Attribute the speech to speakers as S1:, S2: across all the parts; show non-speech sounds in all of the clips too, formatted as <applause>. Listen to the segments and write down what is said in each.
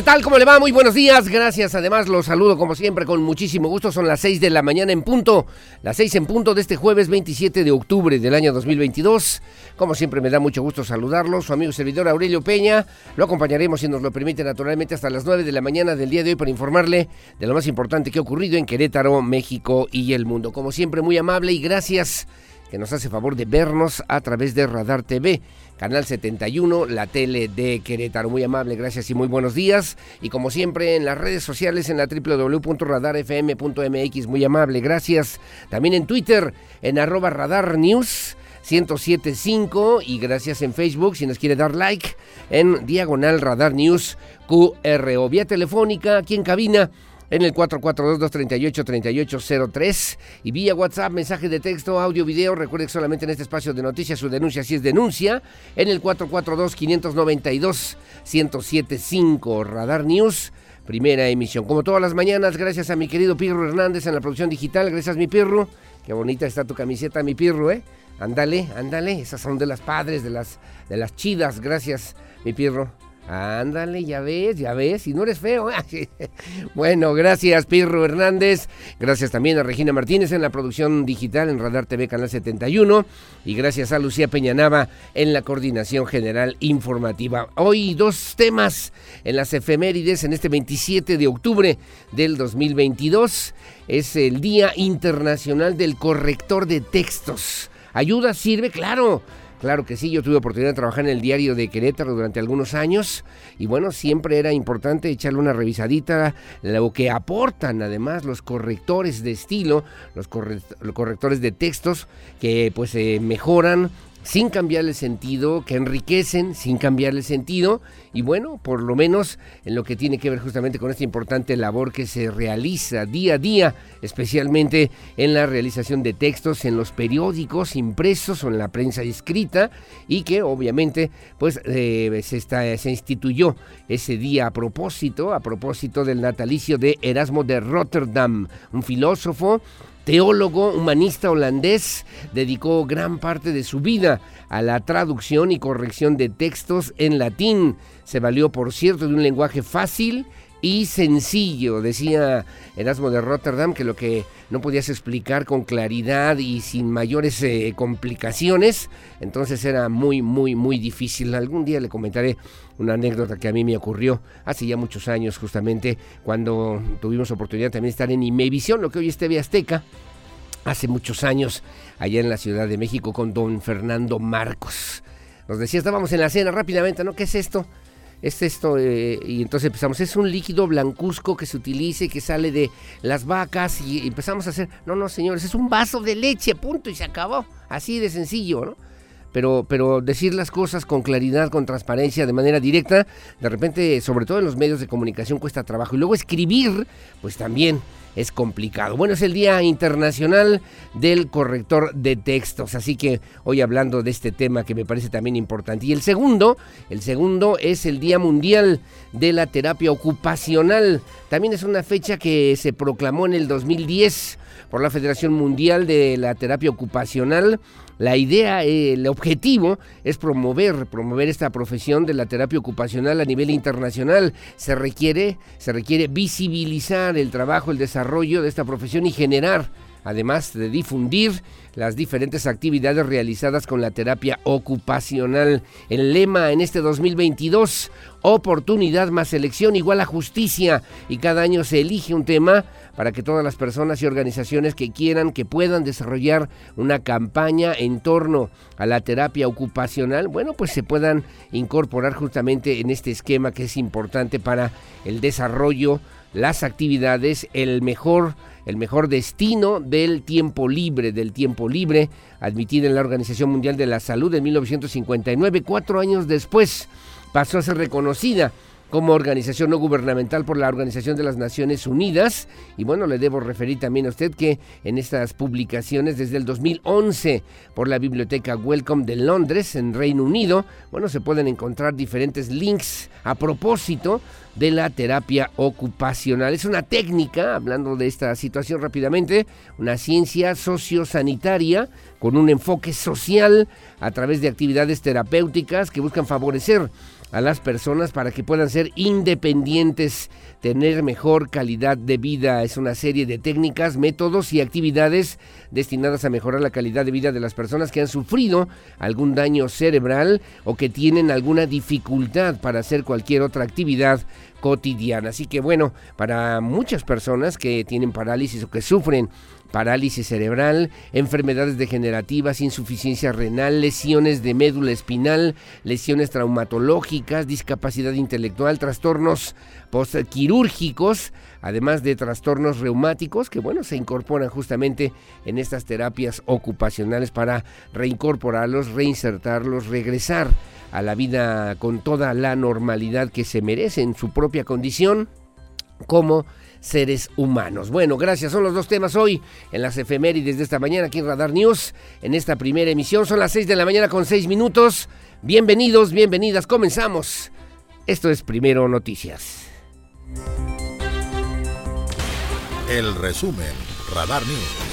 S1: ¿Qué tal? ¿Cómo le va? Muy buenos días. Gracias. Además, los saludo como siempre con muchísimo gusto. Son las 6 de la mañana en punto. Las 6 en punto de este jueves 27 de octubre del año 2022. Como siempre, me da mucho gusto saludarlos. Su amigo servidor Aurelio Peña. Lo acompañaremos, si nos lo permite, naturalmente, hasta las 9 de la mañana del día de hoy para informarle de lo más importante que ha ocurrido en Querétaro, México y el mundo. Como siempre, muy amable y gracias que nos hace favor de vernos a través de Radar TV. Canal 71, la tele de Querétaro. Muy amable, gracias y muy buenos días. Y como siempre en las redes sociales en la www.radarfm.mx, muy amable, gracias. También en Twitter, en arroba Radar News. 1075 y gracias en Facebook si nos quiere dar like en Diagonal Radar News QR vía telefónica aquí en cabina en el 442-238-3803 y vía WhatsApp, mensaje de texto, audio, video. Recuerde que solamente en este espacio de noticias su denuncia si es denuncia en el 442-592-1075 Radar News. Primera emisión. Como todas las mañanas, gracias a mi querido Pirro Hernández en la producción digital. Gracias, mi Pirro. Qué bonita está tu camiseta, mi Pirro, ¿eh? Ándale, ándale. Esas son de las padres, de las, de las chidas. Gracias, mi Pirro. Ándale, ya ves, ya ves, y no eres feo. <laughs> bueno, gracias Pirro Hernández, gracias también a Regina Martínez en la producción digital en Radar TV Canal 71 y gracias a Lucía Peñanava en la coordinación general informativa. Hoy dos temas en las efemérides en este 27 de octubre del 2022. Es el Día Internacional del Corrector de Textos. ¿Ayuda? ¿Sirve? Claro. Claro que sí, yo tuve oportunidad de trabajar en el diario de Querétaro durante algunos años y bueno, siempre era importante echarle una revisadita lo que aportan además los correctores de estilo, los, correctores de textos que pues eh, mejoran sin cambiar el sentido, que enriquecen sin cambiar el sentido y bueno, por lo menos en lo que tiene que ver justamente con esta importante labor que se realiza día a día, especialmente en la realización de textos en los periódicos impresos o en la prensa escrita y que obviamente pues eh, se, está, se instituyó ese día a propósito, a propósito del natalicio de Erasmo de Rotterdam, un filósofo teólogo humanista holandés, dedicó gran parte de su vida a la traducción y corrección de textos en latín. Se valió, por cierto, de un lenguaje fácil y sencillo. Decía Erasmo de Rotterdam que lo que no podías explicar con claridad y sin mayores eh, complicaciones, entonces era muy, muy, muy difícil. Algún día le comentaré una anécdota que a mí me ocurrió hace ya muchos años, justamente cuando tuvimos oportunidad también de estar en Imevisión, lo que hoy es TV Azteca, hace muchos años, allá en la Ciudad de México con don Fernando Marcos. Nos decía, estábamos en la cena rápidamente, ¿no? ¿Qué es esto? Es esto, eh, y entonces empezamos, es un líquido blancuzco que se utiliza y que sale de las vacas y empezamos a hacer, no, no señores, es un vaso de leche, punto, y se acabó, así de sencillo, ¿no? Pero, pero decir las cosas con claridad, con transparencia, de manera directa, de repente, sobre todo en los medios de comunicación, cuesta trabajo. Y luego escribir, pues también es complicado. Bueno, es el Día Internacional del Corrector de Textos, así que hoy hablando de este tema que me parece también importante. Y el segundo, el segundo es el Día Mundial de la Terapia Ocupacional. También es una fecha que se proclamó en el 2010 por la Federación Mundial de la Terapia Ocupacional la idea, el objetivo es promover, promover esta profesión de la terapia ocupacional a nivel internacional. Se requiere, se requiere visibilizar el trabajo, el desarrollo de esta profesión y generar además de difundir las diferentes actividades realizadas con la terapia ocupacional. El lema en este 2022, oportunidad más selección igual a justicia, y cada año se elige un tema para que todas las personas y organizaciones que quieran, que puedan desarrollar una campaña en torno a la terapia ocupacional, bueno, pues se puedan incorporar justamente en este esquema que es importante para el desarrollo, las actividades, el mejor el mejor destino del tiempo libre, del tiempo libre, admitida en la Organización Mundial de la Salud en 1959, cuatro años después pasó a ser reconocida como organización no gubernamental por la Organización de las Naciones Unidas. Y bueno, le debo referir también a usted que en estas publicaciones desde el 2011 por la Biblioteca Welcome de Londres, en Reino Unido, bueno, se pueden encontrar diferentes links a propósito de la terapia ocupacional. Es una técnica, hablando de esta situación rápidamente, una ciencia sociosanitaria con un enfoque social a través de actividades terapéuticas que buscan favorecer a las personas para que puedan ser independientes, tener mejor calidad de vida. Es una serie de técnicas, métodos y actividades destinadas a mejorar la calidad de vida de las personas que han sufrido algún daño cerebral o que tienen alguna dificultad para hacer cualquier otra actividad cotidiana. Así que bueno, para muchas personas que tienen parálisis o que sufren parálisis cerebral, enfermedades degenerativas, insuficiencia renal, lesiones de médula espinal, lesiones traumatológicas, discapacidad intelectual, trastornos postquirúrgicos, además de trastornos reumáticos que bueno, se incorporan justamente en estas terapias ocupacionales para reincorporarlos, reinsertarlos, regresar a la vida con toda la normalidad que se merece en su propia condición como seres humanos. Bueno, gracias. Son los dos temas hoy en las efemérides de esta mañana aquí en Radar News. En esta primera emisión son las 6 de la mañana con 6 minutos. Bienvenidos, bienvenidas. Comenzamos. Esto es Primero Noticias.
S2: El resumen, Radar News.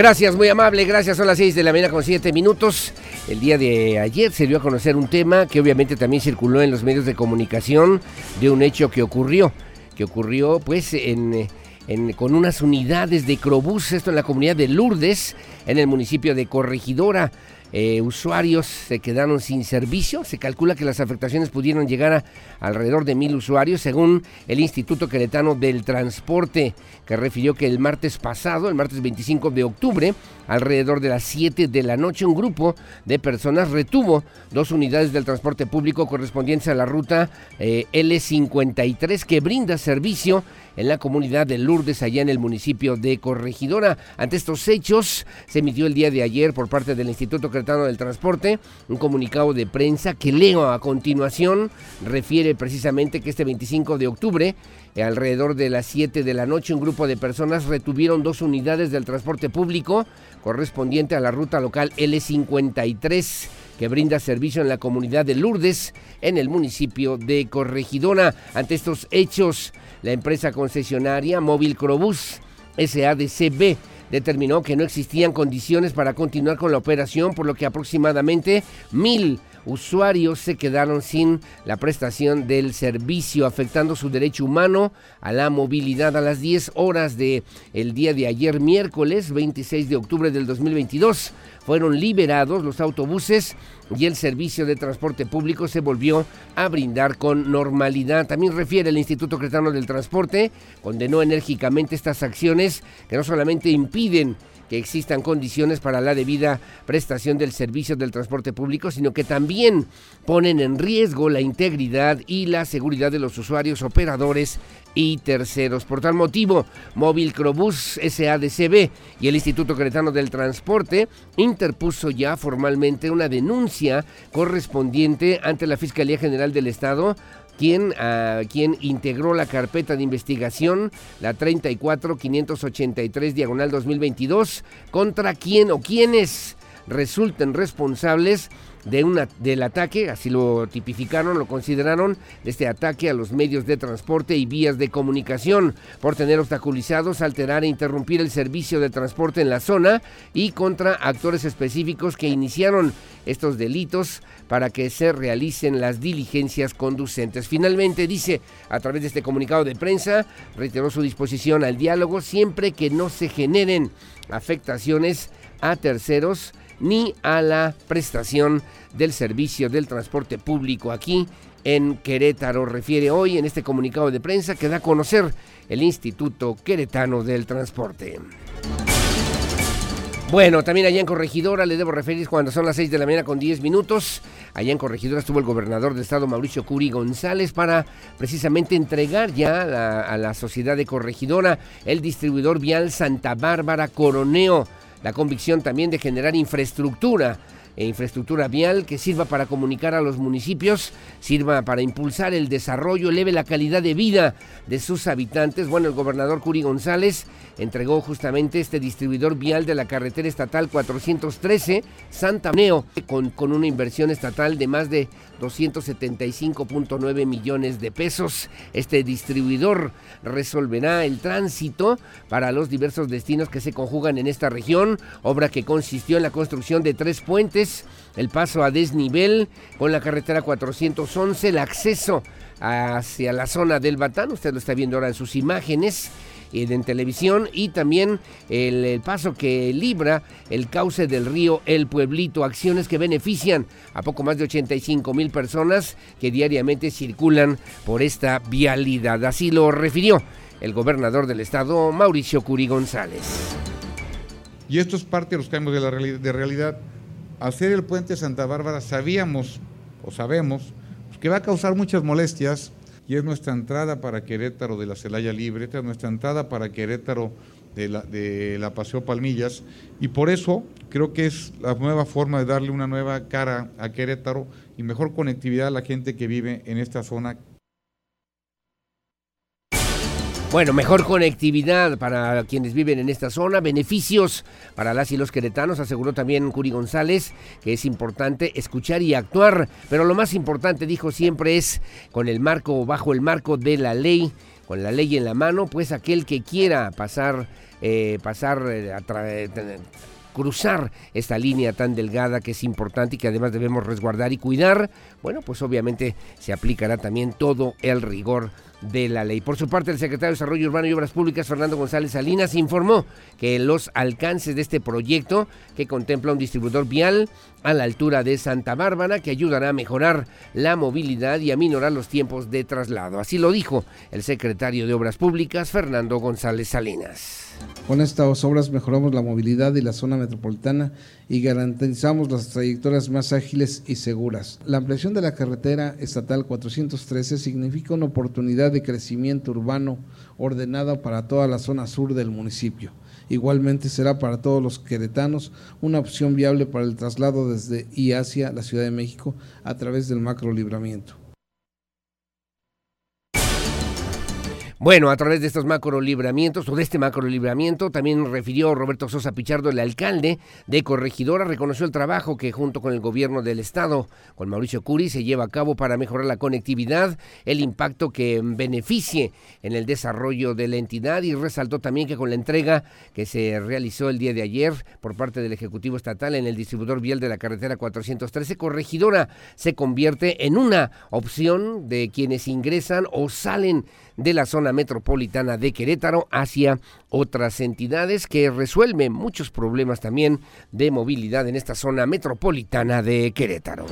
S1: Gracias, muy amable, gracias. Son las 6 de la mañana con 7 minutos. El día de ayer se dio a conocer un tema que obviamente también circuló en los medios de comunicación de un hecho que ocurrió, que ocurrió pues en, con unas unidades de Crobús, esto en la comunidad de Lourdes, en el municipio de Corregidora. Eh, usuarios se quedaron sin servicio. Se calcula que las afectaciones pudieron llegar a alrededor de mil usuarios, según el Instituto Queretano del Transporte, que refirió que el martes pasado, el martes 25 de octubre, alrededor de las 7 de la noche, un grupo de personas retuvo dos unidades del transporte público correspondientes a la ruta eh, L53 que brinda servicio en la comunidad de Lourdes, allá en el municipio de Corregidora. Ante estos hechos, se emitió el día de ayer por parte del Instituto Cretano del Transporte un comunicado de prensa que leo a continuación. Refiere precisamente que este 25 de octubre, alrededor de las 7 de la noche, un grupo de personas retuvieron dos unidades del transporte público correspondiente a la ruta local L53 que brinda servicio en la comunidad de Lourdes, en el municipio de Corregidora. Ante estos hechos, la empresa concesionaria Móvil Crobús SADCB determinó que no existían condiciones para continuar con la operación, por lo que aproximadamente mil usuarios se quedaron sin la prestación del servicio, afectando su derecho humano a la movilidad. A las 10 horas de el día de ayer, miércoles 26 de octubre del 2022, fueron liberados los autobuses y el servicio de transporte público se volvió a brindar con normalidad. También refiere el Instituto Cretano del Transporte, condenó enérgicamente estas acciones que no solamente impiden que existan condiciones para la debida prestación del servicio del transporte público, sino que también ponen en riesgo la integridad y la seguridad de los usuarios, operadores y terceros. Por tal motivo, Móvil Crobús SADCB y el Instituto Cretano del Transporte interpuso ya formalmente una denuncia correspondiente ante la Fiscalía General del Estado quien, quien integró la carpeta de investigación, la 34583 diagonal 2022, contra quién o quiénes resulten responsables de una, del ataque, así lo tipificaron, lo consideraron, de este ataque a los medios de transporte y vías de comunicación por tener obstaculizados, alterar e interrumpir el servicio de transporte en la zona y contra actores específicos que iniciaron estos delitos para que se realicen las diligencias conducentes. Finalmente dice, a través de este comunicado de prensa, reiteró su disposición al diálogo siempre que no se generen afectaciones a terceros ni a la prestación del servicio del transporte público aquí en Querétaro, refiere hoy en este comunicado de prensa que da a conocer el Instituto Queretano del Transporte. Bueno, también allá en Corregidora le debo referir cuando son las 6 de la mañana con 10 minutos. Allá en Corregidora estuvo el gobernador del estado Mauricio Curi González para precisamente entregar ya a la sociedad de Corregidora el distribuidor vial Santa Bárbara Coroneo. La convicción también de generar infraestructura e infraestructura vial que sirva para comunicar a los municipios, sirva para impulsar el desarrollo, eleve la calidad de vida de sus habitantes. Bueno, el gobernador Curi González entregó justamente este distribuidor vial de la carretera estatal 413 Santa Neo con, con una inversión estatal de más de 275.9 millones de pesos. Este distribuidor resolverá el tránsito para los diversos destinos que se conjugan en esta región, obra que consistió en la construcción de tres puentes, el paso a desnivel con la carretera 411, el acceso hacia la zona del Batán, usted lo está viendo ahora en sus imágenes, en televisión y también el, paso que libra el cauce del río El Pueblito, acciones que benefician a poco más de 85 mil personas que diariamente circulan por esta vialidad. Así lo refirió el gobernador del estado, Mauricio Curi González.
S3: Y esto es parte de los cambios de, la realidad. Hacer el puente Santa Bárbara sabíamos o sabemos que va a causar muchas molestias y es nuestra entrada para Querétaro de la Celaya Libre, es nuestra entrada para Querétaro de la, de la Paseo Palmillas y por eso creo que es la nueva forma de darle una nueva cara a Querétaro y mejor conectividad a la gente que vive en esta zona
S1: bueno, mejor conectividad para quienes viven en esta zona, beneficios para las y los queretanos, aseguró también Curi González, que es importante escuchar y actuar, pero lo más importante, dijo siempre, es con el marco, bajo el marco de la ley, con la ley en la mano, pues aquel que quiera pasar, eh, pasar eh, a cruzar esta línea tan delgada que es importante y que además debemos resguardar y cuidar, bueno, pues obviamente se aplicará también todo el rigor de la ley. Por su parte, el secretario de Desarrollo Urbano y Obras Públicas, Fernando González Salinas, informó que los alcances de este proyecto, que contempla un distribuidor vial a la altura de Santa Bárbara, que ayudará a mejorar la movilidad y a minorar los tiempos de traslado. Así lo dijo el secretario de Obras Públicas, Fernando González Salinas.
S4: Con estas obras mejoramos la movilidad de la zona metropolitana y garantizamos las trayectorias más ágiles y seguras. La ampliación de la carretera estatal 413 significa una oportunidad de crecimiento urbano ordenada para toda la zona sur del municipio. Igualmente será para todos los queretanos una opción viable para el traslado desde y hacia la Ciudad de México a través del macro libramiento.
S1: Bueno, a través de estos macro libramientos o de este macro libramiento, también refirió Roberto Sosa Pichardo, el alcalde de Corregidora, reconoció el trabajo que junto con el gobierno del estado, con Mauricio Curi, se lleva a cabo para mejorar la conectividad, el impacto que beneficie en el desarrollo de la entidad y resaltó también que con la entrega que se realizó el día de ayer por parte del Ejecutivo Estatal en el distribuidor vial de la carretera 413, Corregidora se convierte en una opción de quienes ingresan o salen de la zona metropolitana de Querétaro hacia otras entidades que resuelven muchos problemas también de movilidad en esta zona metropolitana de Querétaro.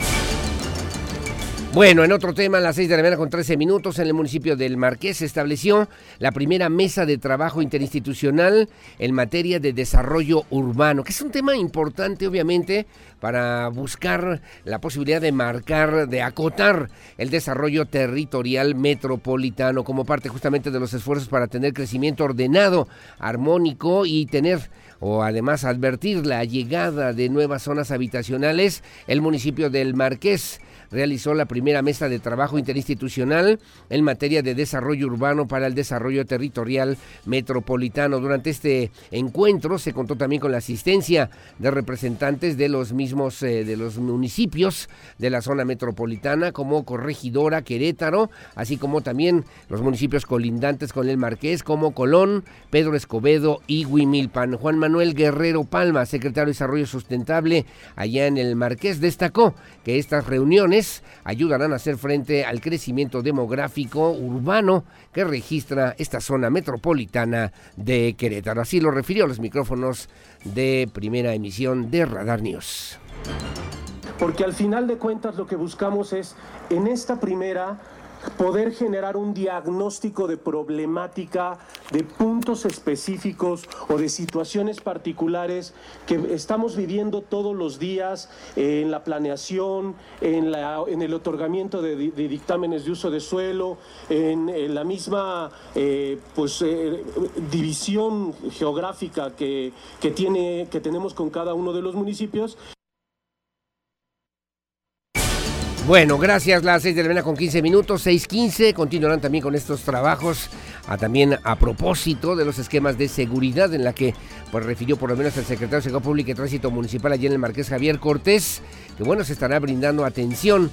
S1: Bueno, en otro tema, a las 6 de la mañana con 13 minutos, en el municipio del Marqués se estableció la primera mesa de trabajo interinstitucional en materia de desarrollo urbano, que es un tema importante, obviamente, para buscar la posibilidad de marcar, de acotar el desarrollo territorial metropolitano como parte justamente de los esfuerzos para tener crecimiento ordenado, armónico y tener o además advertir la llegada de nuevas zonas habitacionales, el municipio del Marqués realizó la primera mesa de trabajo interinstitucional en materia de desarrollo urbano para el desarrollo territorial metropolitano. Durante este encuentro se contó también con la asistencia de representantes de los mismos eh, de los municipios de la zona metropolitana como Corregidora, Querétaro, así como también los municipios colindantes con el Marqués como Colón, Pedro Escobedo y Huimilpan. Juan Manuel Guerrero Palma, secretario de Desarrollo Sustentable allá en el Marqués, destacó que estas reuniones ayudarán a hacer frente al crecimiento demográfico urbano que registra esta zona metropolitana de Querétaro. Así lo refirió a los micrófonos de primera emisión de Radar News.
S5: porque al final de cuentas lo que buscamos es en esta primera poder generar un diagnóstico de problemática, de puntos específicos o de situaciones particulares que estamos viviendo todos los días en la planeación, en, la, en el otorgamiento de, dictámenes de uso de suelo, en, la misma eh, pues, eh, división geográfica que, que, tiene, que tenemos con cada uno de los municipios.
S1: Bueno, gracias. Las 6 de la mañana con 15 minutos, 6.15. Continuarán también con estos trabajos. A, también a propósito de los esquemas de seguridad en la que pues refirió por lo menos el secretario de Seguridad Pública y Tránsito Municipal allí en el Marqués Javier Cortés, que bueno, se estará brindando atención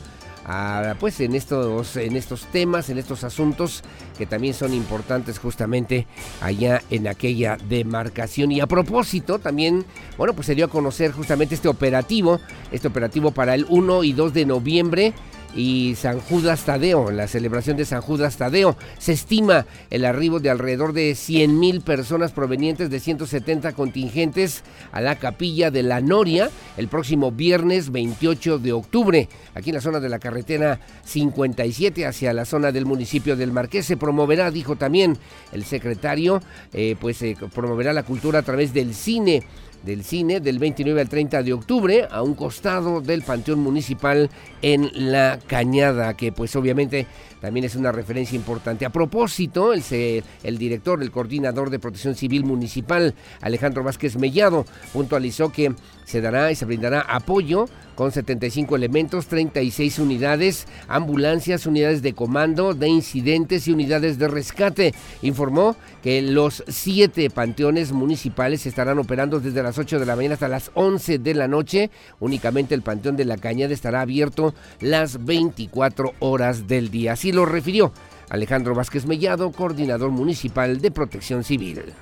S1: pues en estos, en estos temas, en estos asuntos que también son importantes justamente allá en aquella demarcación. Y a propósito, también, bueno, pues se dio a conocer justamente este operativo, este operativo para el 1 y 2 de noviembre y San Judas Tadeo, la celebración de San Judas Tadeo. Se estima el arribo de alrededor de 100 mil personas provenientes de 170 contingentes a la capilla de la Noria el próximo viernes 28 de octubre, aquí en la zona de la carretera 57 hacia la zona del municipio del Marqués. Se promoverá, dijo también el secretario, eh, pues se promoverá la cultura a través del cine del cine del 29 al 30 de octubre a un costado del Panteón Municipal en La Cañada, que pues obviamente también es una referencia importante. A propósito, el, director, el coordinador de protección civil municipal, Alejandro Vázquez Mellado, puntualizó que se dará y se brindará apoyo con 75 elementos, 36 unidades, ambulancias, unidades de comando, de incidentes y unidades de rescate. Informó que los siete panteones municipales estarán operando desde las 8 de la mañana hasta las 11 de la noche. Únicamente el Panteón de la Cañada estará abierto las 24 horas del día. Así lo refirió Alejandro Vázquez Mellado, coordinador municipal de protección civil.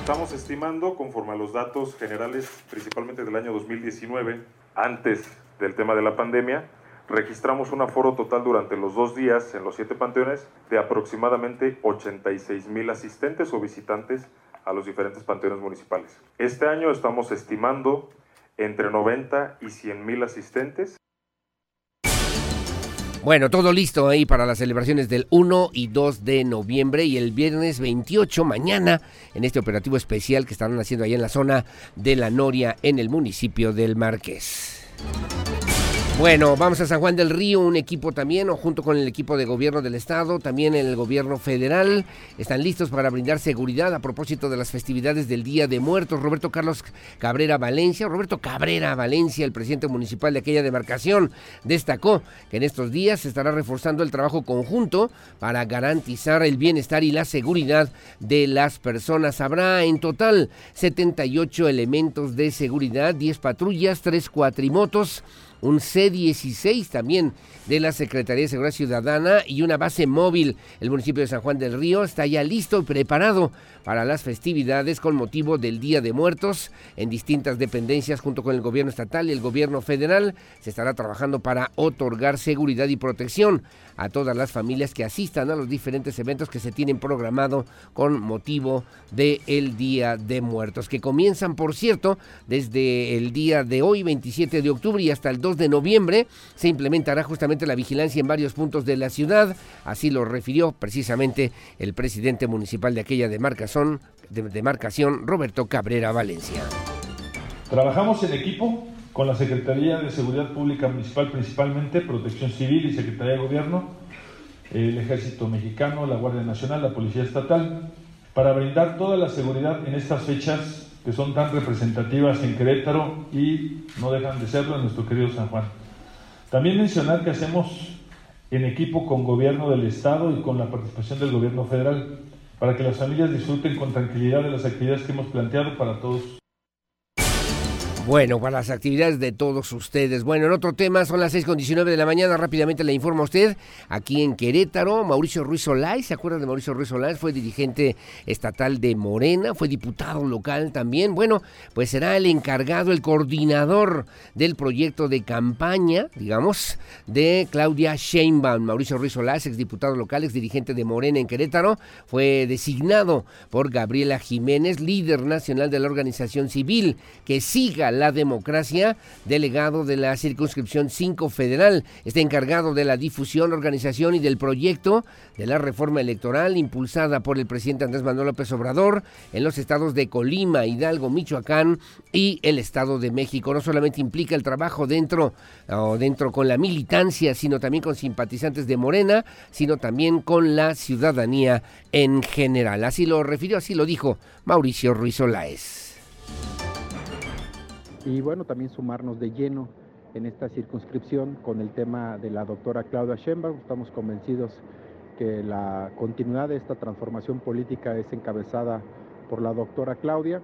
S6: Estamos estimando, conforme a los datos generales, principalmente del año 2019, antes del tema de la pandemia, registramos un aforo total durante los dos días en los siete panteones de aproximadamente 86 mil asistentes o visitantes a los diferentes panteones municipales. Este año estamos estimando entre 90 y 100 mil asistentes
S1: bueno, todo listo ahí para las celebraciones del 1 y 2 de noviembre y el viernes 28, mañana, en este operativo especial que estarán haciendo allá en la zona de La Noria, en el municipio del Marqués. Bueno, vamos a San Juan del Río, un equipo también, junto con el equipo de gobierno del estado, también el gobierno federal, están listos para brindar seguridad a propósito de las festividades del Día de Muertos. Roberto Carlos Cabrera Valencia, Roberto Cabrera Valencia, el presidente municipal de aquella demarcación, destacó que en estos días se estará reforzando el trabajo conjunto para garantizar el bienestar y la seguridad de las personas. Habrá en total 78 elementos de seguridad, 10 patrullas, 3 cuatrimotos un C-16 también de la Secretaría de Seguridad Ciudadana y una base móvil. El municipio de San Juan del Río está ya listo y preparado para las festividades con motivo del Día de Muertos en distintas dependencias junto con el gobierno estatal y el gobierno federal. Se estará trabajando para otorgar seguridad y protección a todas las familias que asistan a los diferentes eventos que se tienen programado con motivo del Día de Muertos, que comienzan, por cierto, desde el día de hoy, 27 de octubre y hasta el 2 de noviembre. Se implementará justamente la vigilancia en varios puntos de la ciudad, así lo refirió precisamente el presidente municipal de aquella demarcación, demarcación Roberto Cabrera Valencia.
S7: Trabajamos en equipo con la Secretaría de Seguridad Pública Municipal, principalmente Protección Civil y Secretaría de Gobierno, el Ejército Mexicano, la Guardia Nacional, la Policía Estatal, para brindar toda la seguridad en estas fechas que son tan representativas en Querétaro y no dejan de serlo en nuestro querido San Juan. También mencionar que hacemos en equipo con gobierno del Estado y con la participación del gobierno federal para que las familias disfruten con tranquilidad de las actividades que hemos planteado para todos
S1: bueno, para las actividades de todos ustedes. Bueno, en otro tema, son las 6.19 de la mañana, rápidamente le informo a usted, aquí en Querétaro, Mauricio Ruiz Olay, ¿se acuerdan de Mauricio Ruiz Olay? Fue dirigente estatal de Morena, fue diputado local también. Bueno, pues será el encargado, el coordinador del proyecto de campaña, digamos, de Claudia Sheinbaum. Mauricio Ruiz Olay, exdiputado local, ex dirigente de Morena en Querétaro, fue designado por Gabriela Jiménez, líder nacional de la organización civil, que siga la democracia, delegado de la circunscripción 5 federal. Está encargado de la difusión, organización y del proyecto de la reforma electoral impulsada por el presidente Andrés Manuel López Obrador en los estados de Colima, Hidalgo, Michoacán y el Estado de México. No solamente implica el trabajo dentro o dentro con la militancia, sino también con simpatizantes de Morena, sino también con la ciudadanía en general. Así lo refirió, así lo dijo Mauricio Ruiz Olaez.
S8: Y bueno, también sumarnos de lleno en esta circunscripción con el tema de la doctora Claudia Sheinbaum. Estamos convencidos que la continuidad de esta transformación política es encabezada por la doctora Claudia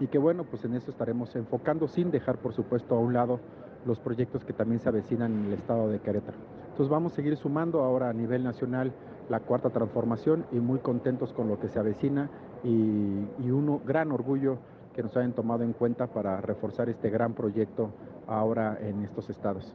S8: y que bueno, pues en eso estaremos enfocando sin dejar por supuesto a un lado los proyectos que también se avecinan en el estado de Querétaro. Entonces vamos a seguir sumando ahora a nivel nacional la cuarta transformación y muy contentos con lo que se avecina y, y un gran orgullo que nos hayan tomado en cuenta para reforzar este gran proyecto ahora en estos estados.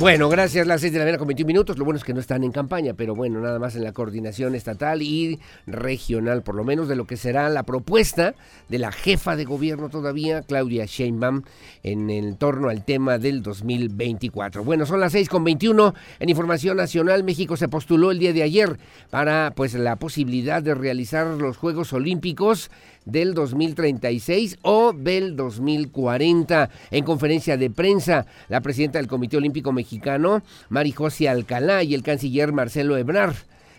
S1: Bueno, gracias. Las seis de la mañana con 21 minutos. Lo bueno es que no están en campaña, pero bueno, nada más en la coordinación estatal y regional, por lo menos de lo que será la propuesta de la jefa de gobierno todavía, Claudia Sheinbaum, en el torno al tema del 2024. Bueno, son las seis con 21. En Información Nacional, México se postuló el día de ayer para pues la posibilidad de realizar los Juegos Olímpicos del 2036 o del 2040. En conferencia de prensa, la presidenta del Comité Olímpico Mexicano, Mari José Alcalá, y el canciller Marcelo Ebrard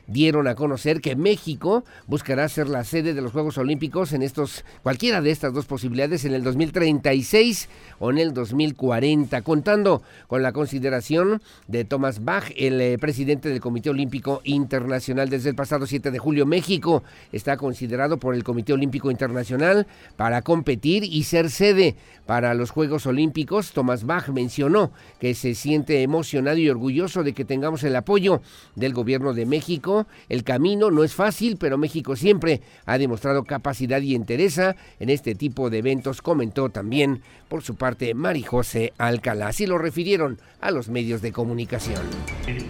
S1: dieron a conocer que México buscará ser la sede de los Juegos Olímpicos en estos cualquiera de estas dos posibilidades en el 2036 o en el 2040, contando con la consideración de Thomas Bach, el eh, presidente del Comité Olímpico Internacional desde el pasado 7 de julio. México está considerado por el Comité Olímpico Internacional para competir y ser sede para los Juegos Olímpicos. Thomas Bach mencionó que se siente emocionado y orgulloso de que tengamos el apoyo del gobierno de México el camino no es fácil, pero México siempre ha demostrado capacidad y interesa en este tipo de eventos, comentó también por su parte Mari José Alcalá. Así lo refirieron a los medios de comunicación.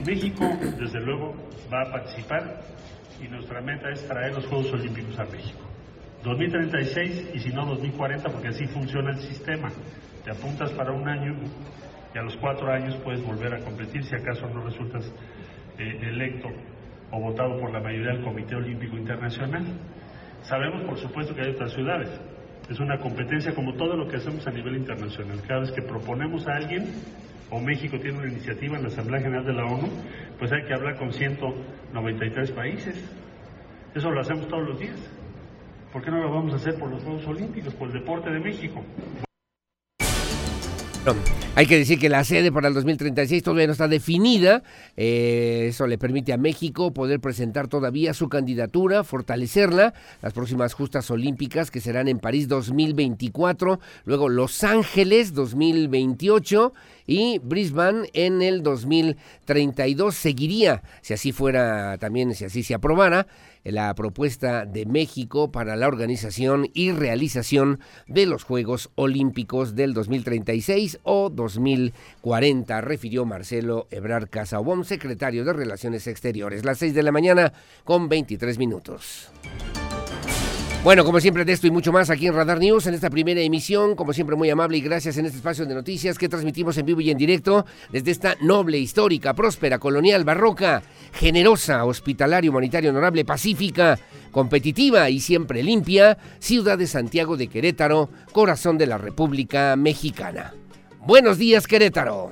S9: México, desde luego, va a participar y nuestra meta es traer los Juegos Olímpicos a México. 2036 y si no 2040 porque así funciona el sistema. Te apuntas para un año y a los cuatro años puedes volver a competir si acaso no resultas eh, electo o votado por la mayoría del Comité Olímpico Internacional. Sabemos, por supuesto, que hay otras ciudades. Es una competencia como todo lo que hacemos a nivel internacional. Cada vez que proponemos a alguien, o México tiene una iniciativa en la Asamblea General de la ONU, pues hay que hablar con 193 países. Eso lo hacemos todos los días. ¿Por qué no lo vamos a hacer por los Juegos Olímpicos, por el deporte de México?
S1: Hay que decir que la sede para el 2036 todavía no está definida. Eh, eso le permite a México poder presentar todavía su candidatura, fortalecerla. Las próximas justas olímpicas que serán en París 2024, luego Los Ángeles 2028 y Brisbane en el 2032 seguiría, si así fuera también, si así se aprobara, la propuesta de México para la organización y realización de los Juegos Olímpicos del 2036 o 2040, refirió Marcelo Ebrard Casaubon, secretario de Relaciones Exteriores. Las 6 de la mañana con 23 minutos. Bueno, como siempre de esto y mucho más aquí en Radar News, en esta primera emisión, como siempre muy amable y gracias en este espacio de noticias que transmitimos en vivo y en directo desde esta noble, histórica, próspera, colonial, barroca, generosa, hospitalaria, humanitaria, honorable, pacífica, competitiva y siempre limpia, ciudad de Santiago de Querétaro, corazón de la República Mexicana. Buenos días, Querétaro.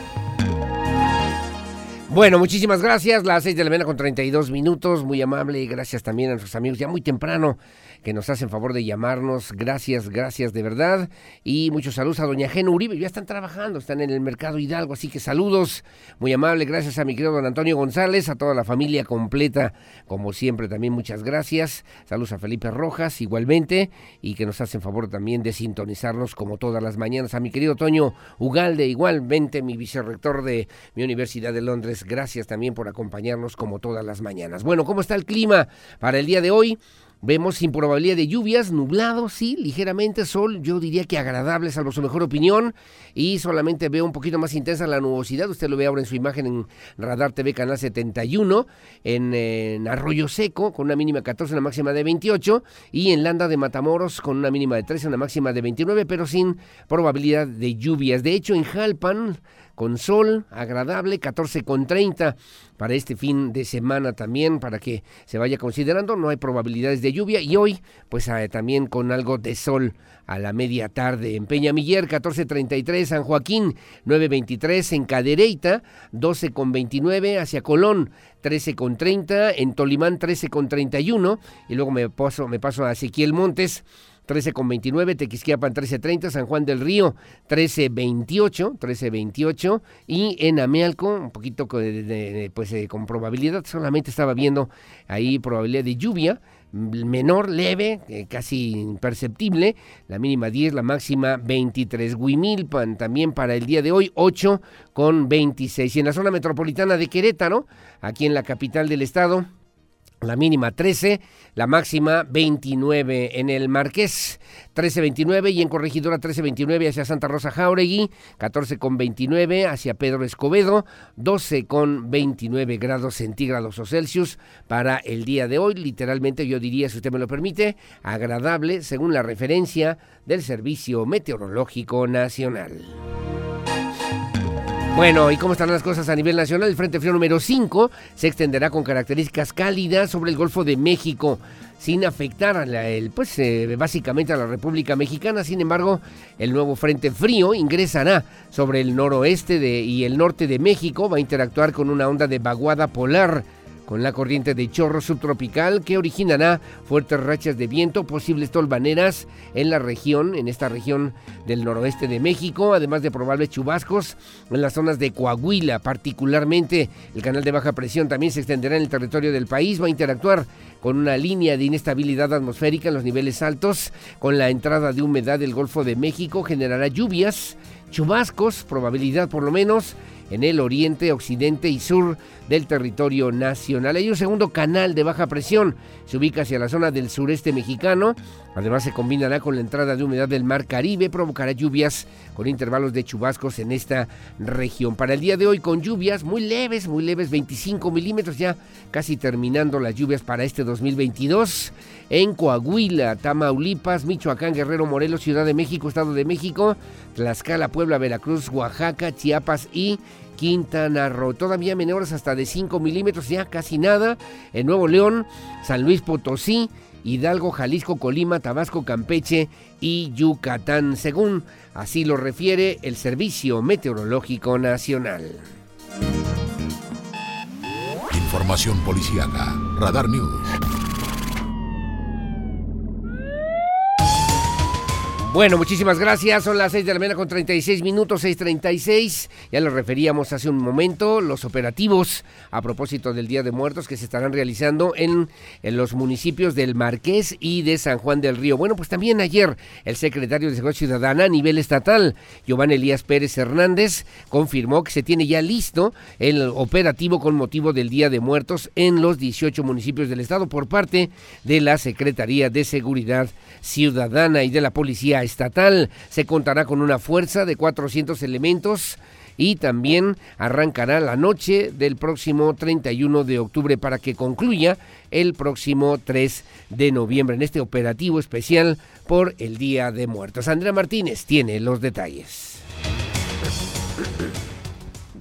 S1: Bueno, muchísimas gracias. Las 6 de la mañana con 32 minutos. Muy amable gracias también a nuestros amigos. Ya muy temprano que nos hacen favor de llamarnos. Gracias, gracias de verdad. Y muchos saludos a doña Gena Uribe. Ya están trabajando, están en el mercado Hidalgo, así que saludos. Muy amable, gracias a mi querido don Antonio González, a toda la familia completa, como siempre también muchas gracias. Saludos a Felipe Rojas igualmente y que nos hacen favor también de sintonizarnos como todas las mañanas. A mi querido Toño Ugalde, igualmente mi vicerrector de mi Universidad de Londres. Gracias también por acompañarnos como todas las mañanas. Bueno, ¿cómo está el clima para el día de hoy? Vemos sin probabilidad de lluvias, nublado, sí, ligeramente sol, yo diría que agradable, salvo su mejor opinión, y solamente veo un poquito más intensa la nubosidad, usted lo ve ahora en su imagen en Radar TV Canal 71, en, en Arroyo Seco, con una mínima de 14, una máxima de 28, y en Landa de Matamoros, con una mínima de 13, una máxima de 29, pero sin probabilidad de lluvias. De hecho, en Jalpan, con sol agradable, 14 con 30 para este fin de semana también, para que se vaya considerando, no hay probabilidades de lluvia. Y hoy pues eh, también con algo de sol a la media tarde. En Peñamiller, 14.33, San Joaquín, 9.23, en Cadereyta, 12.29, hacia Colón, 13.30, en Tolimán, 13.31, y luego me paso, me paso a Ezequiel Montes, 13.29, Tequisquiapan 13.30, San Juan del Río 13.28, 13.28 y en Amealco un poquito pues, eh, con probabilidad, solamente estaba viendo ahí probabilidad de lluvia, menor, leve, eh, casi imperceptible, la mínima 10, la máxima 23. Huimilpan también para el día de hoy 8 con 26. Y en la zona metropolitana de Querétaro, aquí en la capital del estado, la mínima 13, la máxima 29 en el Marqués, 13.29 y en Corregidora 13.29 hacia Santa Rosa Jauregui, 14 con 29 hacia Pedro Escobedo, 12 con 29 grados centígrados o Celsius para el día de hoy, literalmente yo diría, si usted me lo permite, agradable según la referencia del Servicio Meteorológico Nacional. Bueno, ¿y cómo están las cosas a nivel nacional? El Frente Frío número 5 se extenderá con características cálidas sobre el Golfo de México, sin afectar a la, el, pues, eh, básicamente a la República Mexicana. Sin embargo, el nuevo Frente Frío ingresará sobre el noroeste de, y el norte de México, va a interactuar con una onda de vaguada polar con la corriente de chorro subtropical que originará fuertes rachas de viento, posibles tolvaneras en la región, en esta región del noroeste de México, además de probables chubascos en las zonas de Coahuila, particularmente el canal de baja presión también se extenderá en el territorio del país, va a interactuar con una línea de inestabilidad atmosférica en los niveles altos, con la entrada de humedad del Golfo de México generará lluvias, chubascos, probabilidad por lo menos en el oriente, occidente y sur del territorio nacional. Hay un segundo canal de baja presión, se ubica hacia la zona del sureste mexicano, además se combinará con la entrada de humedad del mar Caribe, provocará lluvias con intervalos de chubascos en esta región. Para el día de hoy con lluvias muy leves, muy leves, 25 milímetros, ya casi terminando las lluvias para este 2022 en Coahuila, Tamaulipas, Michoacán, Guerrero, Morelos, Ciudad de México, Estado de México, Tlaxcala, Puebla, Veracruz, Oaxaca, Chiapas y Quintana Roo. Todavía menores hasta de 5 milímetros, ya casi nada. En Nuevo León, San Luis Potosí, Hidalgo, Jalisco, Colima, Tabasco, Campeche y Yucatán, según así lo refiere el Servicio Meteorológico Nacional.
S2: Información policiaca, Radar News.
S1: Bueno, muchísimas gracias. Son las 6 de la mañana con 36 minutos, 6.36. Ya lo referíamos hace un momento, los operativos a propósito del Día de Muertos que se estarán realizando en, en, los municipios del Marqués y de San Juan del Río. Bueno, pues también ayer el secretario de Seguridad Ciudadana a nivel estatal, Giovanni Elías Pérez Hernández, confirmó que se tiene ya listo el operativo con motivo del Día de Muertos en los 18 municipios del estado por parte de la Secretaría de Seguridad Ciudadana y de la Policía estatal. Se contará con una fuerza de 400 elementos y también arrancará la noche del próximo 31 de octubre para que concluya el próximo 3 de noviembre en este operativo especial por el Día de Muertos. Andrea Martínez tiene los detalles.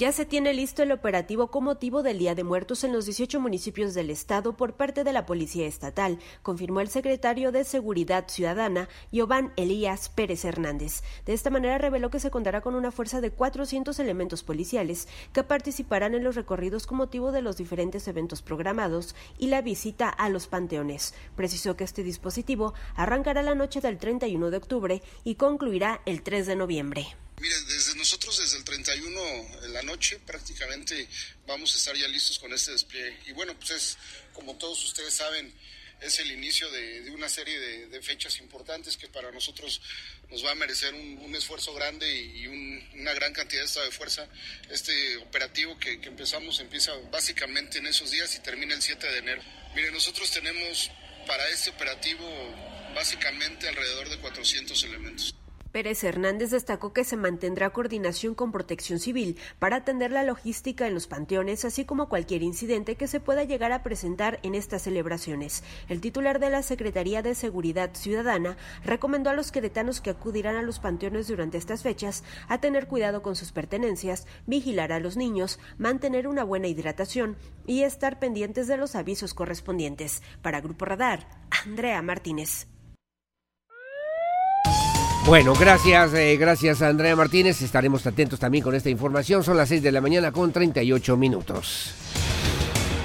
S10: Ya se tiene listo el operativo con motivo del Día de Muertos en los 18 municipios del estado por parte de la Policía Estatal, confirmó el secretario de Seguridad Ciudadana, Giovanni Elías Pérez Hernández. De esta manera reveló que se contará con una fuerza de 400 elementos policiales que participarán en los recorridos con motivo de los diferentes eventos programados y la visita a los panteones. Precisó que este dispositivo arrancará la noche del 31 de octubre y concluirá el 3 de noviembre.
S11: Miren, desde nosotros, desde el 31 de la noche, prácticamente vamos a estar ya listos con este despliegue. Y bueno, pues es, como todos ustedes saben, es el inicio de, de una serie de, de, fechas importantes que para nosotros nos va a merecer un, esfuerzo grande y, y un, una gran cantidad de fuerza. Este operativo que, que empezamos empieza básicamente en esos días y termina el 7 de enero. Miren, nosotros tenemos para este operativo básicamente alrededor de 400 elementos.
S10: Pérez Hernández destacó que se mantendrá coordinación con Protección Civil para atender la logística en los panteones, así como cualquier incidente que se pueda llegar a presentar en estas celebraciones. El titular de la Secretaría de Seguridad Ciudadana recomendó a los queretanos que acudirán a los panteones durante estas fechas a tener cuidado con sus pertenencias, vigilar a los niños, mantener una buena hidratación y estar pendientes de los avisos correspondientes. Para Grupo Radar, Andrea Martínez.
S1: Bueno, gracias, eh, gracias a Andrea Martínez. Estaremos atentos también con esta información. Son las 6 de la mañana con 38 minutos.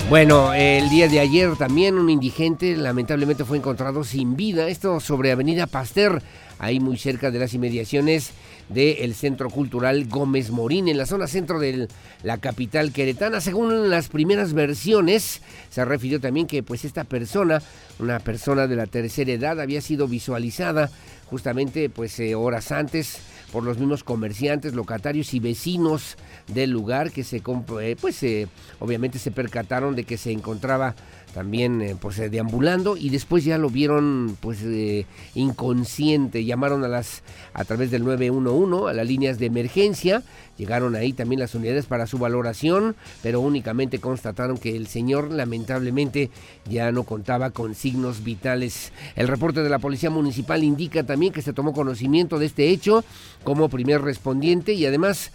S1: Bueno, el día de ayer también un indigente lamentablemente fue encontrado sin vida. Esto sobre Avenida Pasteur, ahí muy cerca de las inmediaciones del Centro Cultural Gómez Morín, en la zona centro de la capital queretana. Según las primeras versiones, se refirió también que pues esta persona, una persona de la tercera edad, había sido visualizada justamente pues eh, horas antes por los mismos comerciantes, locatarios y vecinos del lugar que se eh, pues eh, obviamente se percataron de que se encontraba también eh, pues eh, deambulando y después ya lo vieron pues eh, inconsciente, llamaron a las a través del 911 a las líneas de emergencia, llegaron ahí también las unidades para su valoración, pero únicamente constataron que el señor lamentablemente ya no contaba con signos vitales. El reporte de la Policía Municipal indica también que se tomó conocimiento de este hecho como primer respondiente y además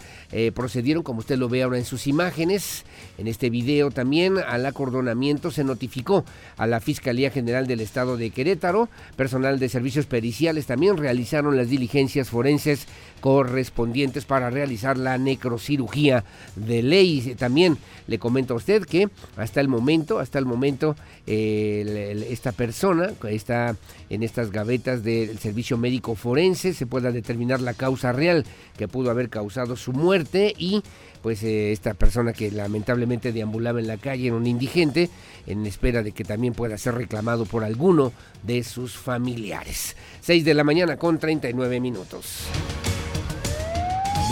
S1: procedieron, como usted lo ve ahora en sus imágenes, en este video también al acordonamiento se notificó a la Fiscalía General del Estado de Querétaro, personal de servicios periciales también realizaron las diligencias forenses correspondientes para realizar la necrocirugía de ley. También le comento a usted que hasta el momento, hasta el momento, eh, esta persona está en estas gavetas del servicio médico forense, se pueda determinar la causa real que pudo haber causado su muerte y pues eh, esta persona que lamentablemente deambulaba en la calle era un indigente en espera de que también pueda ser reclamado por alguno de sus familiares. 6 de la mañana con 39 minutos.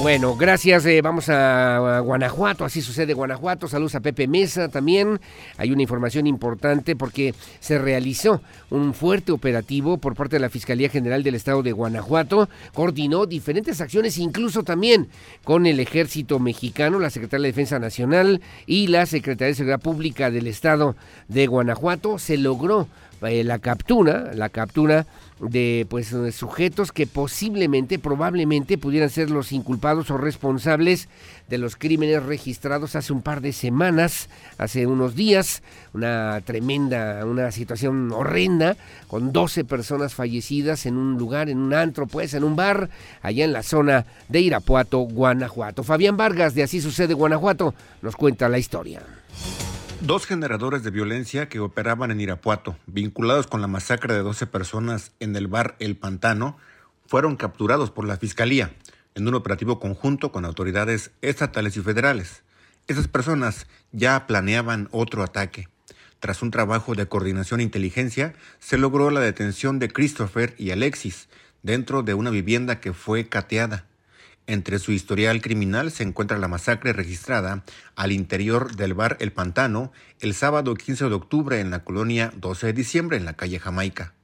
S1: Bueno, gracias. Eh, vamos a, Guanajuato, así sucede Guanajuato. Saludos a Pepe Mesa también. Hay una información importante porque se realizó un fuerte operativo por parte de la Fiscalía General del Estado de Guanajuato. Coordinó diferentes acciones, incluso también con el Ejército Mexicano, la Secretaría de Defensa Nacional y la Secretaría de Seguridad Pública del Estado de Guanajuato. Se logró eh, la captura, la captura de pues sujetos que posiblemente, probablemente pudieran ser los inculpados o responsables de los crímenes registrados hace un par de semanas, hace unos días, una tremenda, una situación horrenda, con 12 personas fallecidas en un lugar, en un antro, pues, en un bar, allá en la zona de Irapuato, Guanajuato. Fabián Vargas, de Así Sucede Guanajuato, nos cuenta la historia.
S12: Dos generadores de violencia que operaban en Irapuato, vinculados con la masacre de 12 personas en el bar El Pantano, fueron capturados por la Fiscalía en un operativo conjunto con autoridades estatales y federales. Esas personas ya planeaban otro ataque. Tras un trabajo de coordinación e inteligencia, se logró la detención de Christopher y Alexis dentro de una vivienda que fue cateada. Entre su historial criminal se encuentra la masacre registrada al interior del bar El Pantano el sábado 15 de octubre en la colonia 12 de diciembre en la calle Jamaica.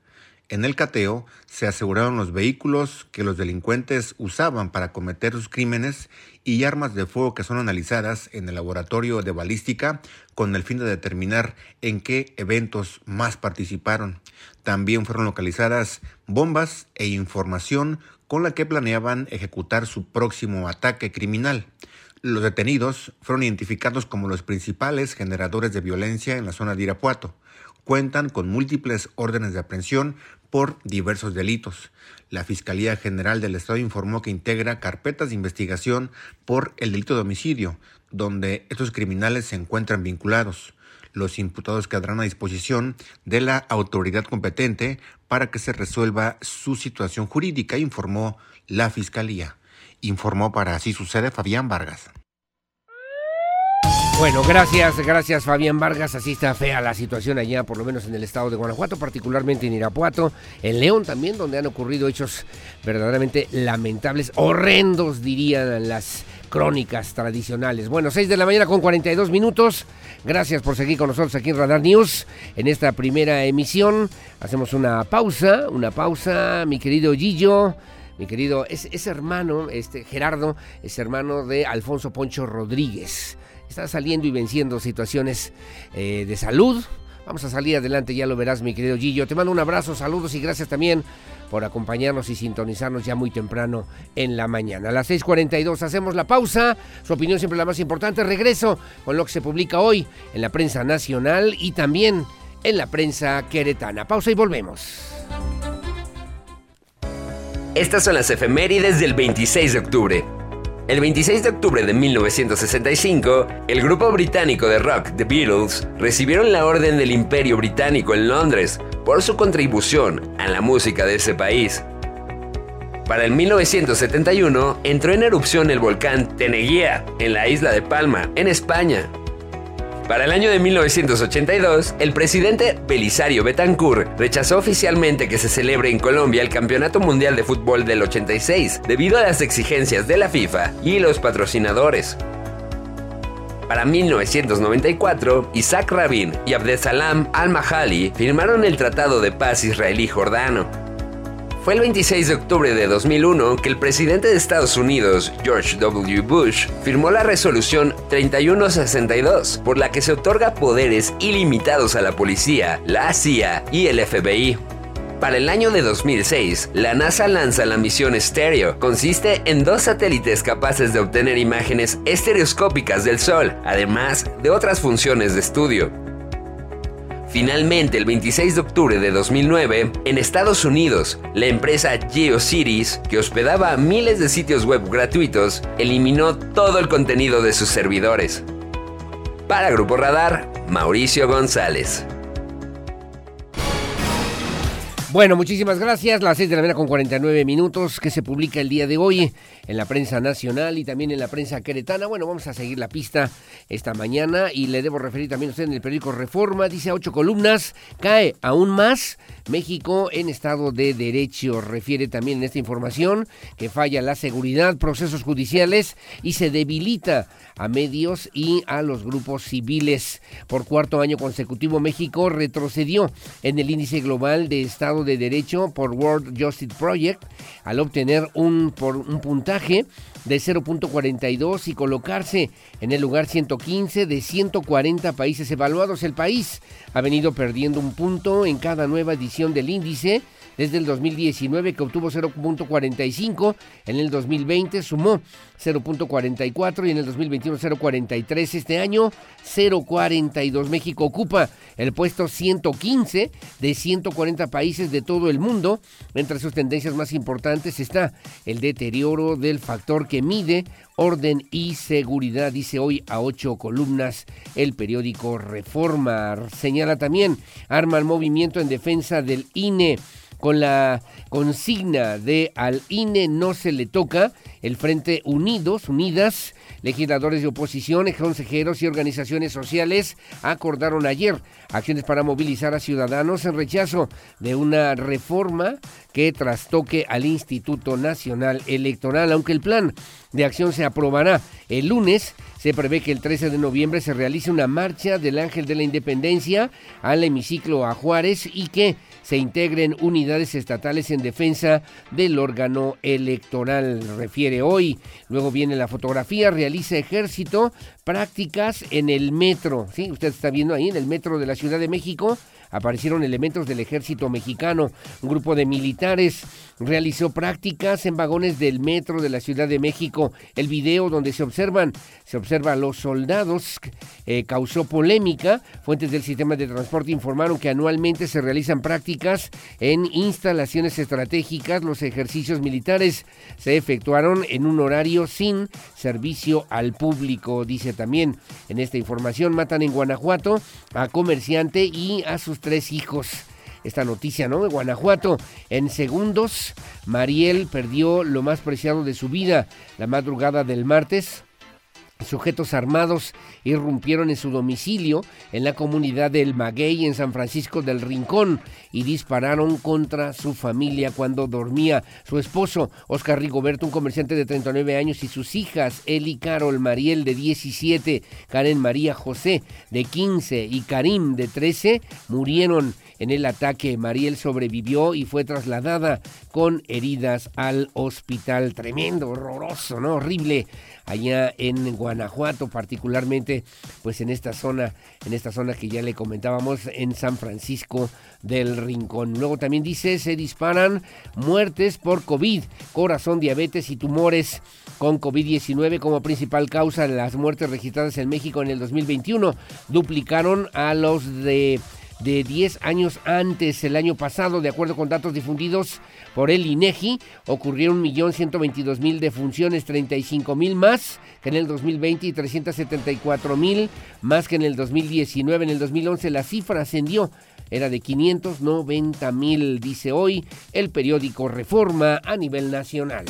S12: En el cateo se aseguraron los vehículos que los delincuentes usaban para cometer sus crímenes y armas de fuego que son analizadas en el laboratorio de balística con el fin de determinar en qué eventos más participaron. También fueron localizadas bombas e información con la que planeaban ejecutar su próximo ataque criminal. Los detenidos fueron identificados como los principales generadores de violencia en la zona de Irapuato. Cuentan con múltiples órdenes de aprehensión por diversos delitos. La Fiscalía General del Estado informó que integra carpetas de investigación por el delito de homicidio, donde estos criminales se encuentran vinculados. Los imputados quedarán a disposición de la autoridad competente para que se resuelva su situación jurídica, informó la Fiscalía. Informó para Así Sucede Fabián Vargas.
S1: Bueno, gracias, gracias Fabián Vargas. Así está fea la situación allá, por lo menos en el estado de Guanajuato, particularmente en Irapuato, en León también, donde han ocurrido hechos verdaderamente lamentables, horrendos, dirían las crónicas tradicionales. Bueno, 6 de la mañana con 42 minutos. Gracias por seguir con nosotros aquí en Radar News en esta primera emisión. Hacemos una pausa, una pausa, mi querido Gillo mi querido, es, es, hermano, este Gerardo, es hermano de Alfonso Poncho Rodríguez. Está saliendo y venciendo situaciones eh, de salud. Vamos a salir adelante, ya lo verás, mi querido Gillo. Te mando un abrazo, saludos y gracias también por acompañarnos y sintonizarnos ya muy temprano en la mañana. A las 6:42 hacemos la pausa. Su opinión siempre la más importante. Regreso con lo que se publica hoy en la prensa nacional y también en la prensa queretana. Pausa y volvemos.
S13: Estas son las efemérides del 26 de octubre. El 26 de octubre de 1965, el grupo británico de rock The Beatles recibieron la Orden del Imperio Británico en Londres por su contribución a la música de ese país. Para el 1971 entró en erupción el volcán Teneguía en la isla de Palma, en España. Para el año de 1982, el presidente Belisario Betancourt rechazó oficialmente que se celebre en Colombia el Campeonato Mundial de Fútbol del 86 debido a las exigencias de la FIFA y los patrocinadores. Para 1994, Isaac Rabin y Abdesalam al-Mahali firmaron el Tratado de Paz Israelí-Jordano. Fue el 26 de octubre de 2001 que el presidente de Estados Unidos, George W. Bush, firmó la resolución 3162, por la que se otorga poderes ilimitados a la policía, la CIA y el FBI. Para el año de 2006, la NASA lanza la misión Stereo. Consiste en dos satélites capaces de obtener imágenes estereoscópicas del Sol, además de otras funciones de estudio. Finalmente, el 26 de octubre de 2009, en Estados Unidos, la empresa GeoCities, que hospedaba miles de sitios web gratuitos, eliminó todo el contenido de sus servidores. Para Grupo Radar, Mauricio González.
S1: Bueno, muchísimas gracias. Las 6 de la mañana con 49 minutos que se publica el día de hoy en la prensa nacional y también en la prensa queretana. Bueno, vamos a seguir la pista esta mañana y le debo referir también a usted en el periódico Reforma. Dice a ocho columnas, cae aún más México en estado de derecho. Refiere también en esta información que falla la seguridad, procesos judiciales y se debilita a medios y a los grupos civiles. Por cuarto año consecutivo, México retrocedió en el índice global de Estado de Derecho por World Justice Project al obtener un, por un puntaje de 0.42 y colocarse en el lugar 115 de 140 países evaluados. El país ha venido perdiendo un punto en cada nueva edición del índice desde el 2019 que obtuvo 0.45, en el 2020 sumó 0.44 y en el 2021 0.43. Este año 0.42. México ocupa el puesto 115 de 140 países de todo el mundo. Entre sus tendencias más importantes está el deterioro del factor que mide orden y seguridad, dice hoy a ocho columnas el periódico Reforma. Señala también, arma el movimiento en defensa del INE con la consigna de al INE no se le toca, el Frente Unidos, Unidas, legisladores de oposición, consejeros y organizaciones sociales acordaron ayer acciones para movilizar a ciudadanos en rechazo de una reforma que trastoque al Instituto Nacional Electoral. Aunque el plan de acción se aprobará el lunes, se prevé que el 13 de noviembre se realice una marcha del Ángel de la Independencia al hemiciclo a Juárez y que se integren unidades estatales en defensa del órgano electoral, refiere hoy. Luego viene la fotografía, realiza ejército prácticas en el metro. Sí, usted está viendo ahí en el metro de la Ciudad de México aparecieron elementos del ejército mexicano. Un grupo de militares realizó prácticas en vagones del metro de la Ciudad de México. El video donde se observan, se observa a los soldados eh, causó polémica. Fuentes del sistema de transporte informaron que anualmente se realizan prácticas en instalaciones estratégicas. Los ejercicios militares se efectuaron en un horario sin servicio al público, dice también en esta información. Matan en Guanajuato a comerciante y a sus tres hijos. Esta noticia, ¿no? De Guanajuato. En segundos, Mariel perdió lo más preciado de su vida la madrugada del martes. Sujetos armados irrumpieron en su domicilio en la comunidad del Maguey en San Francisco del Rincón y dispararon contra su familia cuando dormía. Su esposo, Oscar Rigoberto, un comerciante de 39 años, y sus hijas, Eli Carol Mariel de 17, Karen María José de 15 y Karim de 13, murieron en el ataque. Mariel sobrevivió y fue trasladada con heridas al hospital. Tremendo, horroroso, ¿no? Horrible allá en Guanajuato, particularmente pues en esta zona, en esta zona que ya le comentábamos en San Francisco del Rincón. Luego también dice, se disparan muertes por COVID, corazón, diabetes y tumores con COVID-19 como principal causa de las muertes registradas en México en el 2021. Duplicaron a los de de 10 años antes, el año pasado, de acuerdo con datos difundidos por el INEGI, ocurrieron 1.122.000 defunciones, 35.000 más que en el 2020 y 374.000 más que en el 2019. En el 2011 la cifra ascendió era de 590 mil, dice hoy el periódico Reforma a nivel nacional.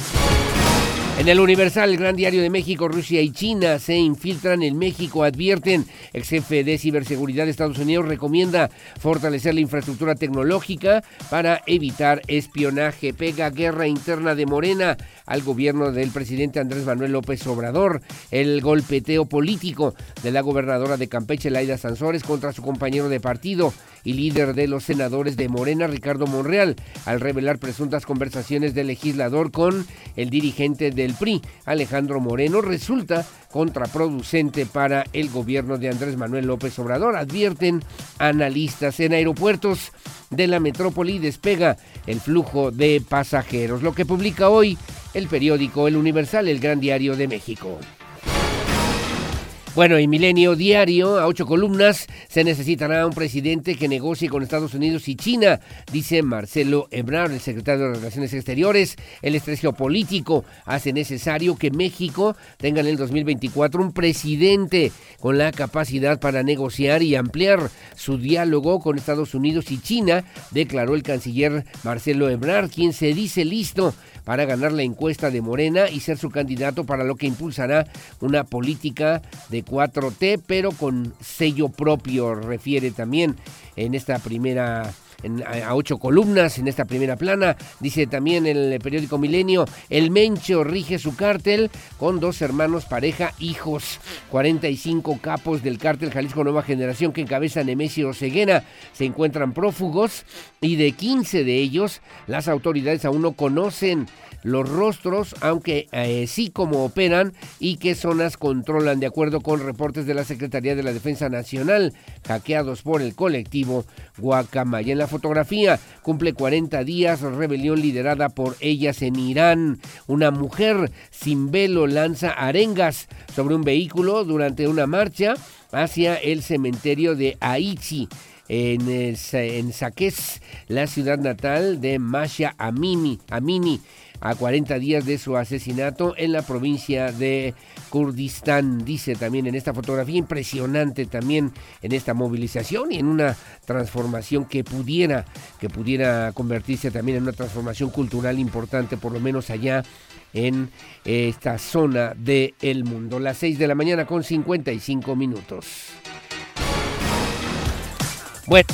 S1: En el Universal, el Gran Diario de México, Rusia y China se infiltran en México, advierten. El jefe de ciberseguridad de Estados Unidos recomienda fortalecer la infraestructura tecnológica para evitar espionaje. Pega guerra interna de Morena al gobierno del presidente Andrés Manuel López Obrador. El golpeteo político de la gobernadora de Campeche, Laida Sansores, contra su compañero de partido y líder de los senadores de Morena, Ricardo Monreal, al revelar presuntas conversaciones del legislador con el dirigente del PRI, Alejandro Moreno, resulta contraproducente para el gobierno de Andrés Manuel López Obrador, advierten analistas en aeropuertos de la metrópoli despega el flujo de pasajeros, lo que publica hoy el periódico El Universal, el gran diario de México. Bueno, en Milenio Diario, a ocho columnas, se necesitará un presidente que negocie con Estados Unidos y China, dice Marcelo Ebrard, el secretario de Relaciones Exteriores. El estrés geopolítico hace necesario que México tenga en el 2024 un presidente con la capacidad para negociar y ampliar su diálogo con Estados Unidos y China, declaró el canciller Marcelo Ebrard, quien se dice listo para ganar la encuesta de Morena y ser su candidato para lo que impulsará una política de 4T, pero con sello propio, refiere también en esta primera a ocho columnas en esta primera plana. Dice también el periódico Milenio, el Mencho rige su cártel con dos hermanos, pareja, hijos. 45 capos del cártel Jalisco Nueva Generación que encabeza Nemesio Ceguera se encuentran prófugos y de 15 de ellos las autoridades aún no conocen los rostros, aunque eh, sí como operan y qué zonas controlan, de acuerdo con reportes de la Secretaría de la Defensa Nacional, hackeados por el colectivo Guacamaya. En la fotografía cumple 40 días, rebelión liderada por ellas en Irán. Una mujer sin velo lanza arengas sobre un vehículo durante una marcha hacia el cementerio de Aichi en, en Saqqez, la ciudad natal de Masha Amini. Amini a 40 días de su asesinato en la provincia de Kurdistán. Dice también en esta fotografía impresionante también en esta movilización y en una transformación que pudiera, que pudiera convertirse también en una transformación cultural importante, por lo menos allá en esta zona del mundo. Las 6 de la mañana con 55 minutos. Bueno.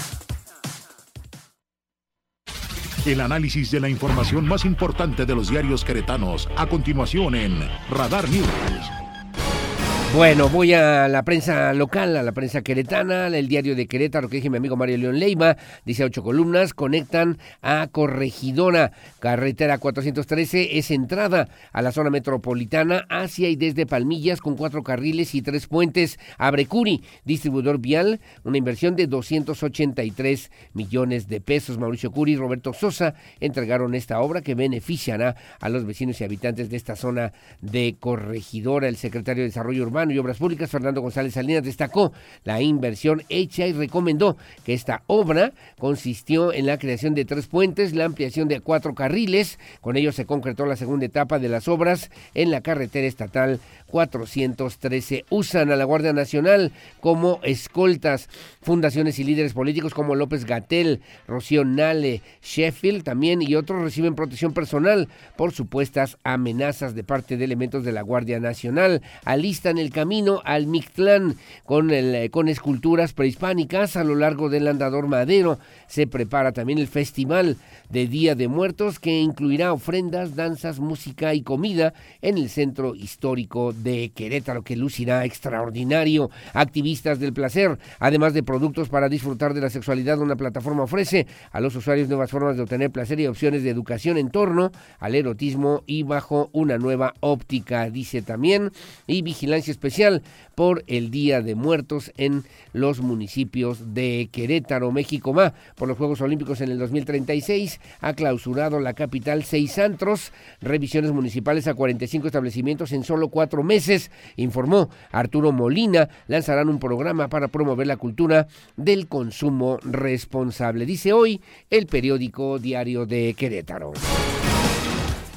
S2: El análisis de la información más importante de los diarios queretanos a continuación en Radar News.
S1: Bueno, voy a la prensa local, a la prensa queretana, el diario de Querétaro, que dije mi amigo Mario León Leima, dice ocho columnas, conectan a Corregidora, carretera 413, es entrada a la zona metropolitana hacia y desde Palmillas con cuatro carriles y tres puentes. Abrecuri, distribuidor vial, una inversión de 283 millones de pesos. Mauricio Curi y Roberto Sosa entregaron esta obra que beneficiará a los vecinos y habitantes de esta zona de Corregidora. El secretario de Desarrollo Urbano y Obras Públicas, Fernando González Salinas, destacó la inversión hecha y recomendó que esta obra consistió en la creación de tres puentes, la ampliación de cuatro carriles. Con ello se concretó la segunda etapa de las obras en la carretera estatal 413. Usan a la Guardia Nacional como escoltas. Fundaciones y líderes políticos como López Gatel, Rocío Nale, Sheffield también y otros reciben protección personal por supuestas amenazas de parte de elementos de la Guardia Nacional. Alistan el camino al Mictlán con, el, con esculturas prehispánicas a lo largo del andador madero. Se prepara también el Festival de Día de Muertos que incluirá ofrendas, danzas, música y comida en el centro histórico de Querétaro que lucirá extraordinario. Activistas del placer, además de productos para disfrutar de la sexualidad, una plataforma ofrece a los usuarios nuevas formas de obtener placer y opciones de educación en torno al erotismo y bajo una nueva óptica, dice también, y vigilancia especial por el Día de Muertos en los municipios de Querétaro. México va por los Juegos Olímpicos en el 2036. Ha clausurado la capital seis antros, revisiones municipales a 45 establecimientos en solo cuatro meses, informó Arturo Molina. Lanzarán un programa para promover la cultura del consumo responsable. Dice hoy el periódico Diario de Querétaro.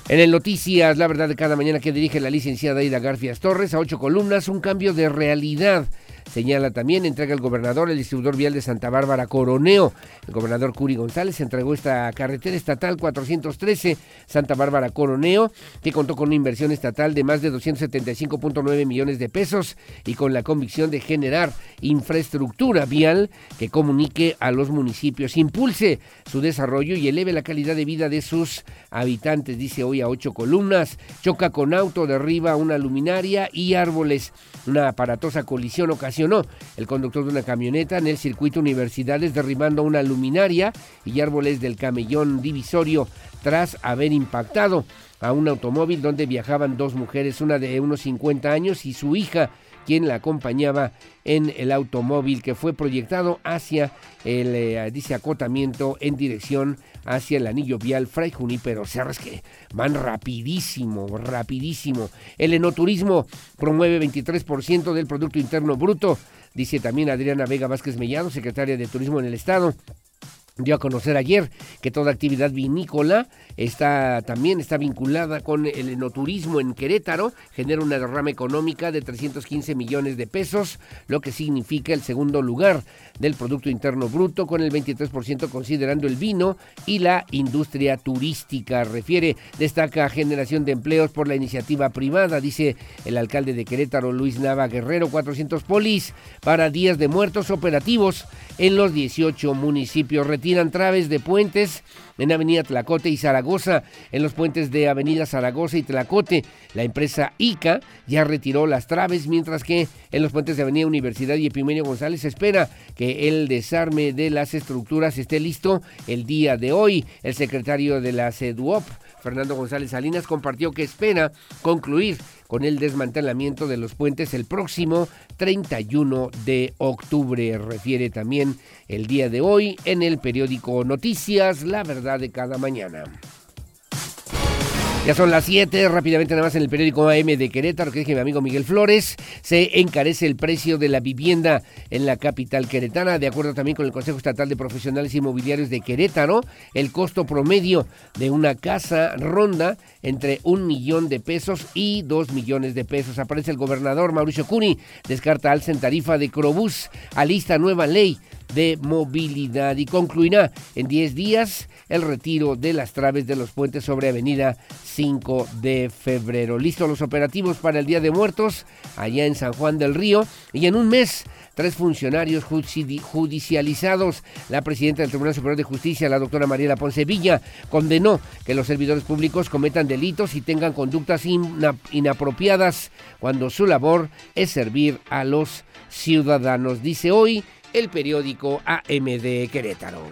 S1: En el Noticias, la verdad de cada mañana que dirige la licenciada Ida Garfias Torres, a ocho columnas, un cambio de realidad. Señala también, entrega el gobernador el distribuidor vial de Santa Bárbara Coroneo. El gobernador Curi González entregó esta carretera estatal 413 Santa Bárbara Coroneo, que contó con una inversión estatal de más de 275.9 millones de pesos y con la convicción de generar infraestructura vial que comunique a los municipios, impulse su desarrollo y eleve la calidad de vida de sus habitantes, dice hoy a ocho columnas. Choca con auto, derriba una luminaria y árboles. Una aparatosa colisión el conductor de una camioneta en el circuito Universidades derribando una luminaria y árboles del camellón divisorio tras haber impactado a un automóvil donde viajaban dos mujeres, una de unos 50 años y su hija quien la acompañaba en el automóvil que fue proyectado hacia el, eh, dice, acotamiento en dirección hacia el anillo vial Fray Junípero Serras, que van rapidísimo, rapidísimo. El enoturismo promueve 23% del Producto Interno Bruto, dice también Adriana Vega Vázquez Mellado, secretaria de Turismo en el Estado dio a conocer ayer que toda actividad vinícola está también está vinculada con el enoturismo en Querétaro, genera una derrama económica de 315 millones de pesos, lo que significa el segundo lugar del Producto Interno Bruto con el 23% considerando el vino y la industria turística. Refiere, destaca generación de empleos por la iniciativa privada, dice el alcalde de Querétaro, Luis Nava Guerrero, 400 polis para días de muertos operativos en los 18 municipios. Retiran traves de puentes en Avenida Tlacote y Zaragoza, en los puentes de Avenida Zaragoza y Tlacote. La empresa ICA ya retiró las traves, mientras que en los puentes de Avenida Universidad y Epimenio González espera que el desarme de las estructuras esté listo el día de hoy. El secretario de la CEDUOP, Fernando González Salinas, compartió que espera concluir con el desmantelamiento de los puentes el próximo 31 de octubre. Refiere también el día de hoy en el periódico Noticias, La Verdad de cada mañana. Ya son las 7, rápidamente nada más en el periódico AM de Querétaro, que dije mi amigo Miguel Flores, se encarece el precio de la vivienda en la capital queretana, de acuerdo también con el Consejo Estatal de Profesionales Inmobiliarios de Querétaro, el costo promedio de una casa ronda entre un millón de pesos y dos millones de pesos. Aparece el gobernador Mauricio Cuni, descarta alza en tarifa de Crobús, alista nueva ley de movilidad y concluirá en 10 días el retiro de las traves de los puentes sobre Avenida 5 de febrero. Listos los operativos para el Día de Muertos allá en San Juan del Río y en un mes tres funcionarios judicializados. La presidenta del Tribunal Superior de Justicia, la doctora Mariela Ponce Villa, condenó que los servidores públicos cometan delitos y tengan conductas inapropiadas cuando su labor es servir a los ciudadanos, dice hoy el periódico AMD Querétaro.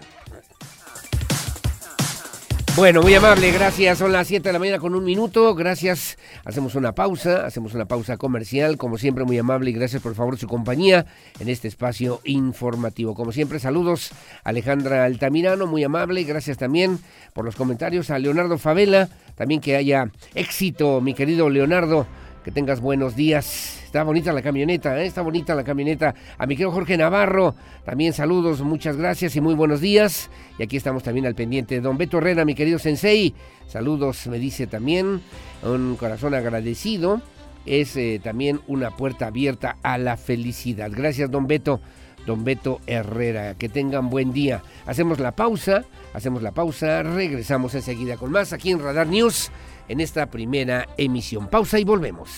S1: Bueno, muy amable, gracias. Son las 7 de la mañana con un minuto. Gracias. Hacemos una pausa, hacemos una pausa comercial. Como siempre, muy amable y gracias por favor su compañía en este espacio informativo. Como siempre, saludos Alejandra Altamirano, muy amable. Gracias también por los comentarios a Leonardo Favela. También que haya éxito, mi querido Leonardo. Que tengas buenos días. Está bonita la camioneta, ¿eh? está bonita la camioneta. A mi querido Jorge Navarro, también saludos, muchas gracias y muy buenos días. Y aquí estamos también al pendiente. Don Beto Herrera, mi querido Sensei, saludos, me dice también. Un corazón agradecido. Es eh, también una puerta abierta a la felicidad. Gracias, don Beto. Don Beto Herrera, que tengan buen día. Hacemos la pausa, hacemos la pausa, regresamos enseguida con más aquí en Radar News en esta primera emisión. Pausa y volvemos.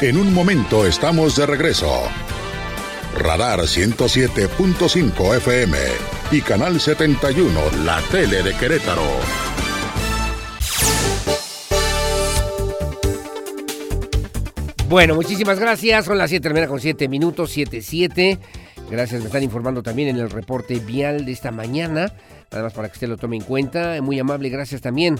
S2: En un momento estamos de regreso. Radar 107.5 FM y Canal 71, la tele de Querétaro.
S1: Bueno, muchísimas gracias. Son las 7 de con 7 minutos, 7, 7. Gracias, me están informando también en el reporte vial de esta mañana. Nada más para que usted lo tome en cuenta. Muy amable, gracias también.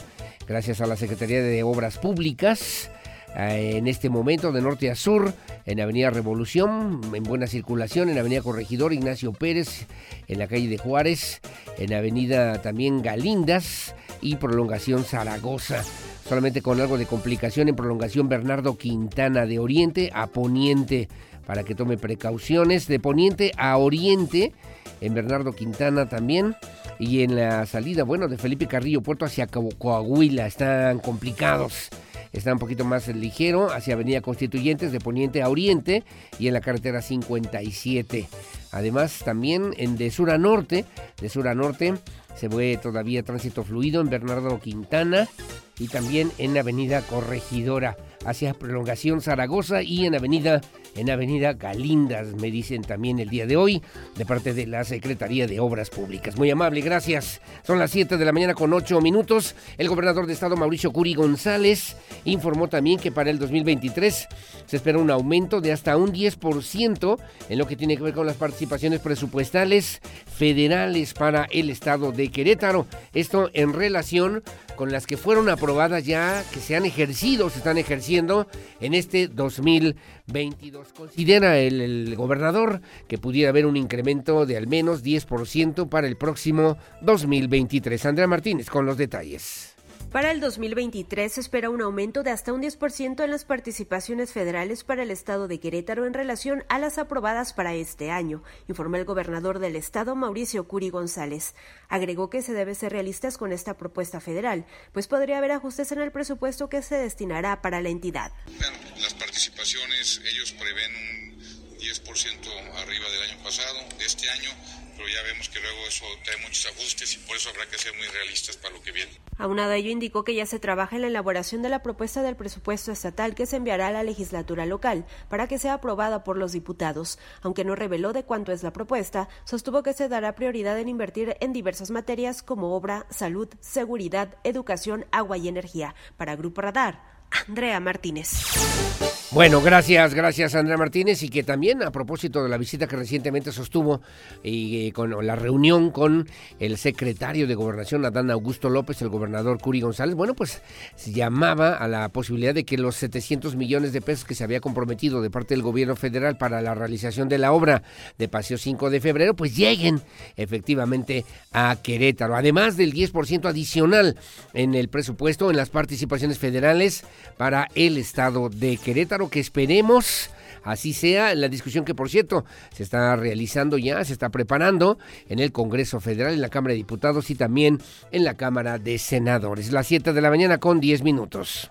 S1: Gracias a la Secretaría de Obras Públicas. Eh, en este momento de norte a sur, en Avenida Revolución, en buena circulación, en Avenida Corregidor Ignacio Pérez, en la calle de Juárez, en Avenida también Galindas y prolongación Zaragoza. Solamente con algo de complicación en prolongación Bernardo Quintana de Oriente a Poniente, para que tome precauciones. De Poniente a Oriente, en Bernardo Quintana también y en la salida, bueno, de Felipe Carrillo Puerto hacia Coahuila, están complicados. Está un poquito más ligero hacia Avenida Constituyentes de Poniente a Oriente y en la carretera 57. Además, también en de sur a norte, de sur a norte, se ve todavía tránsito fluido en Bernardo Quintana y también en Avenida Corregidora hacia Prolongación Zaragoza y en Avenida en Avenida Galindas, me dicen también el día de hoy, de parte de la Secretaría de Obras Públicas. Muy amable, gracias. Son las 7 de la mañana con 8 minutos. El gobernador de Estado, Mauricio Curi González, informó también que para el 2023 se espera un aumento de hasta un 10% en lo que tiene que ver con las participaciones presupuestales federales para el Estado de Querétaro. Esto en relación con las que fueron aprobadas ya, que se han ejercido, se están ejerciendo en este 2022. Considera el, el gobernador que pudiera haber un incremento de al menos 10% para el próximo 2023. Andrea Martínez con los detalles.
S10: Para el 2023 se espera un aumento de hasta un 10% en las participaciones federales para el estado de Querétaro en relación a las aprobadas para este año, informó el gobernador del estado Mauricio Curi González. Agregó que se debe ser realistas con esta propuesta federal, pues podría haber ajustes en el presupuesto que se destinará para la entidad.
S14: las participaciones, ellos prevén un 10% arriba del año pasado, de este año pero ya vemos que luego eso trae muchos ajustes y por eso habrá que ser muy realistas para lo que viene.
S10: Aunado a ello, indicó que ya se trabaja en la elaboración de la propuesta del presupuesto estatal que se enviará a la legislatura local para que sea aprobada por los diputados. Aunque no reveló de cuánto es la propuesta, sostuvo que se dará prioridad en invertir en diversas materias como obra, salud, seguridad, educación, agua y energía. Para Grupo Radar, Andrea Martínez.
S1: Bueno, gracias, gracias Andrea Martínez y que también a propósito de la visita que recientemente sostuvo y eh, con la reunión con el secretario de Gobernación Adán Augusto López, el gobernador Curi González, bueno, pues llamaba a la posibilidad de que los 700 millones de pesos que se había comprometido de parte del gobierno federal para la realización de la obra de Paseo 5 de febrero, pues lleguen efectivamente a Querétaro, además del 10% adicional en el presupuesto en las participaciones federales para el estado de Querétaro que esperemos así sea la discusión que por cierto se está realizando ya, se está preparando en el Congreso Federal, en la Cámara de Diputados y también en la Cámara de Senadores. Las 7 de la mañana con 10 minutos.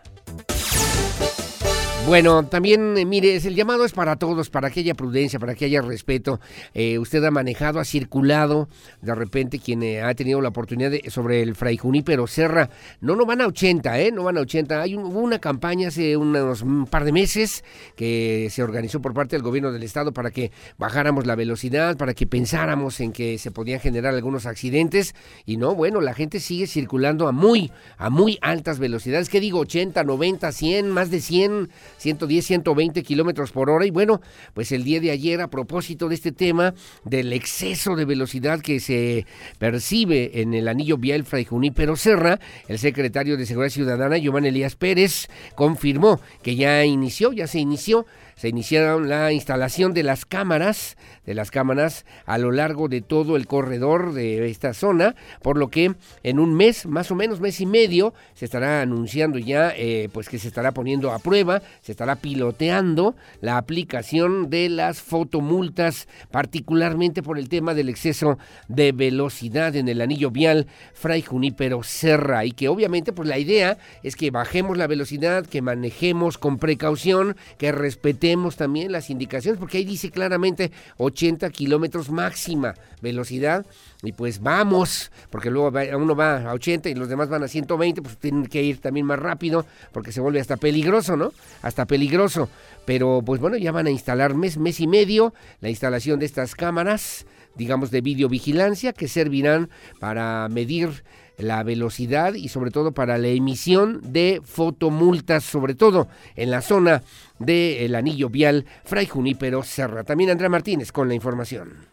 S1: Bueno, también, mire, el llamado es para todos, para que haya prudencia, para que haya respeto. Eh, usted ha manejado, ha circulado, de repente quien eh, ha tenido la oportunidad de, sobre el Fray Junípero Serra, no, no van a 80, ¿eh? No van a 80. Hay un- hubo una campaña hace unos un par de meses que se organizó por parte del gobierno del estado para que bajáramos la velocidad, para que pensáramos en que se podían generar algunos accidentes y no, bueno, la gente sigue circulando a muy, a muy altas velocidades. ¿Qué digo? 80, 90, 100, más de 100, 110, 120 kilómetros por hora. Y bueno, pues el día de ayer, a propósito de este tema del exceso de velocidad que se percibe en el anillo vial Fray Junípero Serra, el secretario de Seguridad Ciudadana, Giovanni Elías Pérez, confirmó que ya inició, ya se inició se iniciaron la instalación de las cámaras, de las cámaras a lo largo de todo el corredor de esta zona, por lo que en un mes, más o menos mes y medio, se estará anunciando ya, eh, pues que se estará poniendo a prueba, se estará piloteando la aplicación de las fotomultas, particularmente por el tema del exceso de velocidad en el anillo vial Fray Junípero Serra, y que obviamente pues la idea es que bajemos la velocidad, que manejemos con precaución, que respetemos también las indicaciones, porque ahí dice claramente 80 kilómetros máxima velocidad, y pues vamos, porque luego uno va a 80 y los demás van a 120, pues tienen que ir también más rápido, porque se vuelve hasta peligroso, ¿no? Hasta peligroso. Pero pues bueno, ya van a instalar mes, mes y medio la instalación de estas cámaras, digamos de videovigilancia, que servirán para medir la velocidad y sobre todo para la emisión de fotomultas, sobre todo en la zona del anillo vial Fray Junípero Serra. También Andrea Martínez con la información.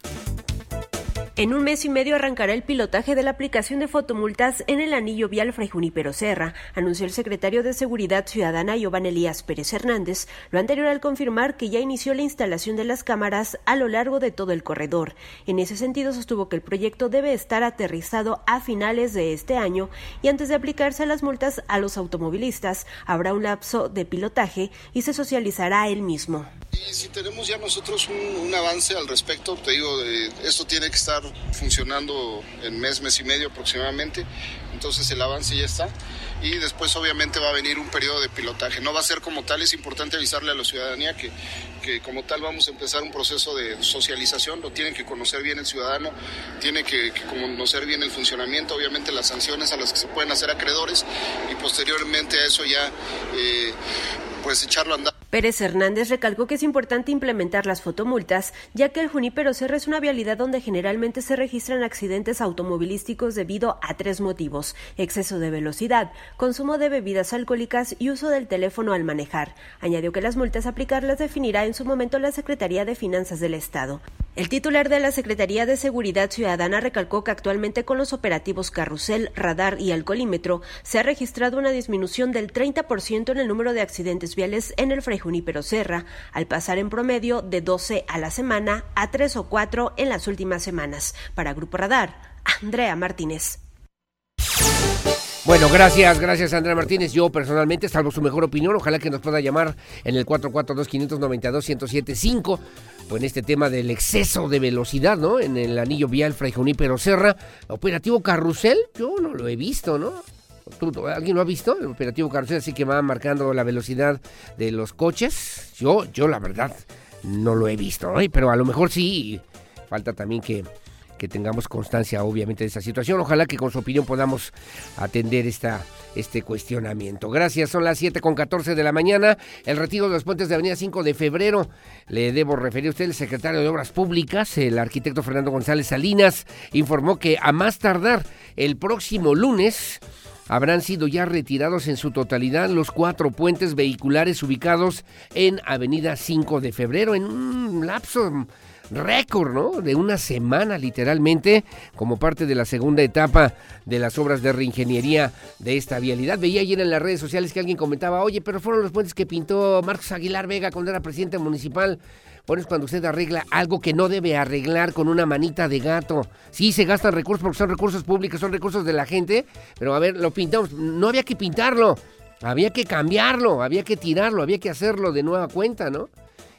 S10: En un mes y medio arrancará el pilotaje de la aplicación de fotomultas en el anillo vial Fray Junípero Serra, anunció el secretario de Seguridad Ciudadana Giovanni Elías Pérez Hernández, lo anterior al confirmar que ya inició la instalación de las cámaras a lo largo de todo el corredor. En ese sentido, sostuvo que el proyecto debe estar aterrizado a finales de este año y antes de aplicarse las multas a los automovilistas, habrá un lapso de pilotaje y se socializará el mismo.
S11: Y si tenemos ya nosotros un, un avance al respecto, te digo, eh, esto tiene que estar funcionando en mes, mes y medio aproximadamente, entonces el avance ya está. Y después obviamente va a venir un periodo de pilotaje. No va a ser como tal, es importante avisarle a la ciudadanía que, que como tal vamos a empezar un proceso de socialización, lo tienen que conocer bien el ciudadano, tiene que, que conocer bien el funcionamiento, obviamente las sanciones a las que se pueden hacer acreedores y posteriormente a eso ya eh, pues echarlo a andar.
S10: Pérez Hernández recalcó que es importante implementar las fotomultas, ya que el Junípero Serra es una vialidad donde generalmente se registran accidentes automovilísticos debido a tres motivos: exceso de velocidad, consumo de bebidas alcohólicas y uso del teléfono al manejar. Añadió que las multas a aplicar las definirá en su momento la Secretaría de Finanzas del Estado. El titular de la Secretaría de Seguridad Ciudadana recalcó que actualmente con los operativos Carrusel, Radar y Alcoholímetro se ha registrado una disminución del 30% en el número de accidentes viales en el Fray Junípero Serra, al pasar en promedio de 12 a la semana a 3 o 4 en las últimas semanas. Para Grupo Radar, Andrea Martínez.
S1: Bueno, gracias, gracias Andrea Martínez. Yo personalmente, salvo su mejor opinión, ojalá que nos pueda llamar en el 442-592-1075, pues en este tema del exceso de velocidad, ¿no? En el anillo vial Fray Junípero Serra. Operativo Carrusel, yo no lo he visto, ¿no? ¿Tú- ¿Alguien lo ha visto? El operativo Carrusel, así que va marcando la velocidad de los coches. Yo, yo la verdad, no lo he visto, ¿eh? pero a lo mejor sí. Falta también que, que tengamos constancia, obviamente, de esta situación. Ojalá que con su opinión podamos atender esta, este cuestionamiento. Gracias, son las 7 con 14 de la mañana. El retiro de los puentes de Avenida 5 de febrero. Le debo referir a usted, el secretario de Obras Públicas, el arquitecto Fernando González Salinas, informó que a más tardar el próximo lunes habrán sido ya retirados en su totalidad los cuatro puentes vehiculares ubicados en Avenida 5 de febrero en un lapso récord, ¿no? De una semana literalmente, como parte de la segunda etapa de las obras de reingeniería de esta vialidad. Veía ayer en las redes sociales que alguien comentaba, oye, pero fueron los puentes que pintó Marcos Aguilar Vega cuando era presidente municipal. Bueno, cuando usted arregla algo que no debe arreglar con una manita de gato. Sí, se gastan recursos porque son recursos públicos, son recursos de la gente, pero a ver, lo pintamos. No había que pintarlo, había que cambiarlo, había que tirarlo, había que hacerlo de nueva cuenta, ¿no?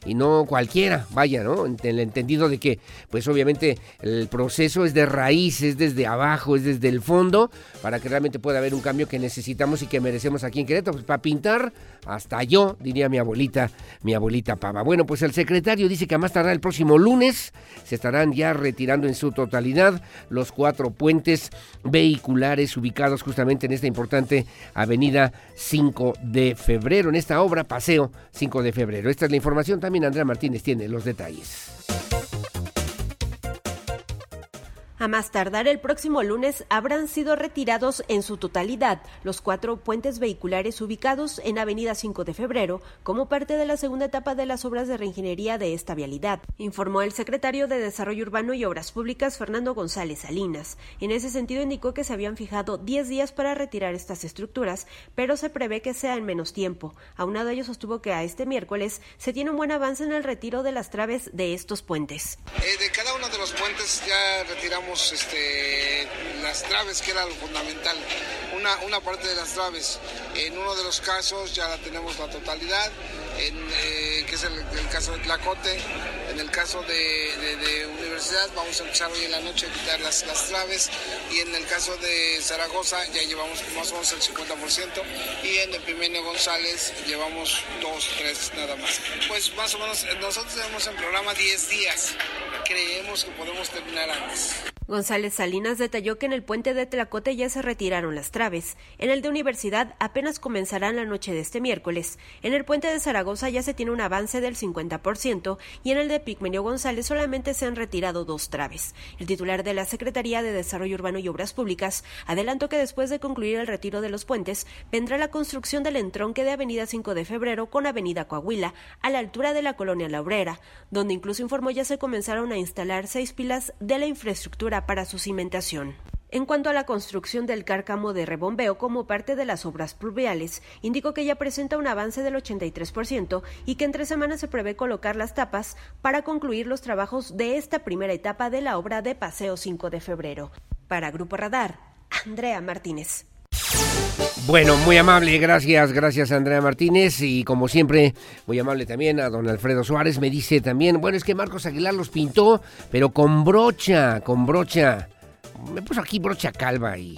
S1: Y no cualquiera, vaya, ¿no? En el entendido de que, pues obviamente el proceso es de raíz, es desde abajo, es desde el fondo, para que realmente pueda haber un cambio que necesitamos y que merecemos aquí en Querétaro. Pues para pintar, hasta yo, diría mi abuelita, mi abuelita Pava. Bueno, pues el secretario dice que a más tardar el próximo lunes se estarán ya retirando en su totalidad los cuatro puentes vehiculares ubicados justamente en esta importante avenida 5 de febrero, en esta obra Paseo 5 de febrero. Esta es la información también Andrea Martínez tiene los detalles.
S10: A más tardar el próximo lunes habrán sido retirados en su totalidad los cuatro puentes vehiculares ubicados en Avenida 5 de Febrero como parte de la segunda etapa de las obras de reingeniería de esta vialidad, informó el secretario de Desarrollo Urbano y Obras Públicas Fernando González Salinas. En ese sentido indicó que se habían fijado 10 días para retirar estas estructuras, pero se prevé que sea en menos tiempo. Aunado ello sostuvo que a este miércoles se tiene un buen avance en el retiro de las traves de estos puentes.
S15: Eh, de cada uno de los puentes ya retiramos este, las traves, que era lo fundamental. Una, una parte de las traves. En uno de los casos ya la tenemos la totalidad, en, eh, que es el, el, caso de Tlacote. En el caso de, de, de, Universidad vamos a empezar hoy en la noche a quitar las, las traves. Y en el caso de Zaragoza ya llevamos más o menos el 50%. Y en el Primenio González llevamos dos, tres nada más. Pues más o menos nosotros tenemos en programa 10 días. Creemos que podemos terminar antes.
S10: González Salinas detalló que en el puente de Tlacote ya se retiraron las traves. En el de Universidad apenas comenzarán la noche de este miércoles. En el puente de Zaragoza ya se tiene un avance del 50% y en el de Pigmenio González solamente se han retirado dos traves. El titular de la Secretaría de Desarrollo Urbano y Obras Públicas adelantó que después de concluir el retiro de los puentes vendrá la construcción del entronque de Avenida 5 de Febrero con Avenida Coahuila a la altura de la colonia La Obrera, donde incluso informó ya se comenzaron a instalar seis pilas de la infraestructura para su cimentación. En cuanto a la construcción del cárcamo de rebombeo como parte de las obras pluviales, indicó que ya presenta un avance del 83% y que en tres semanas se prevé colocar las tapas para concluir los trabajos de esta primera etapa de la obra de Paseo 5 de febrero. Para Grupo Radar, Andrea Martínez.
S1: Bueno, muy amable, gracias, gracias Andrea Martínez y como siempre, muy amable también a don Alfredo Suárez, me dice también, bueno, es que Marcos Aguilar los pintó, pero con brocha, con brocha, me puso aquí brocha calva y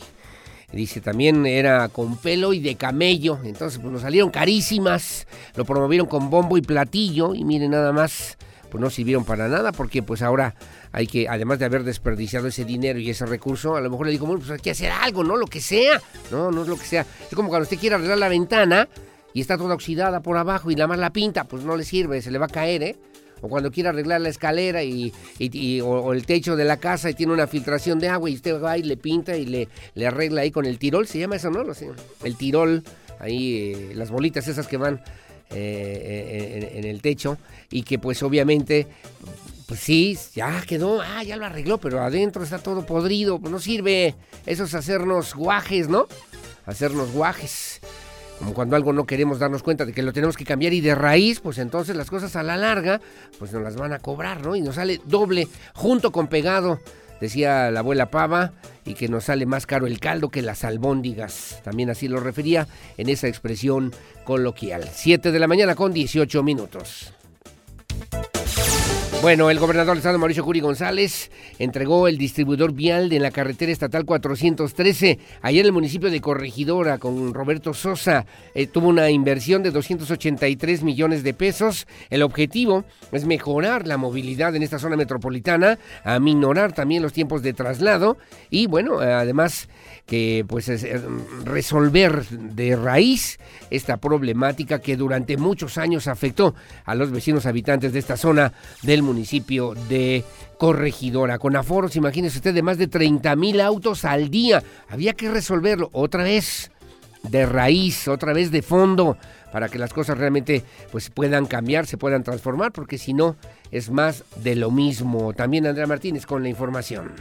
S1: dice también era con pelo y de camello, entonces pues nos salieron carísimas, lo promovieron con bombo y platillo y miren nada más, pues no sirvieron para nada porque pues ahora hay que, además de haber desperdiciado ese dinero y ese recurso, a lo mejor le digo, bueno, pues hay que hacer algo, ¿no? Lo que sea. No, no es lo que sea. Es como cuando usted quiere arreglar la ventana y está toda oxidada por abajo y nada más la pinta, pues no le sirve, se le va a caer, ¿eh? O cuando quiere arreglar la escalera y, y, o, el techo de la casa y tiene una filtración de agua y usted va y le pinta y le, le arregla ahí con el tirol, se llama eso, ¿no? El tirol, ahí eh, las bolitas esas que van eh, en, en el techo y que pues obviamente pues sí, ya quedó, ah, ya lo arregló, pero adentro está todo podrido, pues no sirve. Eso es hacernos guajes, ¿no? Hacernos guajes. Como cuando algo no queremos darnos cuenta de que lo tenemos que cambiar y de raíz, pues entonces las cosas a la larga, pues nos las van a cobrar, ¿no? Y nos sale doble, junto con pegado, decía la abuela Pava, y que nos sale más caro el caldo que las albóndigas. También así lo refería en esa expresión coloquial. 7 de la mañana con 18 minutos. Bueno, el gobernador del estado Mauricio Curi González entregó el distribuidor vial de la carretera estatal 413 allá en el municipio de Corregidora con Roberto Sosa. Eh, tuvo una inversión de 283 millones de pesos. El objetivo es mejorar la movilidad en esta zona metropolitana, aminorar también los tiempos de traslado y bueno, además que pues es, es resolver de raíz esta problemática que durante muchos años afectó a los vecinos habitantes de esta zona del municipio de Corregidora. Con aforos, imagínese usted, de más de 30 mil autos al día. Había que resolverlo otra vez de raíz, otra vez de fondo, para que las cosas realmente pues puedan cambiar, se puedan transformar, porque si no es más de lo mismo. También Andrea Martínez con la información.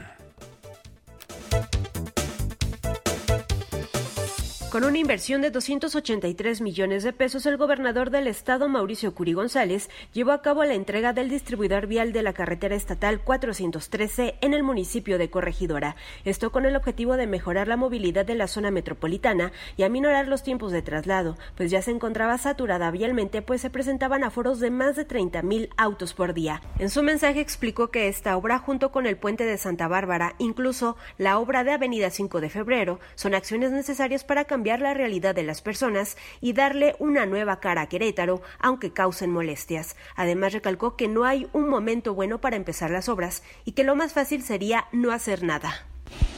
S10: Con una inversión de 283 millones de pesos, el gobernador del estado, Mauricio Curi González, llevó a cabo la entrega del distribuidor vial de la carretera estatal 413 en el municipio de Corregidora. Esto con el objetivo de mejorar la movilidad de la zona metropolitana y aminorar los tiempos de traslado, pues ya se encontraba saturada vialmente, pues se presentaban aforos de más de 30 mil autos por día. En su mensaje explicó que esta obra, junto con el puente de Santa Bárbara, incluso la obra de Avenida 5 de Febrero, son acciones necesarias para cambiar la realidad de las personas y darle una nueva cara a Querétaro, aunque causen molestias. Además, recalcó que no hay un momento bueno para empezar las obras y que lo más fácil sería no hacer nada.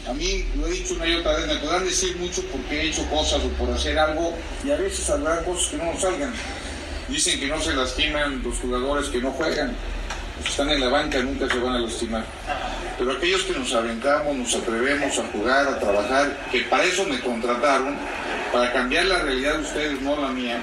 S14: A mí, lo he dicho una y otra vez, me podrán decir mucho porque he hecho cosas o por hacer algo y a veces habrá cosas que no nos salgan. Dicen que no se lastiman los jugadores que no juegan. Están en la banca nunca se van a lastimar. Pero aquellos que nos aventamos, nos atrevemos a jugar, a trabajar, que para eso me contrataron, para cambiar la realidad de ustedes, no la mía.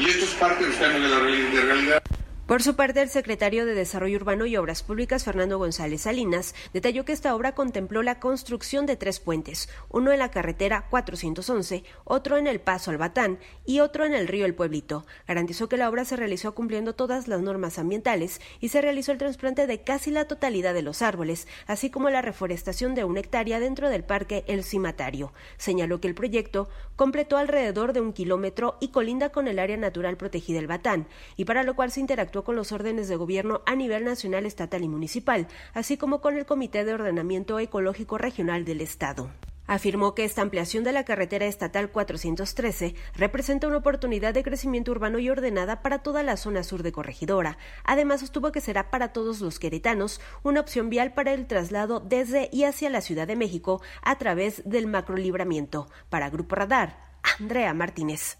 S14: Y esto es parte de los cambios de la realidad.
S10: Por su parte, el secretario de Desarrollo Urbano y Obras Públicas, Fernando González Salinas, detalló que esta obra contempló la construcción de tres puentes, uno en la carretera 411, otro en el Paso al Batán y otro en el río El Pueblito. Garantizó que la obra se realizó cumpliendo todas las normas ambientales y se realizó el trasplante de casi la totalidad de los árboles, así como la reforestación de una hectárea dentro del parque El Cimatario. Señaló que el proyecto completó alrededor de un kilómetro y colinda con el área natural protegida El Batán, y para lo cual se interactuó con los órdenes de gobierno a nivel nacional, estatal y municipal, así como con el Comité de Ordenamiento Ecológico Regional del Estado. Afirmó que esta ampliación de la carretera estatal 413 representa una oportunidad de crecimiento urbano y ordenada para toda la zona sur de Corregidora. Además, sostuvo que será para todos los queretanos una opción vial para el traslado desde y hacia la Ciudad de México a través del macrolibramiento. Para Grupo Radar, Andrea Martínez.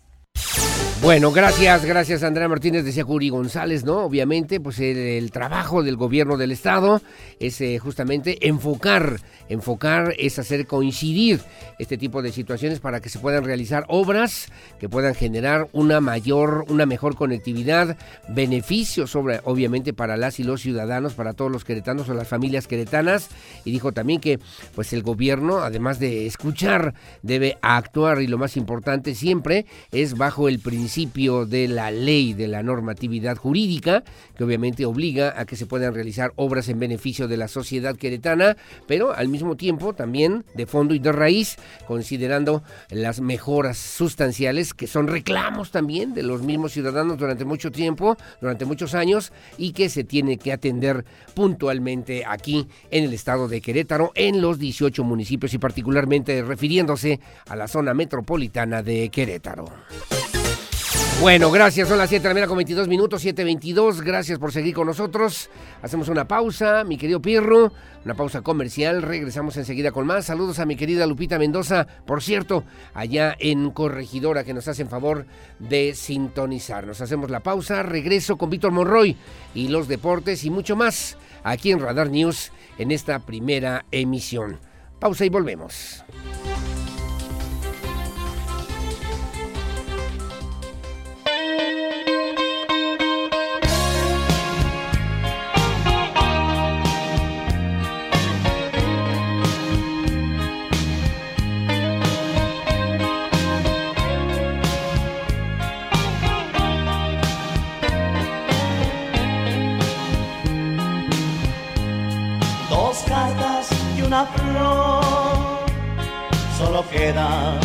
S1: Bueno, gracias, gracias Andrea Martínez, decía Curi González, ¿no? Obviamente, pues el, trabajo del gobierno del Estado es eh, justamente enfocar, enfocar es hacer coincidir este tipo de situaciones para que se puedan realizar obras que puedan generar una mayor, una mejor conectividad, beneficios sobre, obviamente para las y los ciudadanos, para todos los queretanos o las familias queretanas. Y dijo también que, pues el gobierno, además de escuchar, debe actuar y lo más importante siempre es bajo el principio principio de la ley de la normatividad jurídica, que obviamente obliga a que se puedan realizar obras en beneficio de la sociedad queretana, pero al mismo tiempo también de fondo y de raíz, considerando las mejoras sustanciales que son reclamos también de los mismos ciudadanos durante mucho tiempo, durante muchos años, y que se tiene que atender puntualmente aquí en el estado de Querétaro, en los 18 municipios y particularmente refiriéndose a la zona metropolitana de Querétaro. Bueno, gracias. Son las 7 de la mañana con 22 minutos, 7.22. Gracias por seguir con nosotros. Hacemos una pausa, mi querido Pirro. Una pausa comercial. Regresamos enseguida con más. Saludos a mi querida Lupita Mendoza. Por cierto, allá en Corregidora, que nos hacen favor de sintonizar. Nos hacemos la pausa. Regreso con Víctor Monroy y los deportes y mucho más aquí en Radar News en esta primera emisión. Pausa y volvemos.
S16: Flor solo queda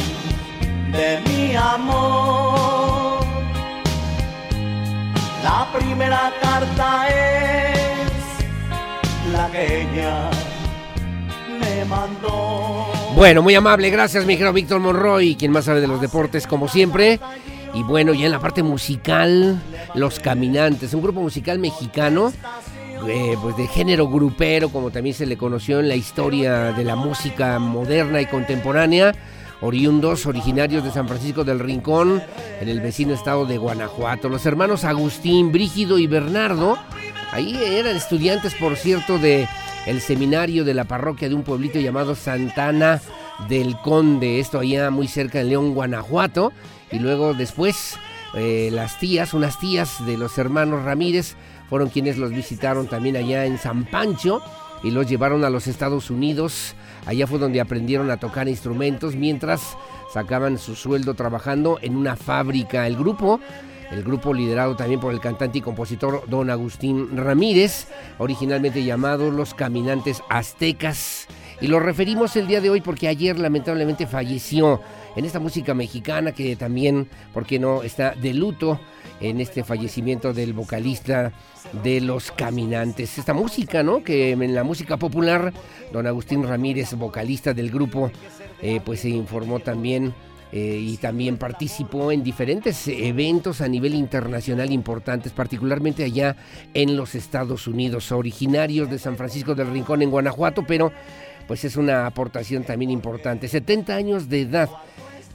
S16: de mi amor. La primera carta es la que ella me mandó.
S1: Bueno, muy amable, gracias mi querido Víctor Monroy, quien más sabe de los deportes como siempre. Y bueno, ya en la parte musical, Los Caminantes, un grupo musical mexicano eh, pues de género grupero, como también se le conoció en la historia de la música moderna y contemporánea, oriundos originarios de San Francisco del Rincón, en el vecino estado de Guanajuato. Los hermanos Agustín, Brígido y Bernardo, ahí eran estudiantes, por cierto, de el seminario de la parroquia de un pueblito llamado Santana del Conde, esto allá muy cerca de León, Guanajuato, y luego después eh, las tías, unas tías de los hermanos Ramírez, fueron quienes los visitaron también allá en San Pancho y los llevaron a los Estados Unidos. Allá fue donde aprendieron a tocar instrumentos mientras sacaban su sueldo trabajando en una fábrica. El grupo el grupo liderado también por el cantante y compositor don Agustín Ramírez, originalmente llamado Los Caminantes Aztecas. Y lo referimos el día de hoy porque ayer lamentablemente falleció en esta música mexicana que también, porque no, está de luto en este fallecimiento del vocalista de Los Caminantes. Esta música, ¿no? Que en la música popular, don Agustín Ramírez, vocalista del grupo, eh, pues se informó también eh, y también participó en diferentes eventos a nivel internacional importantes, particularmente allá en los Estados Unidos, originarios de San Francisco del Rincón en Guanajuato, pero pues es una aportación también importante. 70 años de edad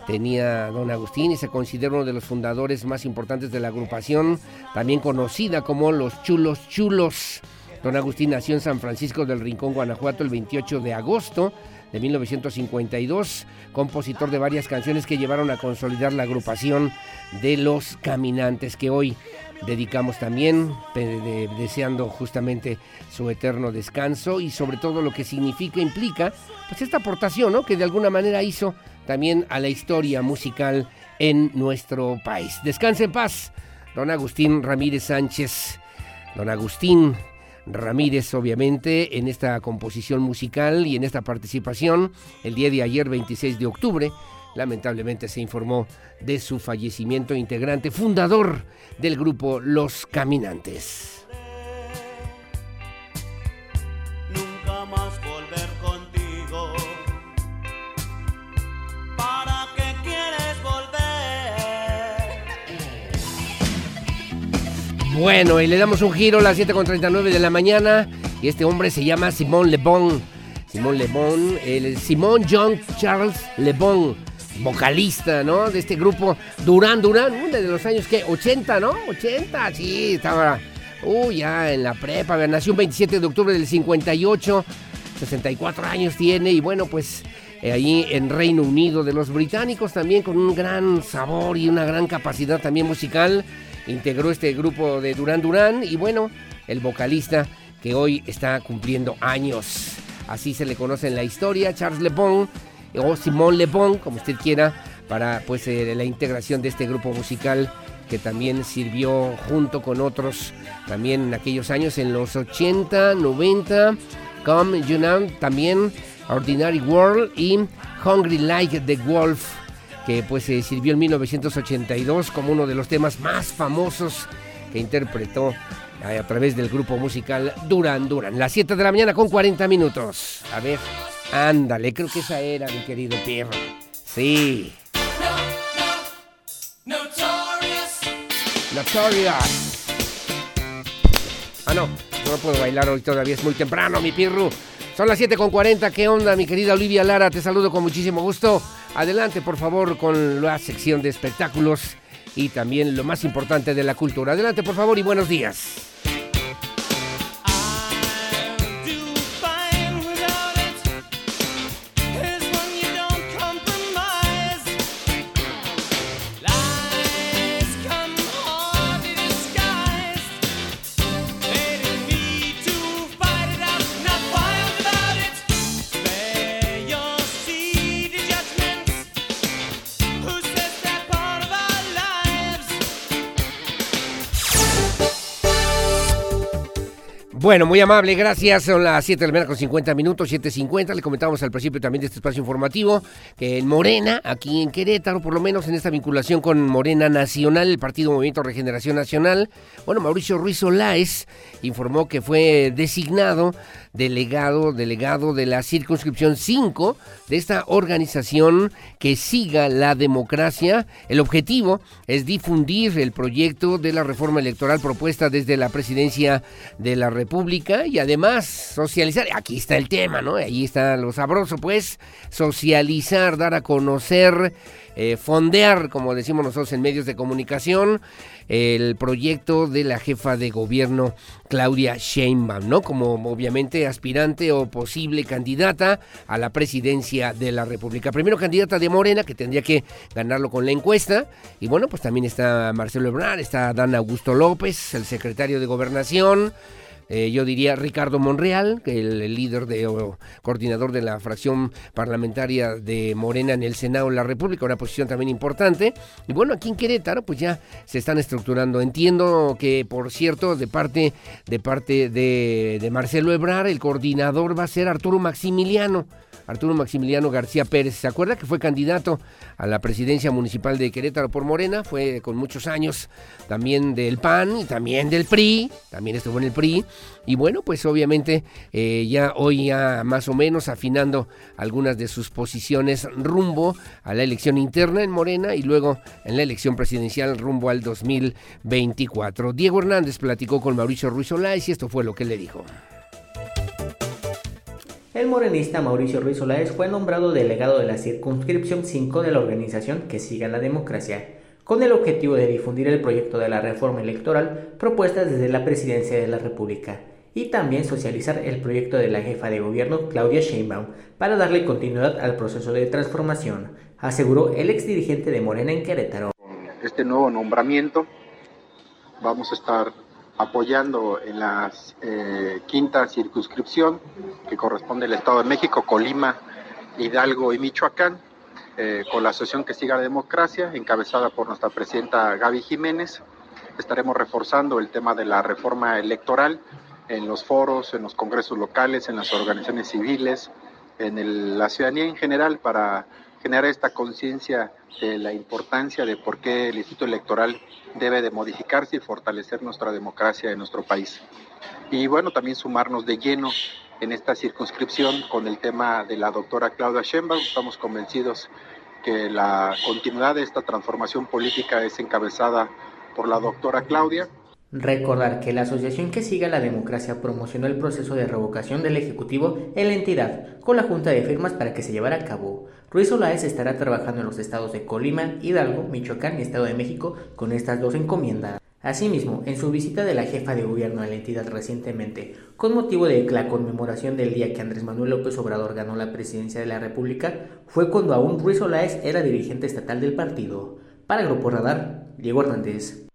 S1: tenía don Agustín y se considera uno de los fundadores más importantes de la agrupación, también conocida como los Chulos Chulos. Don Agustín nació en San Francisco del Rincón, Guanajuato, el 28 de agosto de 1952, compositor de varias canciones que llevaron a consolidar la agrupación de los caminantes que hoy dedicamos también, deseando justamente su eterno descanso y sobre todo lo que significa, implica, pues esta aportación, ¿no? Que de alguna manera hizo también a la historia musical en nuestro país. Descanse en paz, don Agustín Ramírez Sánchez. Don Agustín, Ramírez, obviamente, en esta composición musical y en esta participación. El día de ayer, 26 de octubre, lamentablemente se informó de su fallecimiento integrante, fundador del grupo Los Caminantes. Bueno, y le damos un giro a las 7.39 de la mañana. Y este hombre se llama Simón Le Bon. Simón Le Bon, el Simón John Charles Le Bon, vocalista, ¿no? De este grupo Durán Durán, uno de los años que 80, ¿no? 80, sí, estaba, uy, ya en la prepa, nació un 27 de octubre del 58, 64 años tiene y bueno, pues eh, ahí en Reino Unido de los británicos también con un gran sabor y una gran capacidad también musical integró este grupo de Durán Durán y bueno, el vocalista que hoy está cumpliendo años. Así se le conoce en la historia, Charles Le Bon o Simón Le Bon, como usted quiera, para pues eh, la integración de este grupo musical que también sirvió junto con otros también en aquellos años, en los 80, 90, Come Know, también Ordinary World y Hungry Like the Wolf que pues se sirvió en 1982 como uno de los temas más famosos que interpretó a través del grupo musical Duran Duran. Las 7 de la mañana con 40 minutos. A ver, ándale, creo que esa era, mi querido Pierro. Sí. Notorious. Ah, no, no puedo bailar hoy todavía, es muy temprano, mi Pierro. Son las 7 con 40, ¿qué onda, mi querida Olivia Lara? Te saludo con muchísimo gusto. Adelante, por favor, con la sección de espectáculos y también lo más importante de la cultura. Adelante, por favor, y buenos días. Bueno, muy amable, gracias. Son las 7 de la mañana con 50 minutos, 7.50. Le comentábamos al principio también de este espacio informativo que en Morena, aquí en Querétaro, por lo menos en esta vinculación con Morena Nacional, el Partido Movimiento Regeneración Nacional, bueno, Mauricio Ruiz Olaez informó que fue designado delegado, delegado de la circunscripción 5 de esta organización que siga la democracia. El objetivo es difundir el proyecto de la reforma electoral propuesta desde la presidencia de la República y además socializar. Aquí está el tema, ¿no? Ahí está lo sabroso, pues, socializar, dar a conocer, eh, fondear, como decimos nosotros en medios de comunicación, el proyecto de la jefa de gobierno Claudia Sheinbaum, ¿no? Como obviamente aspirante o posible candidata a la presidencia de la República. Primero candidata de Morena, que tendría que ganarlo con la encuesta. Y bueno, pues también está Marcelo Ebrard, está Dan Augusto López, el secretario de Gobernación. Eh, yo diría Ricardo Monreal, el, líder de o coordinador de la fracción parlamentaria de Morena en el Senado de la República, una posición también importante. Y bueno, aquí en Querétaro, pues ya se están estructurando. Entiendo que, por cierto, de parte de parte de, de Marcelo Ebrar, el coordinador va a ser Arturo Maximiliano. Arturo Maximiliano García Pérez. ¿Se acuerda que fue candidato a la presidencia municipal de Querétaro por Morena? Fue con muchos años también del PAN y también del PRI, también estuvo en el PRI. Y bueno, pues obviamente eh, ya hoy ya más o menos afinando algunas de sus posiciones rumbo a la elección interna en Morena y luego en la elección presidencial rumbo al 2024. Diego Hernández platicó con Mauricio Ruiz Olais y esto fue lo que le dijo.
S17: El morenista Mauricio Ruiz Olaez fue nombrado delegado de la circunscripción 5 de la organización Que Siga la Democracia, con el objetivo de difundir el proyecto de la reforma electoral propuesta desde la presidencia de la República y también socializar el proyecto de la jefa de gobierno Claudia Sheinbaum para darle continuidad al proceso de transformación, aseguró el exdirigente de Morena en Querétaro.
S18: Este nuevo nombramiento vamos a estar apoyando en la eh, quinta circunscripción que corresponde al Estado de México, Colima, Hidalgo y Michoacán, eh, con la asociación que siga la democracia, encabezada por nuestra presidenta Gaby Jiménez. Estaremos reforzando el tema de la reforma electoral en los foros, en los congresos locales, en las organizaciones civiles, en el, la ciudadanía en general para generar esta conciencia de la importancia de por qué el Instituto Electoral debe de modificarse y fortalecer nuestra democracia en nuestro país. Y bueno, también sumarnos de lleno en esta circunscripción con el tema de la doctora Claudia Sheinbaum. Estamos convencidos que la continuidad de esta transformación política es encabezada por la doctora Claudia.
S17: Recordar que la asociación que siga la democracia promocionó el proceso de revocación del Ejecutivo en la entidad con la junta de firmas para que se llevara a cabo. Ruiz Olaez estará trabajando en los estados de Colima, Hidalgo, Michoacán y Estado de México con estas dos encomiendas. Asimismo, en su visita de la jefa de gobierno a la entidad recientemente, con motivo de la conmemoración del día que Andrés Manuel López Obrador ganó la presidencia de la República, fue cuando aún Ruiz Olaez era dirigente estatal del partido. Para Grupo Radar, Diego Hernández.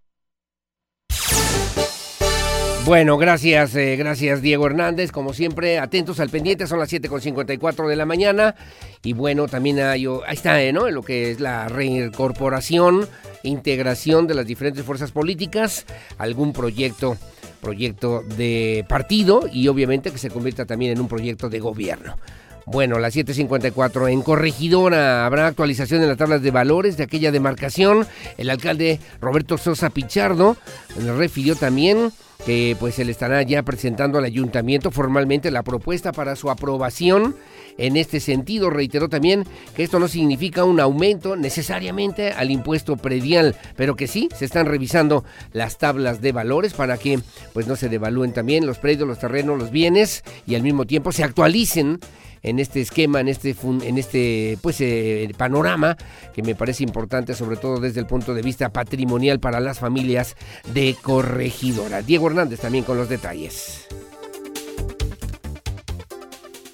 S1: Bueno, gracias, eh, gracias Diego Hernández. Como siempre, atentos al pendiente, son las 7.54 de la mañana. Y bueno, también hay, ahí está, eh, ¿no? En lo que es la reincorporación, integración de las diferentes fuerzas políticas, algún proyecto, proyecto de partido y obviamente que se convierta también en un proyecto de gobierno. Bueno, las 7.54 en Corregidora habrá actualización en las tablas de valores de aquella demarcación. El alcalde Roberto Sosa Pichardo refirió también que pues se le estará ya presentando al ayuntamiento formalmente la propuesta para su aprobación. En este sentido, reiteró también que esto no significa un aumento necesariamente al impuesto predial, pero que sí se están revisando las tablas de valores para que pues no se devalúen también los predios, los terrenos, los bienes y al mismo tiempo se actualicen en este esquema, en este, en este pues, eh, panorama que me parece importante, sobre todo desde el punto de vista patrimonial para las familias de Corregidora. Diego Hernández también con los detalles.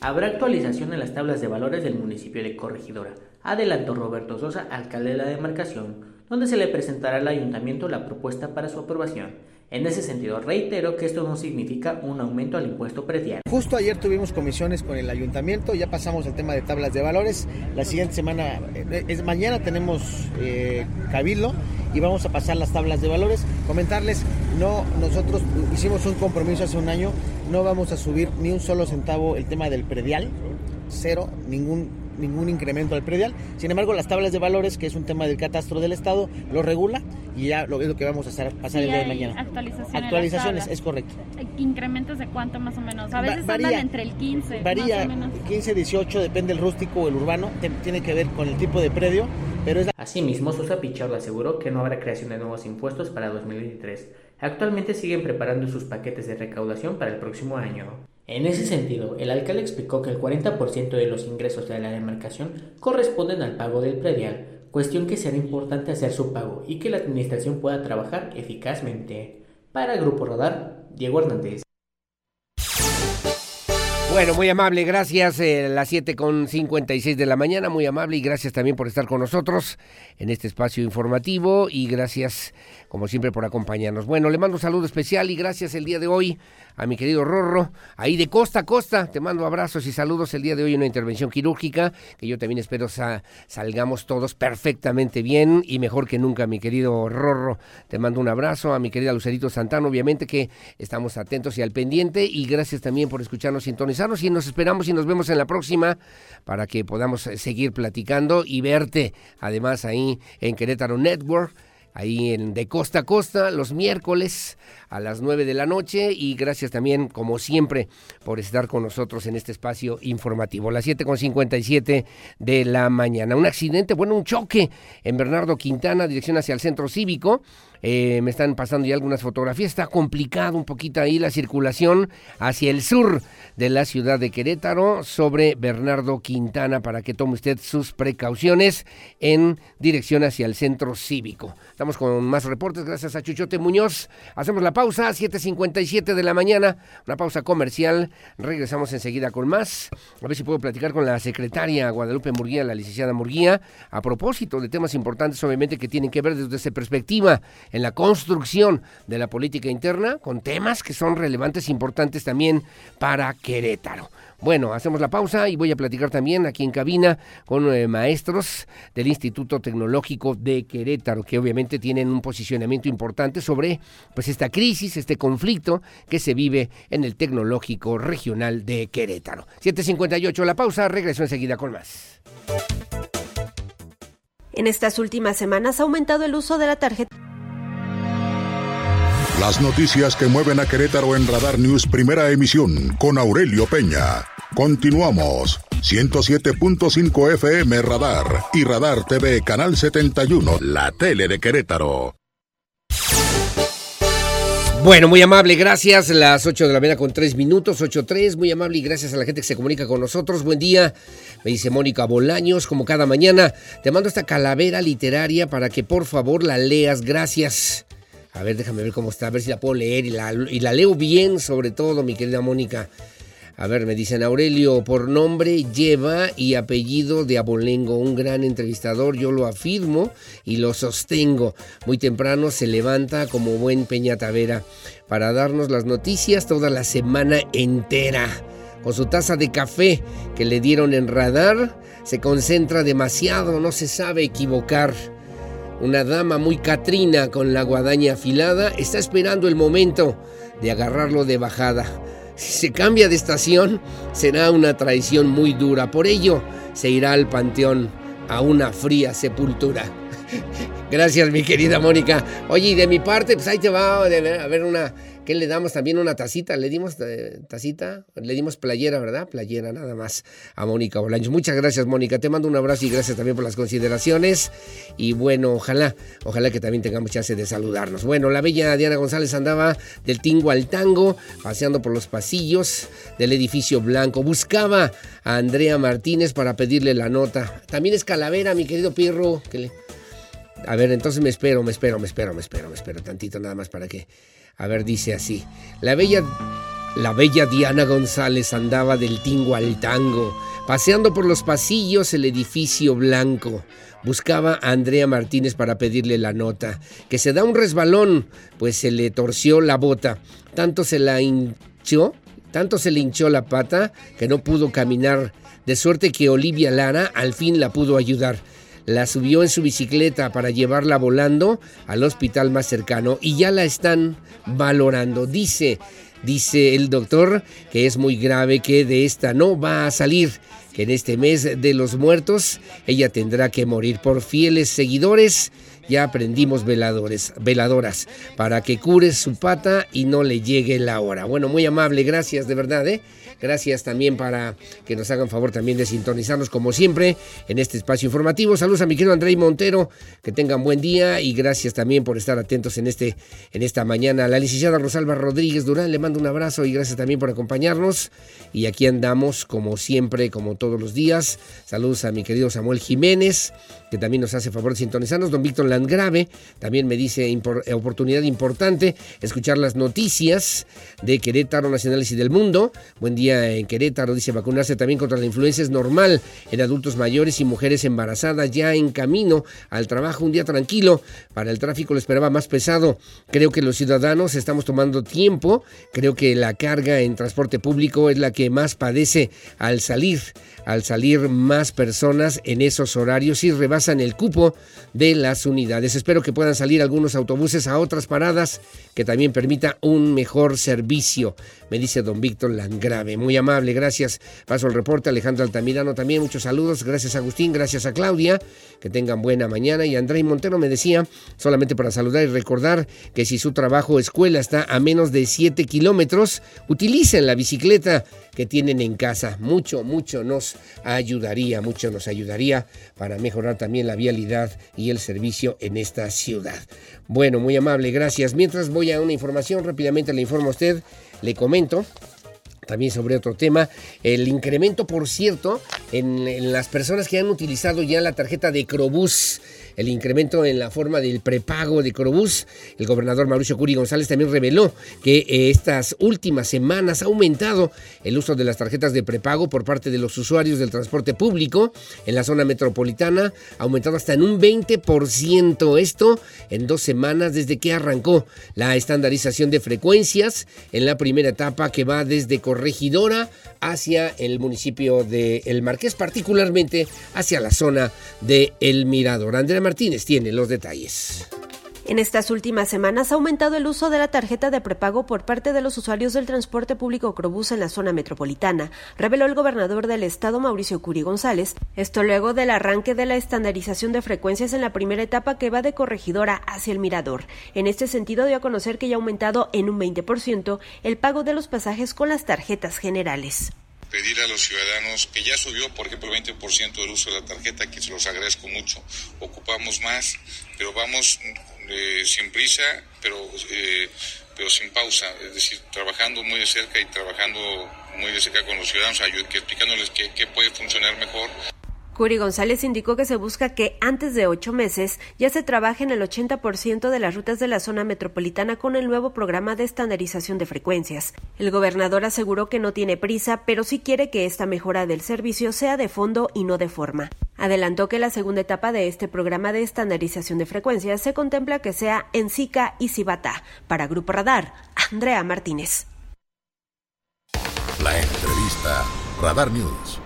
S17: Habrá actualización en las tablas de valores del municipio de Corregidora, adelantó Roberto Sosa, alcalde de la demarcación, donde se le presentará al ayuntamiento la propuesta para su aprobación. En ese sentido, reitero que esto no significa un aumento al impuesto predial.
S19: Justo ayer tuvimos comisiones con el ayuntamiento, ya pasamos al tema de tablas de valores. La siguiente semana, eh, es mañana tenemos eh, cabildo y vamos a pasar las tablas de valores. Comentarles, no, nosotros hicimos un compromiso hace un año, no vamos a subir ni un solo centavo el tema del predial, cero, ningún ningún incremento al predial. Sin embargo, las tablas de valores, que es un tema del catastro del Estado, lo regula y ya lo es lo que vamos a hacer, pasar el día de mañana.
S20: Actualizaciones.
S19: Actualizaciones, es correcto.
S20: ¿Incrementos de cuánto más o menos? A veces
S19: varía,
S20: andan entre el 15.
S19: Varía,
S20: más o menos.
S19: 15, 18, depende del rústico o el urbano, tiene que ver con el tipo de predio, pero es la...
S17: Asimismo, Sosa Pichardo aseguró que no habrá creación de nuevos impuestos para 2023. Actualmente siguen preparando sus paquetes de recaudación para el próximo año. En ese sentido, el alcalde explicó que el 40% de los ingresos de la demarcación corresponden al pago del predial, cuestión que será importante hacer su pago y que la administración pueda trabajar eficazmente. Para Grupo Radar, Diego Hernández.
S1: Bueno, muy amable, gracias. Eh, las 7 con 56 de la mañana, muy amable y gracias también por estar con nosotros en este espacio informativo y gracias, como siempre, por acompañarnos. Bueno, le mando un saludo especial y gracias el día de hoy a mi querido Rorro, ahí de costa a costa. Te mando abrazos y saludos el día de hoy, una intervención quirúrgica que yo también espero salgamos todos perfectamente bien y mejor que nunca, mi querido Rorro. Te mando un abrazo a mi querida Lucerito Santana, obviamente que estamos atentos y al pendiente y gracias también por escucharnos, sintonizarnos y nos esperamos y nos vemos en la próxima para que podamos eh, seguir platicando y verte además ahí en Querétaro Network ahí en De Costa a Costa los miércoles a las 9 de la noche y gracias también, como siempre, por estar con nosotros en este espacio informativo. Las 7.57 de la mañana. Un accidente, bueno, un choque en Bernardo Quintana, dirección hacia el centro cívico. Eh, me están pasando ya algunas fotografías. Está complicado un poquito ahí la circulación hacia el sur de la ciudad de Querétaro sobre Bernardo Quintana para que tome usted sus precauciones en dirección hacia el centro cívico. Estamos con más reportes gracias a Chuchote Muñoz. Hacemos la pausa, 7.57 de la mañana, una pausa comercial. Regresamos enseguida con más. A ver si puedo platicar con la secretaria Guadalupe Murguía, la licenciada Murguía, a propósito de temas importantes, obviamente, que tienen que ver desde esa perspectiva en la construcción de la política interna, con temas que son relevantes e importantes también para Querétaro. Bueno, hacemos la pausa y voy a platicar también aquí en cabina con eh, maestros del Instituto Tecnológico de Querétaro, que obviamente tienen un posicionamiento importante sobre pues esta crisis, este conflicto que se vive en el Tecnológico Regional de Querétaro. 7.58 la pausa, regreso enseguida con más.
S10: En estas últimas semanas ha aumentado el uso de la tarjeta.
S2: Las noticias que mueven a Querétaro en Radar News Primera Emisión con Aurelio Peña. Continuamos. 107.5 FM Radar y Radar TV Canal 71, la tele de Querétaro.
S1: Bueno, muy amable, gracias. Las 8 de la mañana con 3 minutos, 8.3. Muy amable y gracias a la gente que se comunica con nosotros. Buen día, me dice Mónica Bolaños, como cada mañana. Te mando esta calavera literaria para que por favor la leas. Gracias. A ver, déjame ver cómo está, a ver si la puedo leer y la, leo bien, sobre todo, mi querida Mónica. A ver, me dicen Aurelio, por nombre lleva y apellido de Abolengo, un gran entrevistador, yo lo afirmo y lo sostengo. Muy temprano se levanta como buen Peña Tavera para darnos las noticias toda la semana entera. Con su taza de café que le dieron en radar, se concentra demasiado, no se sabe equivocar. Una dama muy catrina con la guadaña afilada está esperando el momento de agarrarlo de bajada. Si se cambia de estación, será una traición muy dura. Por ello, se irá al panteón a una fría sepultura. <laughs> Gracias, mi querida Mónica. Oye, y de mi parte, pues ahí te va a ver una ¿Qué le damos también una tacita? ¿Le dimos eh, tacita? Le dimos playera, ¿verdad? Playera nada más a Mónica Bolaños. Muchas gracias, Mónica. Te mando un abrazo y gracias también por las consideraciones. Y bueno, ojalá, ojalá que también tengamos chance de saludarnos. Bueno, la bella Diana González andaba del tingo al tango, paseando por los pasillos del edificio blanco. Buscaba a Andrea Martínez para pedirle la nota. También es calavera, mi querido Pirro. Que A ver, entonces me espero, me espero, me espero, me espero, me espero tantito nada más para que a ver, dice así. La bella, la bella Diana González andaba del tingo al tango, paseando por los pasillos el edificio blanco. Buscaba a Andrea Martínez para pedirle la nota, que se da un resbalón, pues se le torció la bota. Tanto se la hinchó, tanto se le hinchó la pata, que no pudo caminar. De suerte que Olivia Lara al fin la pudo ayudar la subió en su bicicleta para llevarla volando al hospital más cercano y ya la están valorando. Dice, dice el doctor que es muy grave, que de esta no va a salir, que en este mes de los muertos ella tendrá que morir por fieles seguidores. Ya aprendimos veladores, veladoras para que cure su pata y no le llegue la hora. Bueno, muy amable, gracias de verdad, ¿eh? Gracias también para que nos hagan favor también de sintonizarnos como siempre en este espacio informativo. Saludos a mi querido Andrei Montero, que tengan buen día y gracias también por estar atentos en, este, en esta mañana. la licenciada Rosalba Rodríguez Durán le mando un abrazo y gracias también por acompañarnos. Y aquí andamos como siempre, como todos los días. Saludos a mi querido Samuel Jiménez, que también nos hace favor de sintonizarnos. Don Víctor Landgrave, también me dice impor- oportunidad importante escuchar las noticias de Querétaro, nacionales y del mundo. Buen día en Querétaro, dice vacunarse también contra la influenza es normal en adultos mayores y mujeres embarazadas ya en camino al trabajo, un día tranquilo. Para el tráfico lo esperaba más pesado. Creo que los ciudadanos estamos tomando tiempo, creo que la carga en transporte público es la que más padece al salir, al salir más personas en esos horarios y rebasan el cupo de las unidades. Espero que puedan salir algunos autobuses a otras paradas que también permita un mejor servicio, me dice don Víctor Langrave. Muy amable, gracias. Paso el reporte, Alejandro Altamirano también, muchos saludos. Gracias Agustín, gracias a Claudia, que tengan buena mañana. Y André Montero me decía, solamente para saludar y recordar que si su trabajo o escuela está a menos de 7 kilómetros, utilicen la bicicleta que tienen en casa. Mucho, mucho nos ayudaría, mucho nos ayudaría para mejorar también la vialidad y el servicio en esta ciudad. Bueno, muy amable, gracias. Mientras voy a una información, rápidamente le informo a usted, le comento. También sobre otro tema, el incremento, por cierto, en, las personas que han utilizado ya la tarjeta de Crobús el incremento en la forma del prepago de Crobús. El gobernador Mauricio Curi González también reveló que eh, estas últimas semanas ha aumentado el uso de las tarjetas de prepago por parte de los usuarios del transporte público en la zona metropolitana, ha aumentado hasta en un 20%. Esto en dos semanas desde que arrancó la estandarización de frecuencias en la primera etapa que va desde Corregidora hacia el municipio de El Marqués, particularmente hacia la zona de El Mirador. Martínez tiene los detalles.
S10: En estas últimas semanas ha aumentado el uso de la tarjeta de prepago por parte de los usuarios del transporte público Crobús en la zona metropolitana, reveló el gobernador del estado Mauricio Curi González. Esto luego del arranque de la estandarización de frecuencias en la primera etapa que va de Corregidora hacia el Mirador. En este sentido dio a conocer que ya ha aumentado en un 20% el pago de los pasajes con las tarjetas generales
S14: pedir a los ciudadanos que ya subió, por ejemplo, el 20% del uso de la tarjeta, que se los agradezco mucho. Ocupamos más, pero vamos eh, sin prisa, pero, eh, pero sin pausa. Es decir, trabajando muy de cerca y trabajando muy de cerca con los ciudadanos, explicándoles qué, qué puede funcionar mejor.
S10: Curi González indicó que se busca que antes de ocho meses ya se trabaje en el 80% de las rutas de la zona metropolitana con el nuevo programa de estandarización de frecuencias. El gobernador aseguró que no tiene prisa, pero sí quiere que esta mejora del servicio sea de fondo y no de forma. Adelantó que la segunda etapa de este programa de estandarización de frecuencias se contempla que sea en Sica y Cibata. Para Grupo Radar, Andrea Martínez.
S2: La entrevista Radar News.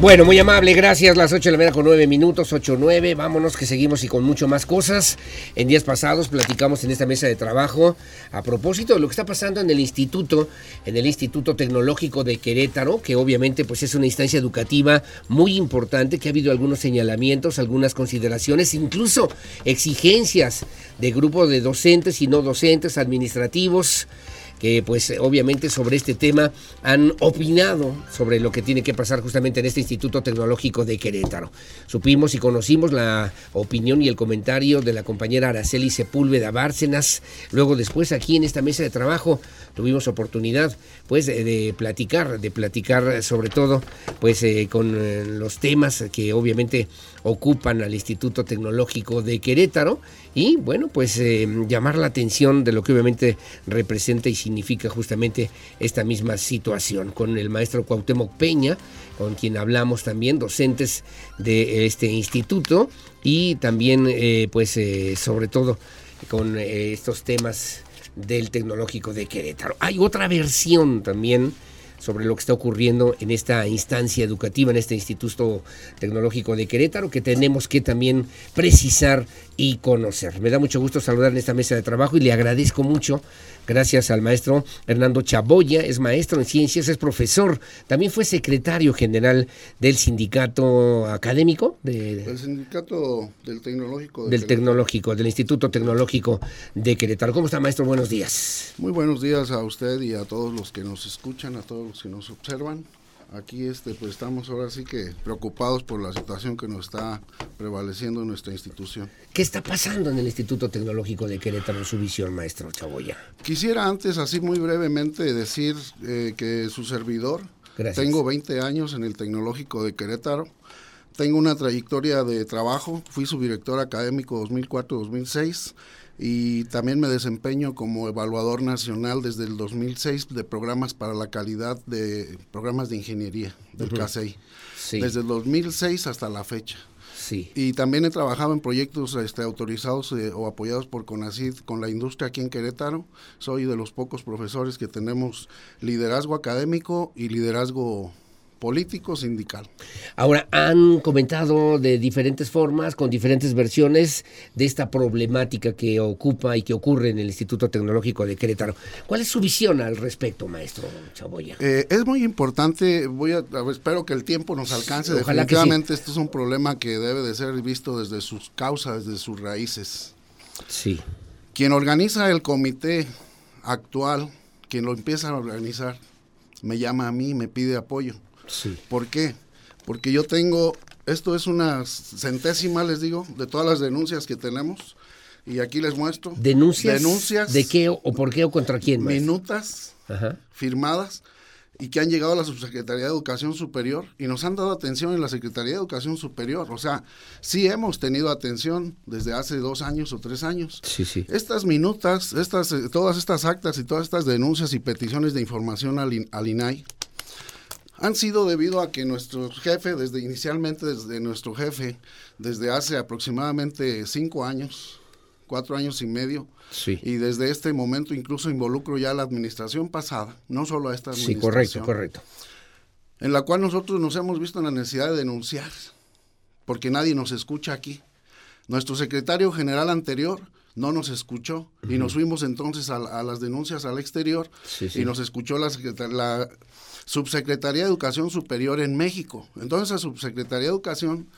S1: Bueno, muy amable, gracias. Las 8 de la mañana con 9 minutos, 8 9. Vámonos que seguimos y con mucho más cosas. En días pasados platicamos en esta mesa de trabajo a propósito de lo que está pasando en el instituto, en el Instituto Tecnológico de Querétaro, que obviamente pues es una instancia educativa muy importante, que ha habido algunos señalamientos, algunas consideraciones, incluso exigencias de grupo de docentes y no docentes, administrativos que pues obviamente sobre este tema han opinado sobre lo que tiene que pasar justamente en este Instituto Tecnológico de Querétaro. Supimos y conocimos la opinión y el comentario de la compañera Araceli Sepúlveda Bárcenas. Luego después aquí en esta mesa de trabajo tuvimos oportunidad pues de, platicar, de platicar sobre todo pues eh, con eh, los temas que obviamente ocupan al Instituto Tecnológico de Querétaro y bueno pues eh, llamar la atención de lo que obviamente representa y significa justamente esta misma situación con el maestro Cuauhtémoc Peña con quien hablamos también docentes de este instituto y también eh, pues eh, sobre todo con eh, estos temas del tecnológico de Querétaro. Hay otra versión también sobre lo que está ocurriendo en esta instancia educativa, en este Instituto Tecnológico de Querétaro, que tenemos que también precisar y conocer. Me da mucho gusto saludar en esta mesa de trabajo y le agradezco mucho, gracias al maestro Hernando Chaboya, es maestro en ciencias, es profesor, también fue secretario general del sindicato académico de,
S21: El sindicato del tecnológico. de
S1: del
S21: Querétaro.
S1: tecnológico, del Instituto Tecnológico de Querétaro. ¿Cómo está, maestro? Buenos días.
S21: Muy buenos días a usted y a todos los que nos escuchan, a todos los que nos observan. Aquí este, pues estamos ahora sí que preocupados por la situación que nos está prevaleciendo en nuestra institución.
S1: ¿Qué está pasando en el Instituto Tecnológico de Querétaro en su visión, maestro Chaboya?
S21: Quisiera antes, así muy brevemente, decir eh, que su servidor Gracias. Tengo 20 años en el Tecnológico de Querétaro. Tengo una trayectoria de trabajo. Fui subdirector académico 2004-2006 y también me desempeño como evaluador nacional desde el 2006 de programas para la calidad de programas de ingeniería del CASEI. Desde el 2006 hasta la fecha.
S1: Sí.
S21: Y también he trabajado en proyectos este, autorizados eh, o apoyados por CONACID con la industria aquí en Querétaro. Soy de los pocos profesores que tenemos liderazgo académico y liderazgo político sindical.
S1: Ahora, han comentado de diferentes formas, con diferentes versiones de esta problemática que ocupa y que ocurre en el Instituto Tecnológico de Querétaro. ¿Cuál es su visión al respecto, maestro Chaboya?
S21: Eh, es muy importante, voy a, espero que el tiempo nos alcance. Definitivamente esto es un problema que debe de ser visto desde sus causas, desde sus raíces.
S1: Sí.
S21: Quien organiza el comité actual, quien lo empieza a organizar, me llama a mí y me pide apoyo ¿Por qué? Porque yo tengo, esto es una centésima, les digo, de todas las denuncias que tenemos. Y aquí les muestro.
S1: ¿Denuncias?
S21: Denuncias.
S1: ¿De qué o por qué o contra quién?
S21: Minutas firmadas y que han llegado a la Subsecretaría de Educación Superior y nos han dado atención en la Secretaría de Educación Superior. O sea, sí hemos tenido atención desde hace dos años o tres años.
S1: Sí, sí.
S21: Estas minutas, estas, eh, todas estas actas y todas estas denuncias y peticiones de información al, al INAI han sido debido a que nuestro jefe, desde inicialmente desde nuestro jefe, desde hace aproximadamente cinco años, cuatro años y medio, y desde este momento incluso involucro ya a la administración pasada, no solo a esta administración.
S1: Sí, correcto, correcto.
S21: En la cual nosotros nos hemos visto en la necesidad de denunciar, porque nadie nos escucha aquí. Nuestro secretario general anterior no nos escuchó y nos fuimos entonces a, las denuncias al exterior y nos escuchó la, la Subsecretaría de Educación Superior en México. Entonces, la Subsecretaría de Educación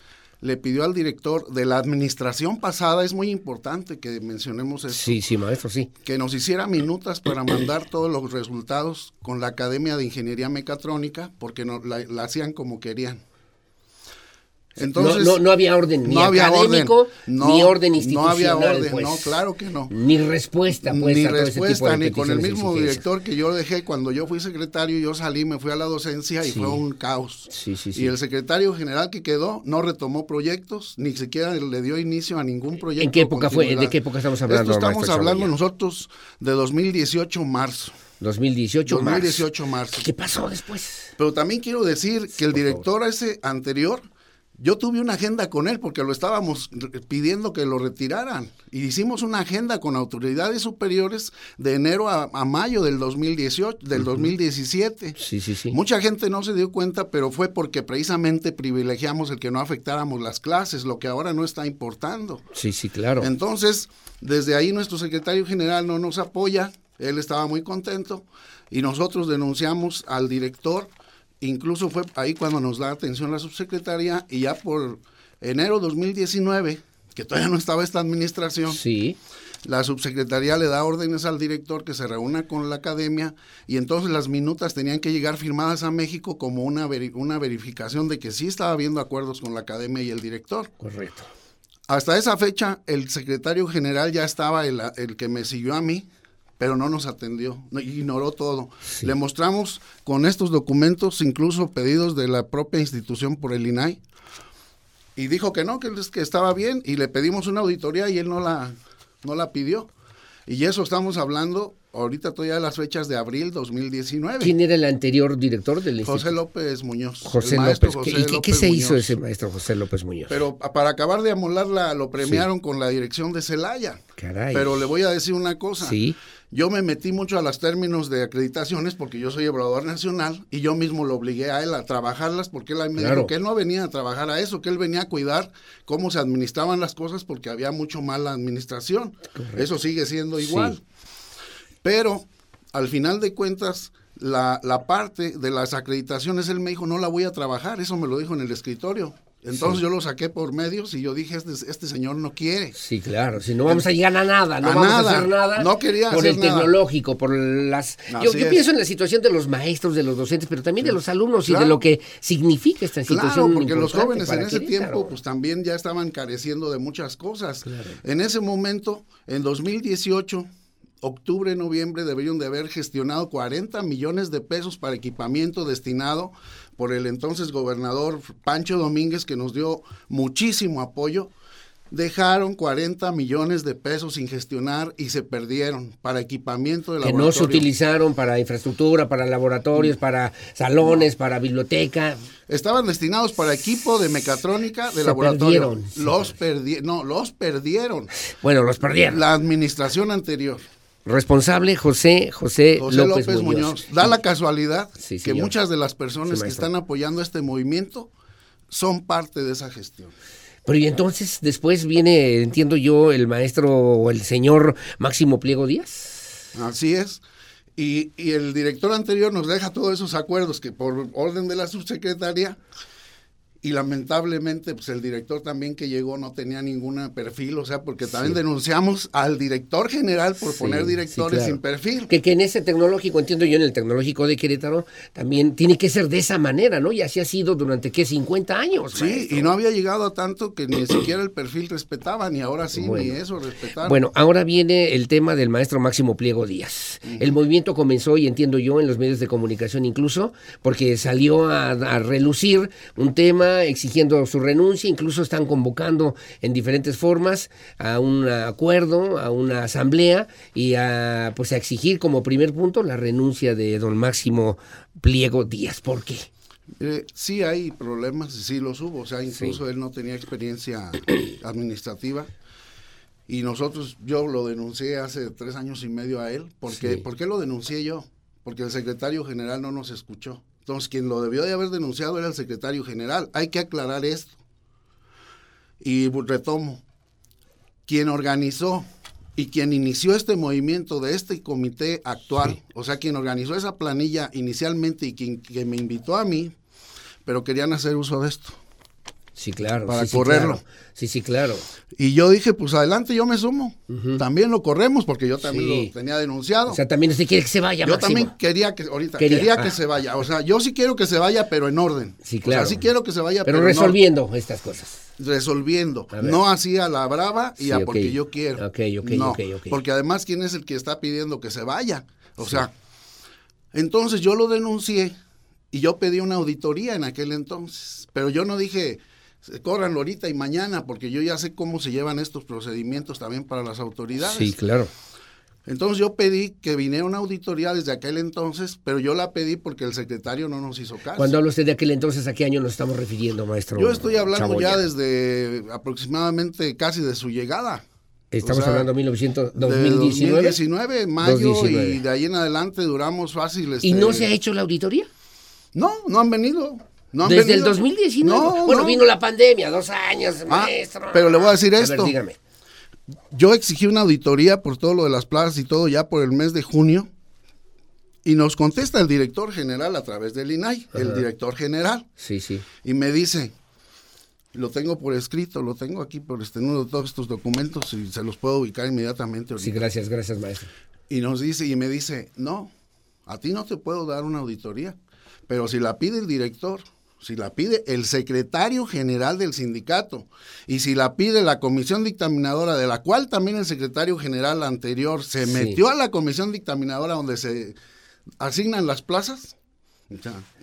S21: le pidió al director de la administración pasada, es muy importante que mencionemos eso.
S1: Sí, sí, maestro, sí.
S21: Que nos hiciera minutas para mandar todos los resultados con la Academia de Ingeniería Mecatrónica, porque no, la hacían como querían.
S1: Entonces, no, no, había orden ni académico ni orden institucional. No había orden, pues.
S21: no, claro que no.
S1: Ni respuesta, pues.
S21: Ni respuesta, ni con el mismo director que yo dejé cuando yo fui secretario, yo salí, me fui a la docencia y fue un caos.
S1: Sí, sí,
S21: y el secretario general que quedó no retomó proyectos, ni siquiera le dio inicio a ningún proyecto.
S1: ¿En qué época fue? ¿De qué época estamos hablando?
S21: Esto estamos hablando nosotros de 2018 marzo.
S1: 2018,
S21: 2018 marzo.
S1: ¿Qué pasó después?
S21: Pero también quiero decir que el director ese anterior yo tuve una agenda con él porque lo estábamos pidiendo que lo retiraran. Y hicimos una agenda con autoridades superiores de enero a, mayo del 2018, del 2017.
S1: Sí, sí, sí.
S21: Mucha gente no se dio cuenta, pero fue porque precisamente privilegiamos el que no afectáramos las clases, lo que ahora no está importando.
S1: Sí, sí, claro.
S21: Entonces, desde ahí nuestro secretario general no nos apoya, él estaba muy contento y nosotros denunciamos al director Incluso fue ahí cuando nos da atención la subsecretaría y ya por enero 2019, que todavía no estaba esta administración,
S1: sí.
S21: la subsecretaría le da órdenes al director que se reúna con la academia y entonces las minutas tenían que llegar firmadas a México como una, una verificación de que sí estaba habiendo acuerdos con la academia y el director.
S1: Correcto.
S21: Hasta esa fecha, el secretario general ya estaba el, el que me siguió a mí, pero no nos atendió, ignoró todo. Le mostramos con estos documentos, incluso pedidos de la propia institución por el INAI, y dijo que no, que, que estaba bien, y le pedimos una auditoría y él no la, no la pidió. Y eso estamos hablando ahorita todavía de las fechas de abril 2019.
S1: ¿Quién era el anterior director del
S21: instituto? José López Muñoz.
S1: José López. ¿Y qué, se hizo ese maestro José López Muñoz?
S21: Pero para acabar de amolarla, lo premiaron con la dirección de Celaya.
S1: Caray.
S21: Pero le voy a decir una cosa.
S1: Sí.
S21: Yo me metí mucho a los términos de acreditaciones porque yo soy evaluador nacional y yo mismo lo obligué a él a trabajarlas porque él me dijo que él no venía a trabajar a eso, que él venía a cuidar cómo se administraban las cosas porque había mucho mala administración. Eso sigue siendo igual. Pero al final de cuentas, la, la parte de las acreditaciones, él me dijo, no la voy a trabajar, eso me lo dijo en el escritorio. Entonces yo lo saqué por medios y yo dije, este, este señor no quiere.
S1: Sí, claro, si no vamos a llegar a nada, no vamos a hacer nada.
S21: No quería
S1: por el tecnológico, por las... Yo, pienso en la situación de los maestros, de los docentes, pero también de los alumnos y de lo que significa esta situación.
S21: Claro, porque los jóvenes en ese tiempo pues también ya estaban careciendo de muchas cosas. En ese momento, en 2018 octubre, noviembre deberían de haber gestionado 40 millones de pesos para equipamiento destinado por el entonces gobernador Pancho Domínguez, que nos dio muchísimo apoyo dejaron 40 millones de pesos sin gestionar y se perdieron para equipamiento de
S1: Que no se utilizaron para infraestructura, para laboratorios, para salones, para biblioteca.
S21: Estaban destinados para equipo de mecatrónica de laboratorio. los perdieron. No, los perdieron.
S1: Bueno, los perdieron.
S21: La administración anterior.
S1: Responsable José José, López, Muñoz.
S21: Da la casualidad que muchas de las personas que están apoyando este movimiento son parte de esa gestión.
S1: Pero y entonces después viene, entiendo yo, el maestro o el señor Máximo Pliego Díaz.
S21: Así es. Y, y, el director anterior nos deja todos esos acuerdos que por orden de la subsecretaria y lamentablemente pues el director también que llegó no tenía ningún perfil, o sea, porque también denunciamos al director general por poner directores sin perfil.
S1: Que, que en ese tecnológico, entiendo yo, en el tecnológico de Querétaro, también tiene que ser de esa manera, ¿no? Y así ha sido durante, ¿qué? 50 años.
S21: Sí, y no había llegado a tanto que ni siquiera el perfil respetaba, ni ahora sí, ni eso respetaba.
S1: Bueno, ahora viene el tema del maestro Máximo Pliego Díaz. El movimiento comenzó, y entiendo yo, en los medios de comunicación incluso, porque salió a, a relucir un tema exigiendo su renuncia, incluso están convocando en diferentes formas a un acuerdo, a una asamblea y a pues a exigir como primer punto la renuncia de don Máximo Pliego Díaz. ¿Por qué?
S21: Eh, sí hay problemas, sí los hubo, o sea, incluso él no tenía experiencia <clears throat> administrativa y nosotros, yo lo denuncié hace tres años y medio a él, porque, ¿por qué lo denuncié yo? Porque el secretario general no nos escuchó. Entonces, quien lo debió de haber denunciado era el secretario general. Hay que aclarar esto. Y retomo, quien organizó y quien inició este movimiento de este comité actual, o sea, quien organizó esa planilla inicialmente y quien que me invitó a mí, pero querían hacer uso de esto.
S1: Sí, claro.
S21: Para correrlo.
S1: Sí, sí, claro.
S21: Y yo dije, pues adelante, yo me sumo. También lo corremos porque yo también lo tenía denunciado.
S1: O sea, también usted quiere que se vaya,
S21: Yo también quería que, ahorita, quería, que ah. se vaya. O sea, yo sí quiero que se vaya, pero en orden.
S1: Sí, claro.
S21: O sea, sí quiero que se vaya,
S1: pero, resolviendo estas cosas.
S21: Resolviendo. No así a la brava y a porque yo quiero.
S1: Ok, ok,
S21: no,
S1: ok,
S21: Porque además, ¿quién es el que está pidiendo que se vaya? O sea, entonces yo lo denuncié y yo pedí una auditoría en aquel entonces. Pero yo no dije corran ahorita y mañana, porque yo ya sé cómo se llevan estos procedimientos también para las autoridades.
S1: Sí, claro.
S21: Entonces yo pedí que viniera una auditoría desde aquel entonces, pero yo la pedí porque el secretario no nos hizo caso.
S1: Cuando habla usted de aquel entonces, ¿a qué año nos estamos refiriendo, maestro?
S21: Yo estoy hablando ya desde aproximadamente casi de su llegada.
S1: Estamos hablando de 1900, 2019.
S21: 2019, mayo, y de ahí en adelante duramos fáciles.
S1: ¿Y no este, se ha hecho la auditoría?
S21: No, no han venido.
S1: Desde el 2019. bueno, vino la pandemia, dos años, ah, maestro.
S21: Pero le voy a decir esto. Yo exigí una auditoría por todo lo de las plazas y todo ya por el mes de junio. Y nos contesta el director general a través del INAI, el director general.
S1: Sí, sí.
S21: Y me dice, lo tengo por escrito, lo tengo aquí por este de todos estos documentos y se los puedo ubicar inmediatamente.
S1: Sí, gracias, gracias, maestro.
S21: Y nos dice, y me dice, no, a ti no te puedo dar una auditoría, pero si la pide el director, si la pide el secretario general del sindicato y si la pide la comisión dictaminadora, de la cual también el secretario general anterior se metió a la comisión dictaminadora donde se asignan las plazas,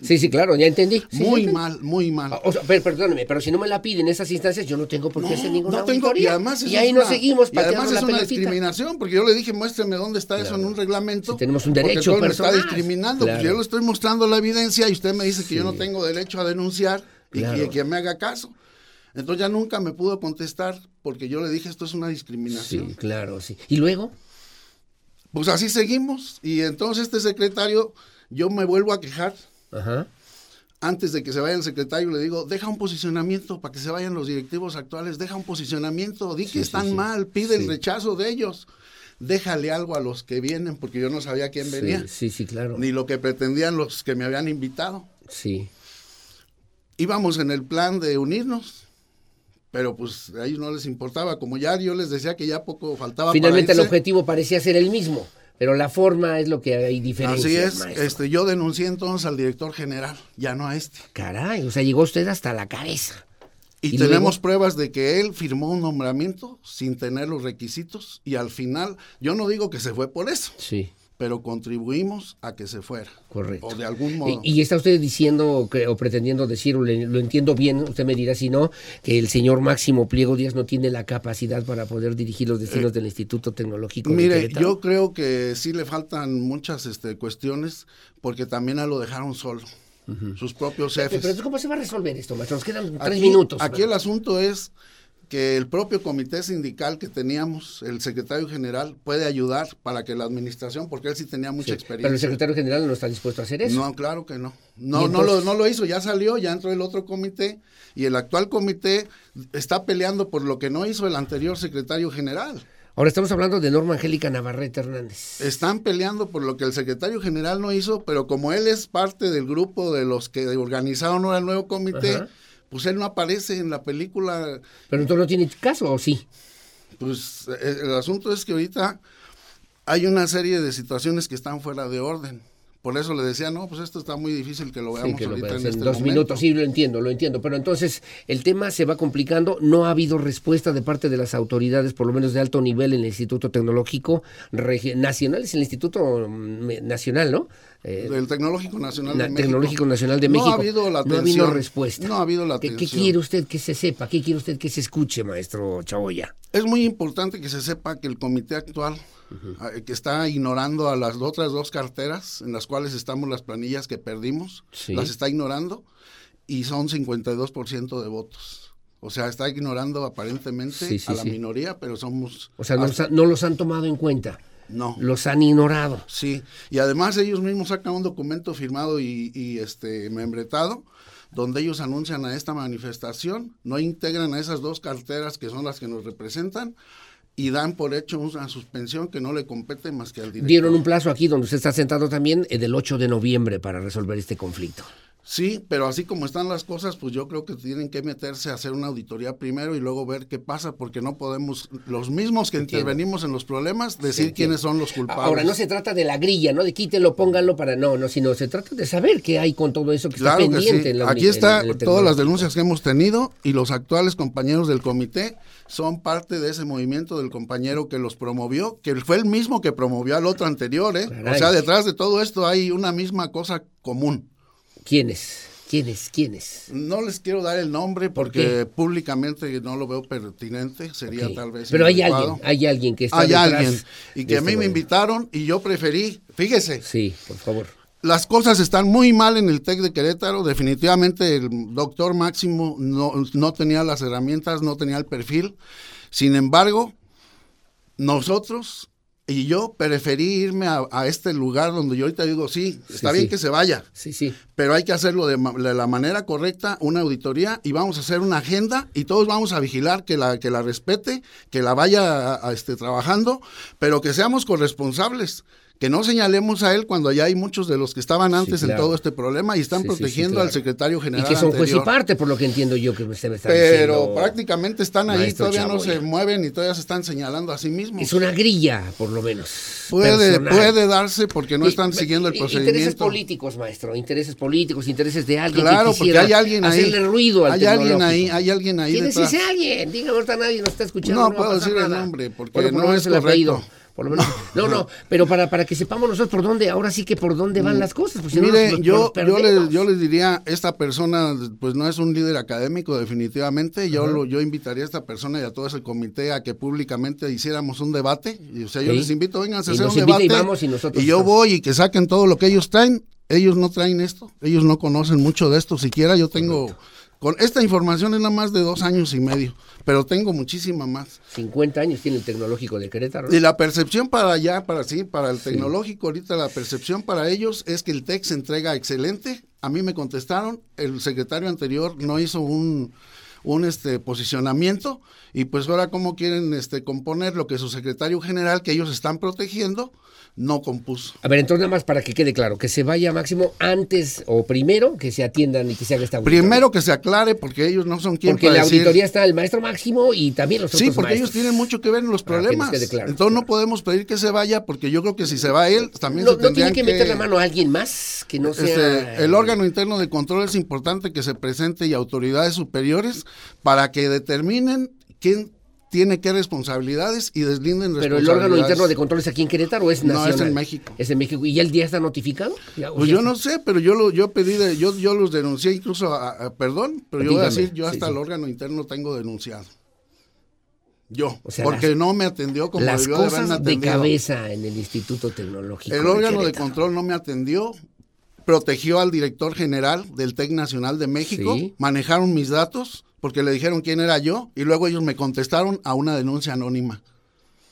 S1: sí, sí, claro, ya entendí.
S21: muy mal, muy mal.
S1: O sea, pero, perdóneme, pero si no me la piden esas instancias, yo no tengo por qué hacer ninguna
S21: no tengo, Y, además
S1: y ahí nos seguimos
S21: Y además es una discriminación, porque yo le dije, muéstrame dónde está eso en un reglamento.
S1: tenemos un derecho
S21: porque me está discriminando. Pues yo le estoy mostrando la evidencia y usted me dice que yo no tengo derecho a denunciar y que, me haga caso. Entonces ya nunca me pudo contestar porque yo le dije, esto es una discriminación.
S1: Sí, claro, sí. ¿Y luego?
S21: Pues así seguimos. Y entonces este secretario yo me vuelvo a quejar. Antes de que se vaya el secretario, le digo, deja un posicionamiento para que se vayan los directivos actuales, deja un posicionamiento, di que están mal, pide el rechazo de ellos. Déjale algo a los que vienen, porque yo no sabía quién venía.
S1: Sí, sí, claro.
S21: Ni lo que pretendían los que me habían invitado.
S1: Sí.
S21: Íbamos en el plan de unirnos, pero pues a ellos no les importaba. Como ya yo les decía que ya poco faltaba.
S1: Finalmente el objetivo parecía ser el mismo. Pero la forma es lo que hay diferencia.
S21: Así es, este, yo denuncié entonces al director general, ya no a este.
S1: Caray, o sea, llegó usted hasta la cabeza.
S21: Y, tenemos pruebas de que él firmó un nombramiento sin tener los requisitos y al final, yo no digo que se fue por eso.
S1: Sí
S21: pero contribuimos a que se fuera.
S1: Correcto.
S21: O de algún modo.
S1: Y, está usted diciendo que, o pretendiendo decir, lo, entiendo bien, usted me dirá si no, que el señor Máximo Pliego Díaz no tiene la capacidad para poder dirigir los destinos eh, del Instituto Tecnológico.
S21: Mire, yo creo que sí le faltan muchas este, cuestiones, porque también a lo dejaron solo. Sus propios jefes.
S1: Pero, ¿cómo se va a resolver esto, maestro? Nos quedan tres minutos.
S21: Aquí el asunto es que el propio comité sindical que teníamos, el secretario general, puede ayudar para que la administración, porque él sí tenía mucha experiencia.
S1: Pero el secretario general no está dispuesto a hacer eso.
S21: No, claro que no. No, no, lo, no lo hizo, ya salió, ya entró el otro comité y el actual comité está peleando por lo que no hizo el anterior secretario general.
S1: Ahora estamos hablando de Norma Angélica Navarrete Hernández.
S21: Están peleando por lo que el secretario general no hizo, pero como él es parte del grupo de los que organizaron el nuevo comité, pues él no aparece en la película.
S1: Pero entonces no tiene caso, ¿o sí?
S21: Pues eh, el asunto es que ahorita hay una serie de situaciones que están fuera de orden. Por eso le decía, no, pues esto está muy difícil que lo veamos ahorita en, este
S1: dos minutos. Sí, lo entiendo, lo entiendo. Pero entonces el tema se va complicando. No ha habido respuesta de parte de las autoridades, por lo menos de alto nivel, en el Instituto Tecnológico Nacional. Es el Instituto mm, Nacional, ¿no?
S21: Eh, del Tecnológico Nacional de México.
S1: Tecnológico Nacional de México.
S21: No ha habido la atención.
S1: No ha habido respuesta.
S21: No ha habido la
S1: ¿Qué, ¿Qué, quiere usted que se sepa? ¿Qué quiere usted que se escuche, maestro Chaboya?
S21: Es muy importante que se sepa que el comité actual, ah, que está ignorando a las otras dos carteras en las cuales estamos las planillas que perdimos, las está ignorando y son 52% de votos. O sea, está ignorando aparentemente a la minoría, pero somos...
S1: O sea, no los han tomado en cuenta.
S21: No.
S1: Los han ignorado.
S21: Sí, y además ellos mismos sacan un documento firmado y, este membretado donde ellos anuncian a esta manifestación, no integran a esas dos carteras que son las que nos representan y dan por hecho una suspensión que no le compete más que al director.
S1: Dieron un plazo aquí donde usted está sentado también, el del 8 de noviembre para resolver este conflicto.
S21: Sí, pero así como están las cosas, pues yo creo que tienen que meterse a hacer una auditoría primero y luego ver qué pasa, porque no podemos, los mismos que intervenimos en los problemas, decir quiénes son los culpables.
S1: Ahora, no se trata de la grilla, ¿no? De quítenlo, pónganlo para no, no, sino se trata de saber qué hay con todo eso que está pendiente.
S21: En la, Aquí está todas las denuncias que hemos tenido y los actuales compañeros del comité son parte de ese movimiento del compañero que los promovió, que fue el mismo que promovió al otro anterior, ¿eh? O sea, detrás de todo esto hay una misma cosa común.
S1: ¿Quiénes? ¿Quiénes? ¿Quiénes?
S21: No les quiero dar el nombre porque públicamente no lo veo pertinente, sería tal vez.
S1: Pero hay alguien, hay alguien que está
S21: Hay alguien y que a mí me invitaron y yo preferí, fíjese.
S1: Sí, por favor.
S21: Las cosas están muy mal en el TEC de Querétaro, definitivamente el doctor Máximo no, no tenía las herramientas, no tenía el perfil. Sin embargo, nosotros y yo preferí irme a, este lugar donde yo ahorita digo, sí, está bien que se vaya.
S1: Sí, sí.
S21: Pero hay que hacerlo de, la manera correcta, una auditoría, y vamos a hacer una agenda y todos vamos a vigilar que la, que la respete, que la vaya este, trabajando, pero que seamos corresponsables que no señalemos a él cuando ya hay muchos de los que estaban antes en todo este problema y están protegiendo al secretario general.
S1: Y que son juez y parte, por lo que entiendo yo que usted me está
S21: Pero prácticamente están ahí, todavía no se mueven y todavía se están señalando a sí mismos.
S1: Es una grilla, por lo menos.
S21: Puede, puede darse porque no están siguiendo el procedimiento.
S1: Intereses políticos, maestro, intereses políticos, intereses de alguien
S21: claro, porque hay alguien ahí,
S1: hacerle ruido al
S21: Hay alguien ahí, hay alguien ahí
S1: ¿Quién es ese alguien? Diga, ahorita nadie nos está escuchando.
S21: No, puedo decir el nombre porque no es correcto.
S1: No, no, pero para, para que sepamos nosotros por dónde, ahora sí que por dónde van mm. las cosas. Pues
S21: Mire, yo, yo, les, yo les diría, esta persona pues no es un líder académico definitivamente, yo, lo, yo invitaría a esta persona y a todo ese comité a que públicamente hiciéramos un debate, y, o sea, yo les invito, vengan a hacer un debate, y, yo voy y que saquen todo lo que ellos traen, ellos no traen esto, ellos no conocen mucho de esto siquiera, yo tengo... Con esta información es nada más de dos años y medio, pero tengo muchísima más.
S1: 50 años tiene el tecnológico de Querétaro.
S21: Y la percepción para allá, para sí, para el tecnológico, ahorita la percepción para ellos es que el TEC se entrega excelente. A mí me contestaron, el secretario anterior no hizo un, un este posicionamiento y pues ahora cómo quieren este componer lo que su secretario general que ellos están protegiendo no compuso.
S1: A ver, entonces nada más para que quede claro, que se vaya máximo antes o primero que se atiendan y que se haga esta
S21: auditoría. Primero que se aclare porque ellos no son quien
S1: Porque la auditoría está el maestro Máximo y también los otros
S21: Sí, porque ellos tienen mucho que ver en los problemas. Entonces no podemos pedir que se vaya porque yo creo que si se va él también
S1: no,
S21: se
S1: ¿No tiene que, meter la mano a alguien más que no este, sea
S21: el órgano interno de control es importante que se presente y autoridades superiores para que determinen quién tiene qué responsabilidades y deslinden
S1: Pero
S21: responsabilidades.
S1: el órgano interno de control es aquí en Querétaro o es
S21: No,
S1: nacional?
S21: es en México.
S1: Es en México. ¿Y ya el día está notificado? Ya,
S21: Pues
S1: ya
S21: yo
S1: está-
S21: no sé, pero yo lo, yo pedí, de- yo, yo los denuncié incluso, a- a- perdón, pero yo voy a decir, yo hasta
S1: sí.
S21: el órgano interno tengo denunciado. Yo,
S1: O sea,
S21: porque
S1: las-
S21: no me atendió como
S1: Las
S21: debió de haberme
S1: cosas de cabeza en el Instituto Tecnológico.
S21: El órgano de control no me atendió, protegió al director general del TEC Nacional de México,
S1: Sí.
S21: manejaron mis datos porque le dijeron quién era yo y luego ellos me contestaron a una denuncia anónima.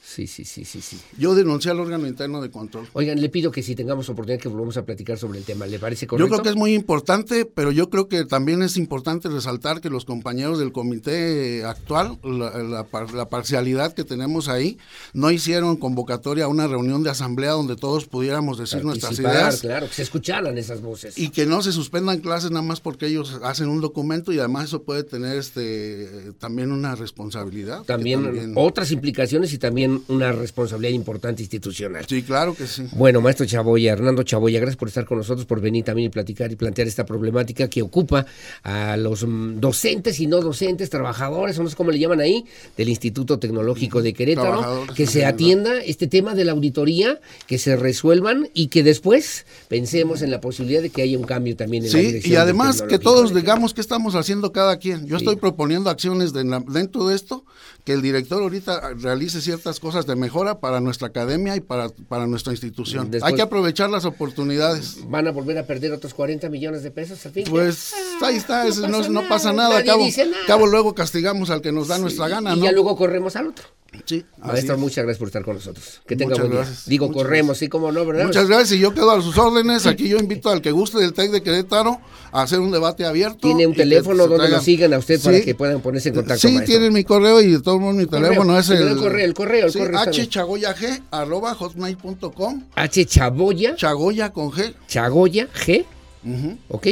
S1: Sí, sí, sí, sí, sí.
S21: Yo denuncié al órgano interno de control.
S1: Oigan, le pido que si tengamos oportunidad que volvamos a platicar sobre el tema. ¿Le parece
S21: Yo
S1: correcto?
S21: creo que es muy importante, pero yo creo que también es importante resaltar que los compañeros del comité actual, la, la par- la parcialidad que tenemos ahí, no hicieron convocatoria a una reunión de asamblea donde todos pudiéramos decir nuestras ideas
S1: Claro, que se escucharan esas voces.
S21: y que no se suspendan clases nada más porque ellos hacen un documento y además eso puede tener este también una responsabilidad.
S1: también, otras implicaciones y también una responsabilidad importante institucional.
S21: Sí, claro que sí.
S1: Bueno, maestro Chaboya, Hernando Chaboya, gracias por estar con nosotros, por venir también y platicar y plantear esta problemática que ocupa a los mm, docentes y no docentes, trabajadores, o no sé cómo le llaman ahí, del Instituto Tecnológico de Querétaro, que se atienda este tema de la auditoría, que se resuelvan y que después pensemos en la posibilidad de que haya un cambio también en la
S21: Sí,
S1: dirección.
S21: y además que todos digamos qué estamos haciendo cada quien. Yo estoy proponiendo acciones de la- dentro de esto, que el director ahorita realice ciertas cosas de mejora para nuestra academia y para, para nuestra institución.
S1: Después-
S21: Hay que aprovechar las oportunidades.
S1: ¿Van a volver a perder otros 40 millones de pesos al fin?
S21: Pues ahí está, no,
S1: pasa
S21: no
S1: nada,
S21: pasa nada. Cabo,
S1: nada.
S21: cabo luego castigamos al que nos da nuestra gana,
S1: y
S21: ¿no?
S1: ya luego corremos al otro.
S21: Sí,
S1: Maestro,
S21: es.
S1: muchas gracias por estar con nosotros. Que tenga
S21: Muchas
S1: buen día.
S21: gracias.
S1: Digo, corremos,
S21: gracias.
S1: sí, como no, ¿verdad?
S21: Muchas gracias y yo quedo a sus órdenes. Aquí yo invito al que guste del TEC de Querétaro a hacer un debate abierto.
S1: Tiene un teléfono donde lo sigan a usted para que puedan ponerse en contacto.
S21: Sí,
S1: maestro.
S21: tienen mi correo y de todos modos mi
S1: Correo.
S21: teléfono es el,
S1: el correo, el correo, el
S21: sí,
S1: correo
S21: hchagoyag arroba hotmail.com
S1: H. Chaboya.
S21: Chagoya con G.
S1: Chagoya G.
S21: Ujú.
S1: ¿Ok?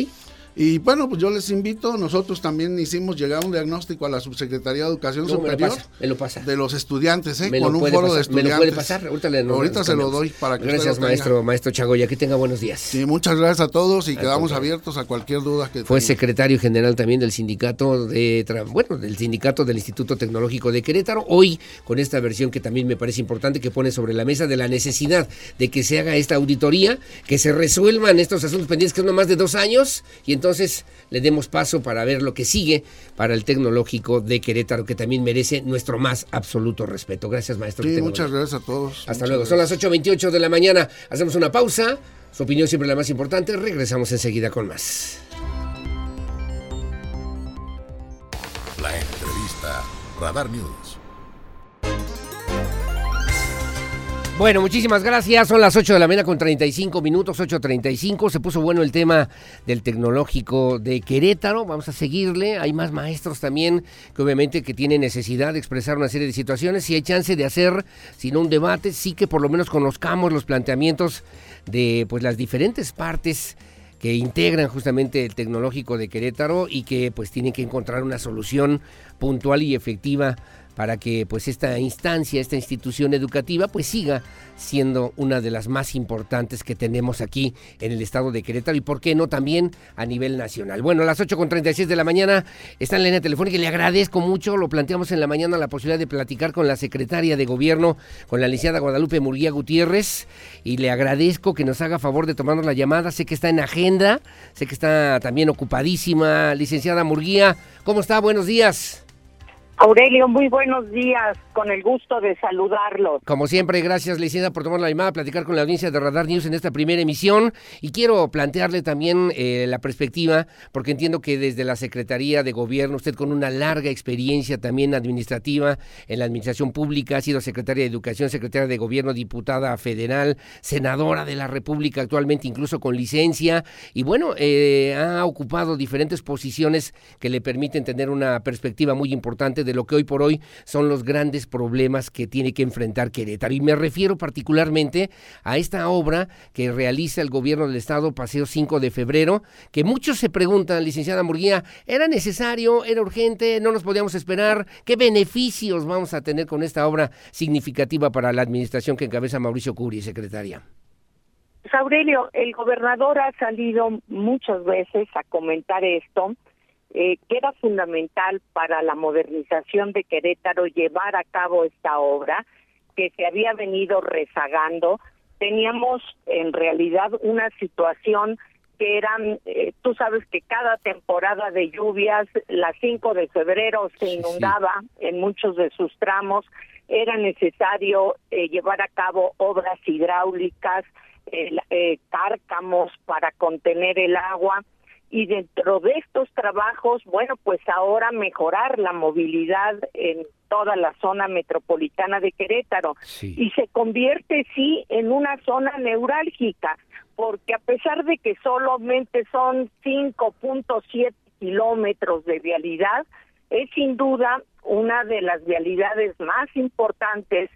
S21: Y bueno, pues yo les invito, nosotros también hicimos llegar un diagnóstico a la Subsecretaría de Educación
S1: No, me lo
S21: Superior
S1: pasa, me lo pasa.
S21: de los estudiantes, ¿eh?
S1: Me
S21: con un foro de
S1: pasar, me lo
S21: estudiantes.
S1: puede pasar, ahorita, le,
S21: Ahorita
S1: nos
S21: se lo doy para que
S1: Gracias,
S21: lo tenga.
S1: maestro, maestro Chagoya, que tenga buenos días.
S21: Sí, muchas gracias a todos y
S1: Al
S21: quedamos
S1: contrario.
S21: abiertos a cualquier duda que
S1: Fue secretario general también del sindicato de bueno, del sindicato del Instituto Tecnológico de Querétaro. Hoy con esta versión que también me parece importante que pone sobre la mesa de la necesidad de que se haga esta auditoría, que se resuelvan estos asuntos pendientes que son no más de dos años y entonces le demos paso para ver lo que sigue para el Tecnológico de Querétaro que también merece nuestro más absoluto respeto. Gracias, maestro.
S21: Sí, muchas gracias a todos.
S1: Hasta
S21: Muchas
S1: luego. Son las 8.28 de la mañana. Hacemos una pausa. Su opinión siempre la más importante. Regresamos enseguida con más.
S2: La entrevista. Radar News.
S1: Bueno, muchísimas gracias. Son las 8 de la mañana con 35 minutos, 8.35. Se puso bueno el tema del tecnológico de Querétaro. Vamos a seguirle. Hay más maestros también que obviamente que tienen necesidad de expresar una serie de situaciones. Si hay chance de hacer, si no un debate, sí que por lo menos conozcamos los planteamientos de pues las diferentes partes que integran justamente el tecnológico de Querétaro y que pues tienen que encontrar una solución puntual y efectiva para que pues esta instancia, esta institución educativa pues siga siendo una de las más importantes que tenemos aquí en el estado de Querétaro y por qué no también a nivel nacional. Bueno, a las 8.36 de la mañana está en la línea telefónica y le agradezco mucho, lo planteamos en la mañana la posibilidad de platicar con la secretaria de gobierno, con la licenciada Guadalupe Murguía Gutiérrez y le agradezco que nos haga favor de tomarnos la llamada, sé que está en agenda, sé que está también ocupadísima, licenciada Murguía, ¿cómo está? Buenos días.
S22: Aurelio, muy buenos días, con el gusto de saludarlos.
S1: Como siempre, gracias, licenciada, por tomar la llamada, platicar con la audiencia de Radar News en esta primera emisión. Y quiero plantearle también eh, la perspectiva, porque entiendo que desde la Secretaría de Gobierno, usted con una larga experiencia también administrativa en la administración pública, ha sido secretaria de Educación, secretaria de Gobierno, diputada federal, senadora de la República actualmente, incluso con licencia. Y bueno, eh, ha ocupado diferentes posiciones que le permiten tener una perspectiva muy importante de lo que hoy por hoy son los grandes problemas que tiene que enfrentar Querétaro. Y me refiero particularmente a esta obra que realiza el gobierno del estado Paseo 5 de febrero, que muchos se preguntan, licenciada Murguía, ¿era necesario? ¿Era urgente? ¿No nos podíamos esperar? ¿Qué beneficios vamos a tener con esta obra significativa para la administración que encabeza Mauricio Curi, secretaria?
S22: Pues, Aurelio, el gobernador ha salido muchas veces a comentar esto. Eh, que era fundamental para la modernización de Querétaro llevar a cabo esta obra que se había venido rezagando. Teníamos en realidad una situación que eran, eh, tú sabes que cada temporada de lluvias, la 5 de febrero se inundaba en muchos de sus tramos, era necesario eh, llevar a cabo obras hidráulicas, eh, cárcamos para contener el agua y dentro de estos trabajos, bueno, pues ahora mejorar la movilidad en toda la zona metropolitana de Querétaro. Y se convierte sí en una zona neurálgica porque a pesar de que solamente son 5.7 kilómetros de vialidad, es sin duda una de las vialidades más importantes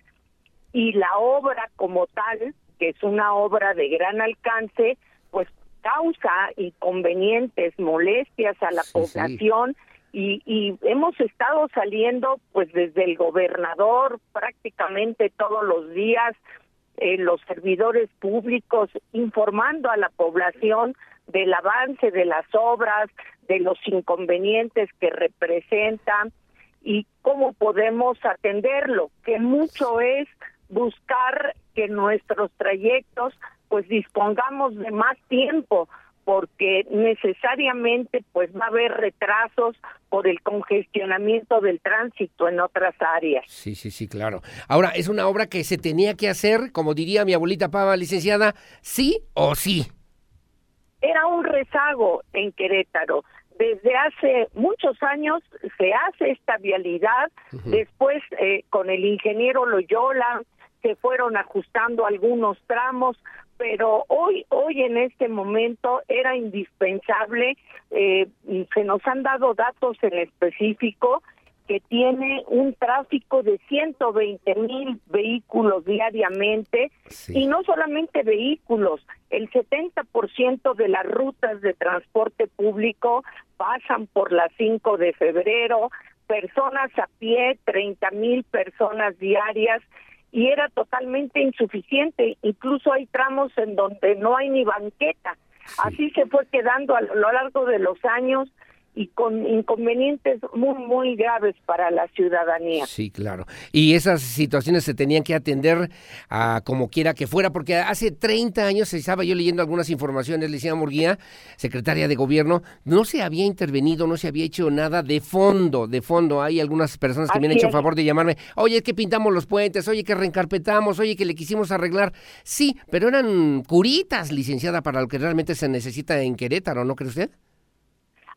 S22: y la obra como tal, que es una obra de gran alcance, causa inconvenientes, molestias a la población y, y hemos estado saliendo pues desde el gobernador prácticamente todos los días eh, los servidores públicos informando a la población del avance de las obras, de los inconvenientes que representan y cómo podemos atenderlo, que mucho es buscar que nuestros trayectos pues dispongamos de más tiempo porque necesariamente pues va a haber retrasos por el congestionamiento del tránsito en otras áreas.
S1: Sí, sí, sí, claro. Ahora, es una obra que se tenía que hacer, como diría mi abuelita Pava, licenciada, sí o sí.
S22: Era un rezago en Querétaro. Desde hace muchos años se hace esta vialidad, después eh, con el ingeniero Loyola se fueron ajustando algunos tramos, pero hoy, hoy en este momento era indispensable, eh, se nos han dado datos en específico que tiene un tráfico de 120 mil vehículos diariamente y no solamente vehículos, el 70% de las rutas de transporte público pasan por la 5 de febrero, personas a pie, 30 mil personas diarias y era totalmente insuficiente. Incluso hay tramos en donde no hay ni banqueta. Así se fue quedando a lo largo de los años y con inconvenientes muy, muy graves para la ciudadanía.
S1: Sí, claro. Y esas situaciones se tenían que atender a como quiera que fuera, porque hace 30 años, estaba yo leyendo algunas informaciones, Licenciada Murguía, secretaria de gobierno, no se había intervenido, no se había hecho nada de fondo, de fondo. Hay algunas personas que me han hecho favor de llamarme, oye, que pintamos los puentes, oye, que reencarpetamos, oye, que le quisimos arreglar. Sí, pero eran curitas, licenciada, para lo que realmente se necesita en Querétaro, ¿no cree usted?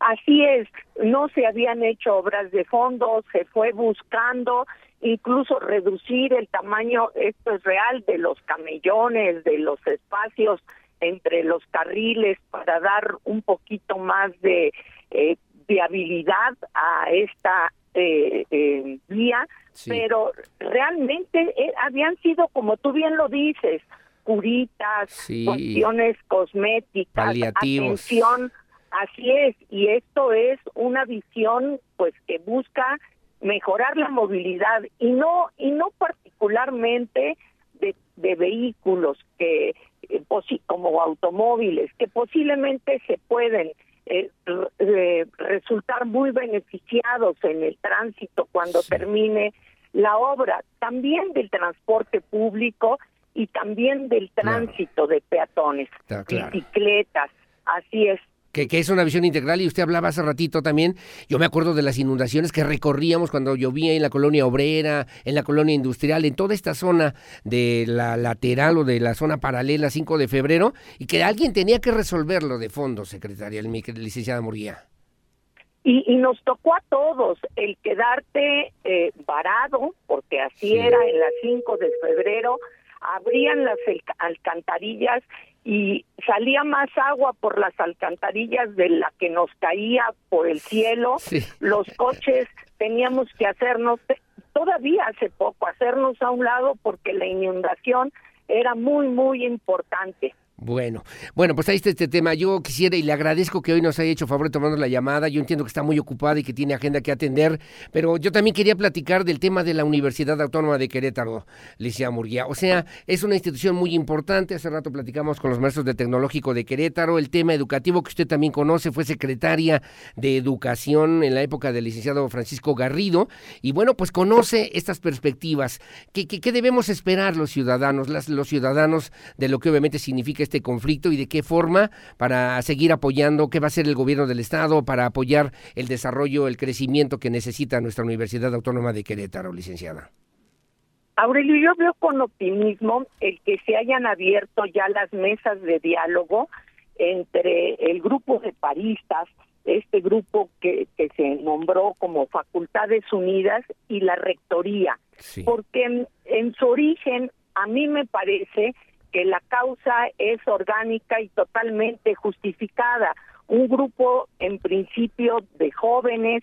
S22: Así es, no se habían hecho obras de fondo, se fue buscando incluso reducir el tamaño, esto es real, de los camellones, de los espacios entre los carriles para dar un poquito más de eh, viabilidad a esta eh, eh, vía, pero realmente habían sido, como tú bien lo dices, curitas, cuestiones cosméticas, atención Así es, y esto es una visión pues que busca mejorar la movilidad y no y no particularmente de, vehículos que eh, como automóviles que posiblemente se pueden eh, resultar muy beneficiados en el tránsito cuando termine la obra, también del transporte público y también del tránsito de peatones, bicicletas, así es
S1: que, es una visión integral y usted hablaba hace ratito también, yo me acuerdo de las inundaciones que recorríamos cuando llovía en la colonia obrera, en la colonia industrial, en toda esta zona de la lateral o de la zona paralela 5 de febrero y que alguien tenía que resolverlo de fondo, secretaria, licenciada Murguía.
S22: Y, y, nos tocó a todos el quedarte eh, varado, porque así era en las 5 de febrero, abrían las alcantarillas y salía más agua por las alcantarillas de la que nos caía por el cielo. <laughs> Los coches teníamos que hacernos, todavía hace poco, hacernos a un lado porque la inundación era muy, muy importante.
S1: Bueno, bueno, pues ahí está este tema. Yo quisiera y le agradezco que hoy nos haya hecho favor de tomarnos la llamada. Yo entiendo que está muy ocupada y que tiene agenda que atender, pero yo también quería platicar del tema de la Universidad Autónoma de Querétaro, Licia Murguía. O sea, es una institución muy importante. Hace rato platicamos con los maestros de Tecnológico de Querétaro. El tema educativo que usted también conoce fue secretaria de Educación en la época del licenciado Francisco Garrido. Y bueno, pues conoce estas perspectivas. ¿Qué, qué, debemos esperar los ciudadanos, las, los ciudadanos, de lo que obviamente significa este conflicto y de qué forma para seguir apoyando, qué va a hacer el gobierno del Estado para apoyar el desarrollo, el crecimiento que necesita nuestra Universidad Autónoma de Querétaro, licenciada?
S22: Aurelio, yo veo con optimismo el que se hayan abierto ya las mesas de diálogo entre el grupo de paristas, este grupo que, que se nombró como Facultades Unidas y la Rectoría, porque en, en su origen a mí me parece que la causa es orgánica y totalmente justificada. Un grupo, en principio, de jóvenes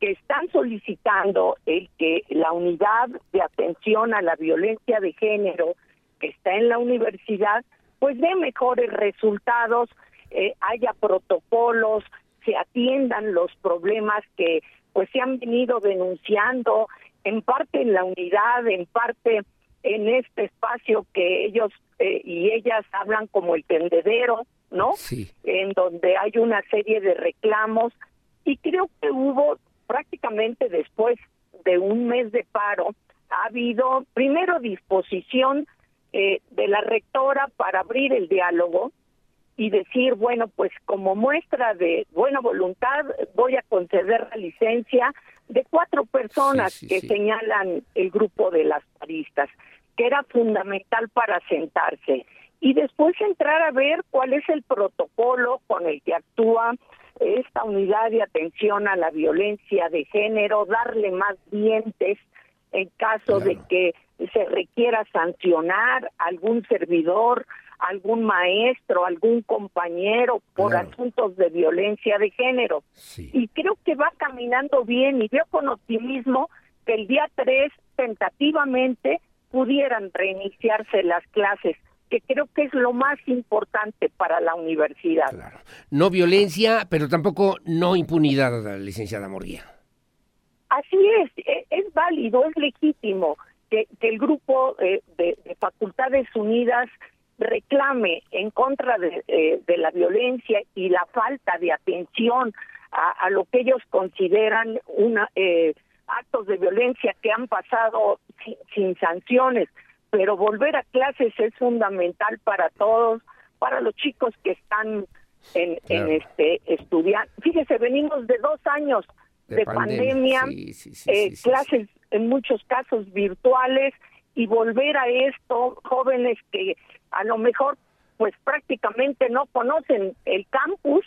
S22: que están solicitando el que la unidad de atención a la violencia de género que está en la universidad, pues dé mejores resultados, eh, haya protocolos, se atiendan los problemas que pues se han venido denunciando en parte en la unidad, en parte en este espacio que ellos eh, y ellas hablan como el tendedero, ¿no?
S1: Sí.
S22: En donde hay una serie de reclamos y creo que hubo prácticamente después de un mes de paro, ha habido primero disposición eh, de la rectora para abrir el diálogo y decir, bueno, pues como muestra de buena voluntad voy a conceder la licencia de cuatro personas que señalan el grupo de las paristas que era fundamental para sentarse. Y después entrar a ver cuál es el protocolo con el que actúa esta unidad de atención a la violencia de género, darle más dientes en caso de que se requiera sancionar algún servidor, algún maestro, algún compañero por asuntos de violencia de género. Y creo que va caminando bien y veo con optimismo que el día 3 tentativamente pudieran reiniciarse las clases que creo que es lo más importante para la universidad.
S1: No violencia, pero tampoco no impunidad, licenciada Moría.
S22: Así es, e, es válido, es legítimo que, el grupo eh, de, Facultades Unidas reclame en contra eh, de, la violencia y la falta de atención a, lo que ellos consideran una eh, actos de violencia que han pasado sin, sanciones, pero volver a clases es fundamental para todos, para los chicos que están en, este estudiando. Fíjese, venimos de dos años de, pandemia, eh, clases en muchos casos virtuales y volver a esto, jóvenes que a lo mejor pues prácticamente no conocen el campus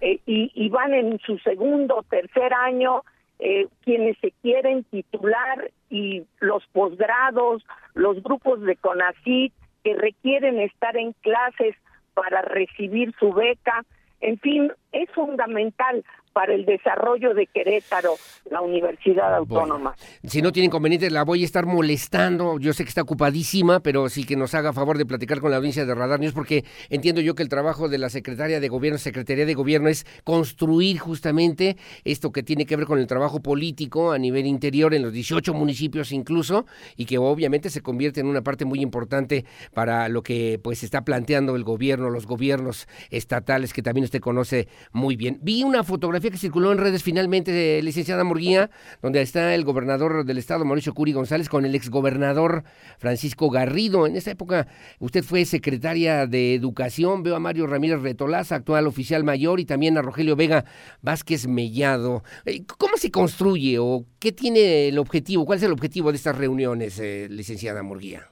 S22: eh, y, y, van en su segundo o tercer año eh, quienes se quieren titular y los posgrados, los grupos de CONACYT que requieren estar en clases para recibir su beca. En fin, es fundamental para el desarrollo de Querétaro, la Universidad Autónoma.
S1: si no tiene inconvenientes, la voy a estar molestando. Yo sé que está ocupadísima, pero sí que nos haga favor de platicar con la audiencia de Radar News, porque entiendo yo que el trabajo de la Secretaria de Gobierno, Secretaría de Gobierno, es construir justamente esto que tiene que ver con el trabajo político a nivel interior en los 18 municipios incluso, y que obviamente se convierte en una parte muy importante para lo que pues está planteando el gobierno, los gobiernos estatales que también usted conoce muy bien. Vi una fotografía que circuló en redes finalmente, licenciada Murguía, donde está el gobernador del estado, Mauricio Curi González, con el exgobernador Francisco Garrido. En esa época usted fue secretaria de Educación, veo a Mario Ramírez Retolaza, actual oficial mayor, y también a Rogelio Vega Vázquez Mellado. Eh, ¿Cómo se construye o qué tiene el objetivo? ¿Cuál es el objetivo de estas reuniones, eh, licenciada Murguía?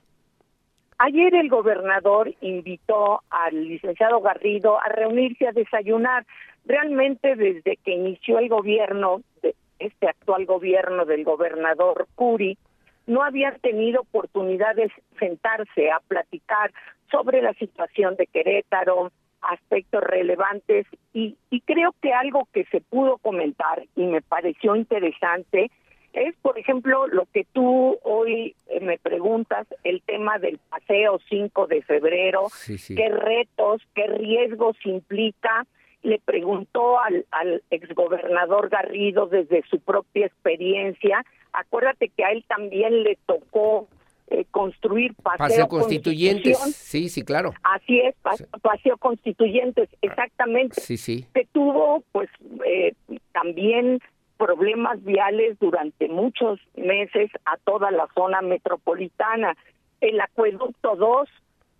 S22: Ayer el gobernador invitó al licenciado Garrido a reunirse a desayunar realmente desde que inició el gobierno, de este actual gobierno del gobernador Curi, no habían tenido oportunidad de sentarse a platicar sobre la situación de Querétaro, aspectos relevantes y, y creo que algo que se pudo comentar y me pareció interesante es, por ejemplo, lo que tú hoy eh, me preguntas, el tema del paseo 5 de febrero, qué retos, qué riesgos implica. Le preguntó al, al exgobernador Garrido desde su propia experiencia. Acuérdate que a él también le tocó eh, construir paseo,
S1: constituyentes. Sí, sí, claro.
S22: Así es, paseo constituyentes, exactamente.
S1: Sí, sí.
S22: Que tuvo, pues, eh, también problemas viales durante muchos meses a toda la zona metropolitana. El acueducto 2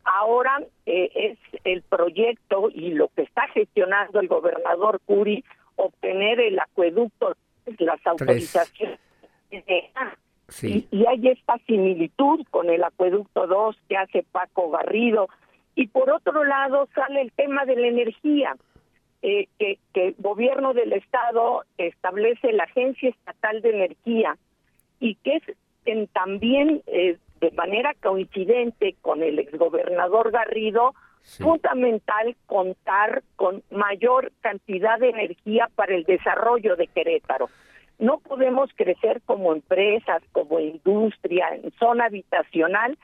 S22: ahora eh, es el proyecto y lo que está gestionando el gobernador Curi, obtener el acueducto, las autorizaciones.
S1: Sí.
S22: Y, y, hay esta similitud con el acueducto 2 que hace Paco Garrido. Y por otro lado sale el tema de la energía. Eh, que, el gobierno del estado establece la Agencia Estatal de Energía y que es también eh, de manera coincidente con el exgobernador Garrido fundamental contar con mayor cantidad de energía para el desarrollo de Querétaro. No podemos crecer como empresas, como industria, en zona habitacional,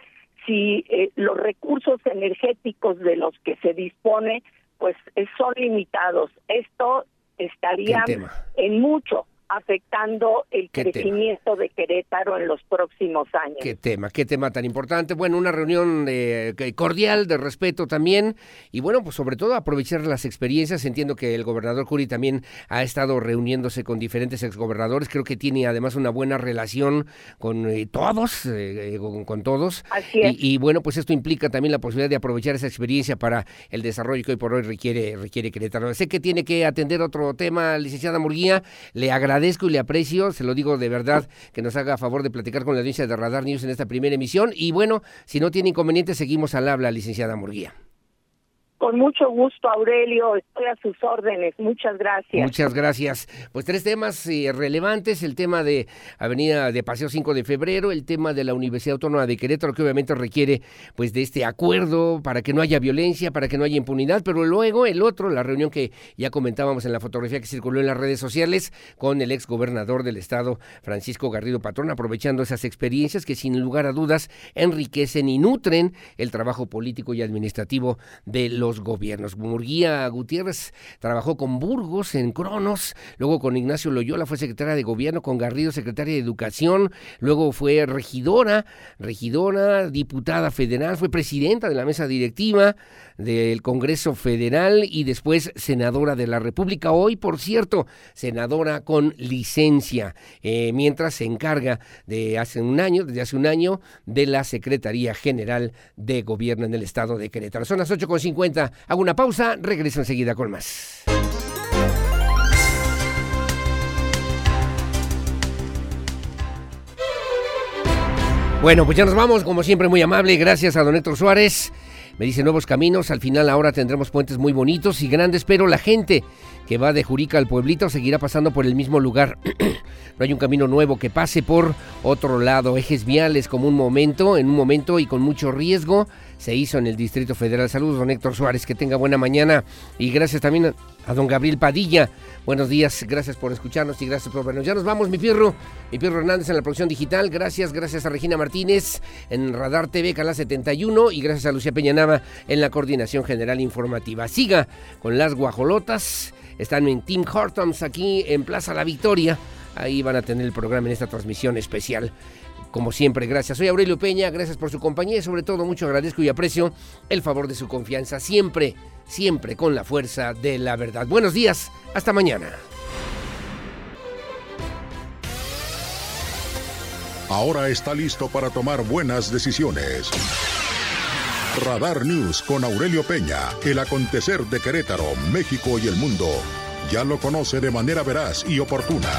S22: si eh, los recursos energéticos de los que se dispone pues son limitados. Esto estaría en mucho afectando el crecimiento de Querétaro en los próximos años.
S1: Qué tema, qué tema tan importante. Bueno, una reunión eh, cordial, de respeto también, y bueno, pues sobre todo aprovechar las experiencias. Entiendo que el gobernador Curi también ha estado reuniéndose con diferentes exgobernadores, creo que tiene además una buena relación con eh, todos, eh, con, todos.
S22: Así es.
S1: Y, bueno, pues esto implica también la posibilidad de aprovechar esa experiencia para el desarrollo que hoy por hoy requiere, requiere Querétaro. Sé que tiene que atender otro tema, licenciada Murguía, le agradezco agradezco y le aprecio, se lo digo de verdad, que nos haga favor de platicar con la audiencia de Radar News en esta primera emisión. Y bueno, si no tiene inconveniente, seguimos al habla, licenciada Murguía.
S22: Con mucho gusto, Aurelio. Estoy a sus órdenes. Muchas gracias.
S1: Muchas gracias. Pues tres temas eh, relevantes. El tema de Avenida de Paseo 5 de Febrero, el tema de la Universidad Autónoma de Querétaro, que obviamente requiere pues de este acuerdo para que no haya violencia, para que no haya impunidad. Pero luego el otro, la reunión que ya comentábamos en la fotografía que circuló en las redes sociales con el ex gobernador del estado, Francisco Garrido Patrón, aprovechando esas experiencias que sin lugar a dudas enriquecen y nutren el trabajo político y administrativo de los gobiernos. Murguía Gutiérrez trabajó con Burgos en Cronos, luego con Ignacio Loyola fue secretaria de gobierno, con Garrido secretaria de educación, luego fue regidora, regidora, diputada federal, fue presidenta de la mesa directiva del Congreso Federal y después senadora de la República. Hoy, por cierto, senadora con licencia, eh, mientras se encarga de hace un año, desde hace un año, de la Secretaría General de Gobierno en el Estado de Querétaro. Son las 8.50 Hago una pausa, regreso enseguida con más. Bueno, pues ya nos vamos, como siempre muy amable, gracias a don Héctor Suárez. Me dice nuevos caminos, al final ahora tendremos puentes muy bonitos y grandes, pero la gente que va de Jurica al pueblito seguirá pasando por el mismo lugar. <clears throat> no hay un camino nuevo que pase por otro lado, ejes viales como un momento, en un momento y con mucho riesgo se hizo en el Distrito Federal. Saludos, don Héctor Suárez, que tenga buena mañana. Y gracias también a, don Gabriel Padilla. Buenos días, gracias por escucharnos y gracias por vernos. Ya nos vamos, mi Pirro, mi Pirro Hernández en la producción digital. Gracias, gracias a Regina Martínez en Radar TV, Canal 71. Y gracias a Lucía Peñanava en la coordinación general informativa. Siga con las guajolotas. Están en Team Hortons aquí en Plaza La Victoria. Ahí van a tener el programa en esta transmisión especial. Como siempre, gracias. Soy Aurelio Peña, gracias por su compañía y sobre todo mucho agradezco y aprecio el favor de su confianza, siempre, siempre con la fuerza de la verdad. Buenos días, hasta mañana.
S2: Ahora está listo para tomar buenas decisiones. Radar News con Aurelio Peña, el acontecer de Querétaro, México y el mundo. Ya lo conoce de manera veraz y oportuna.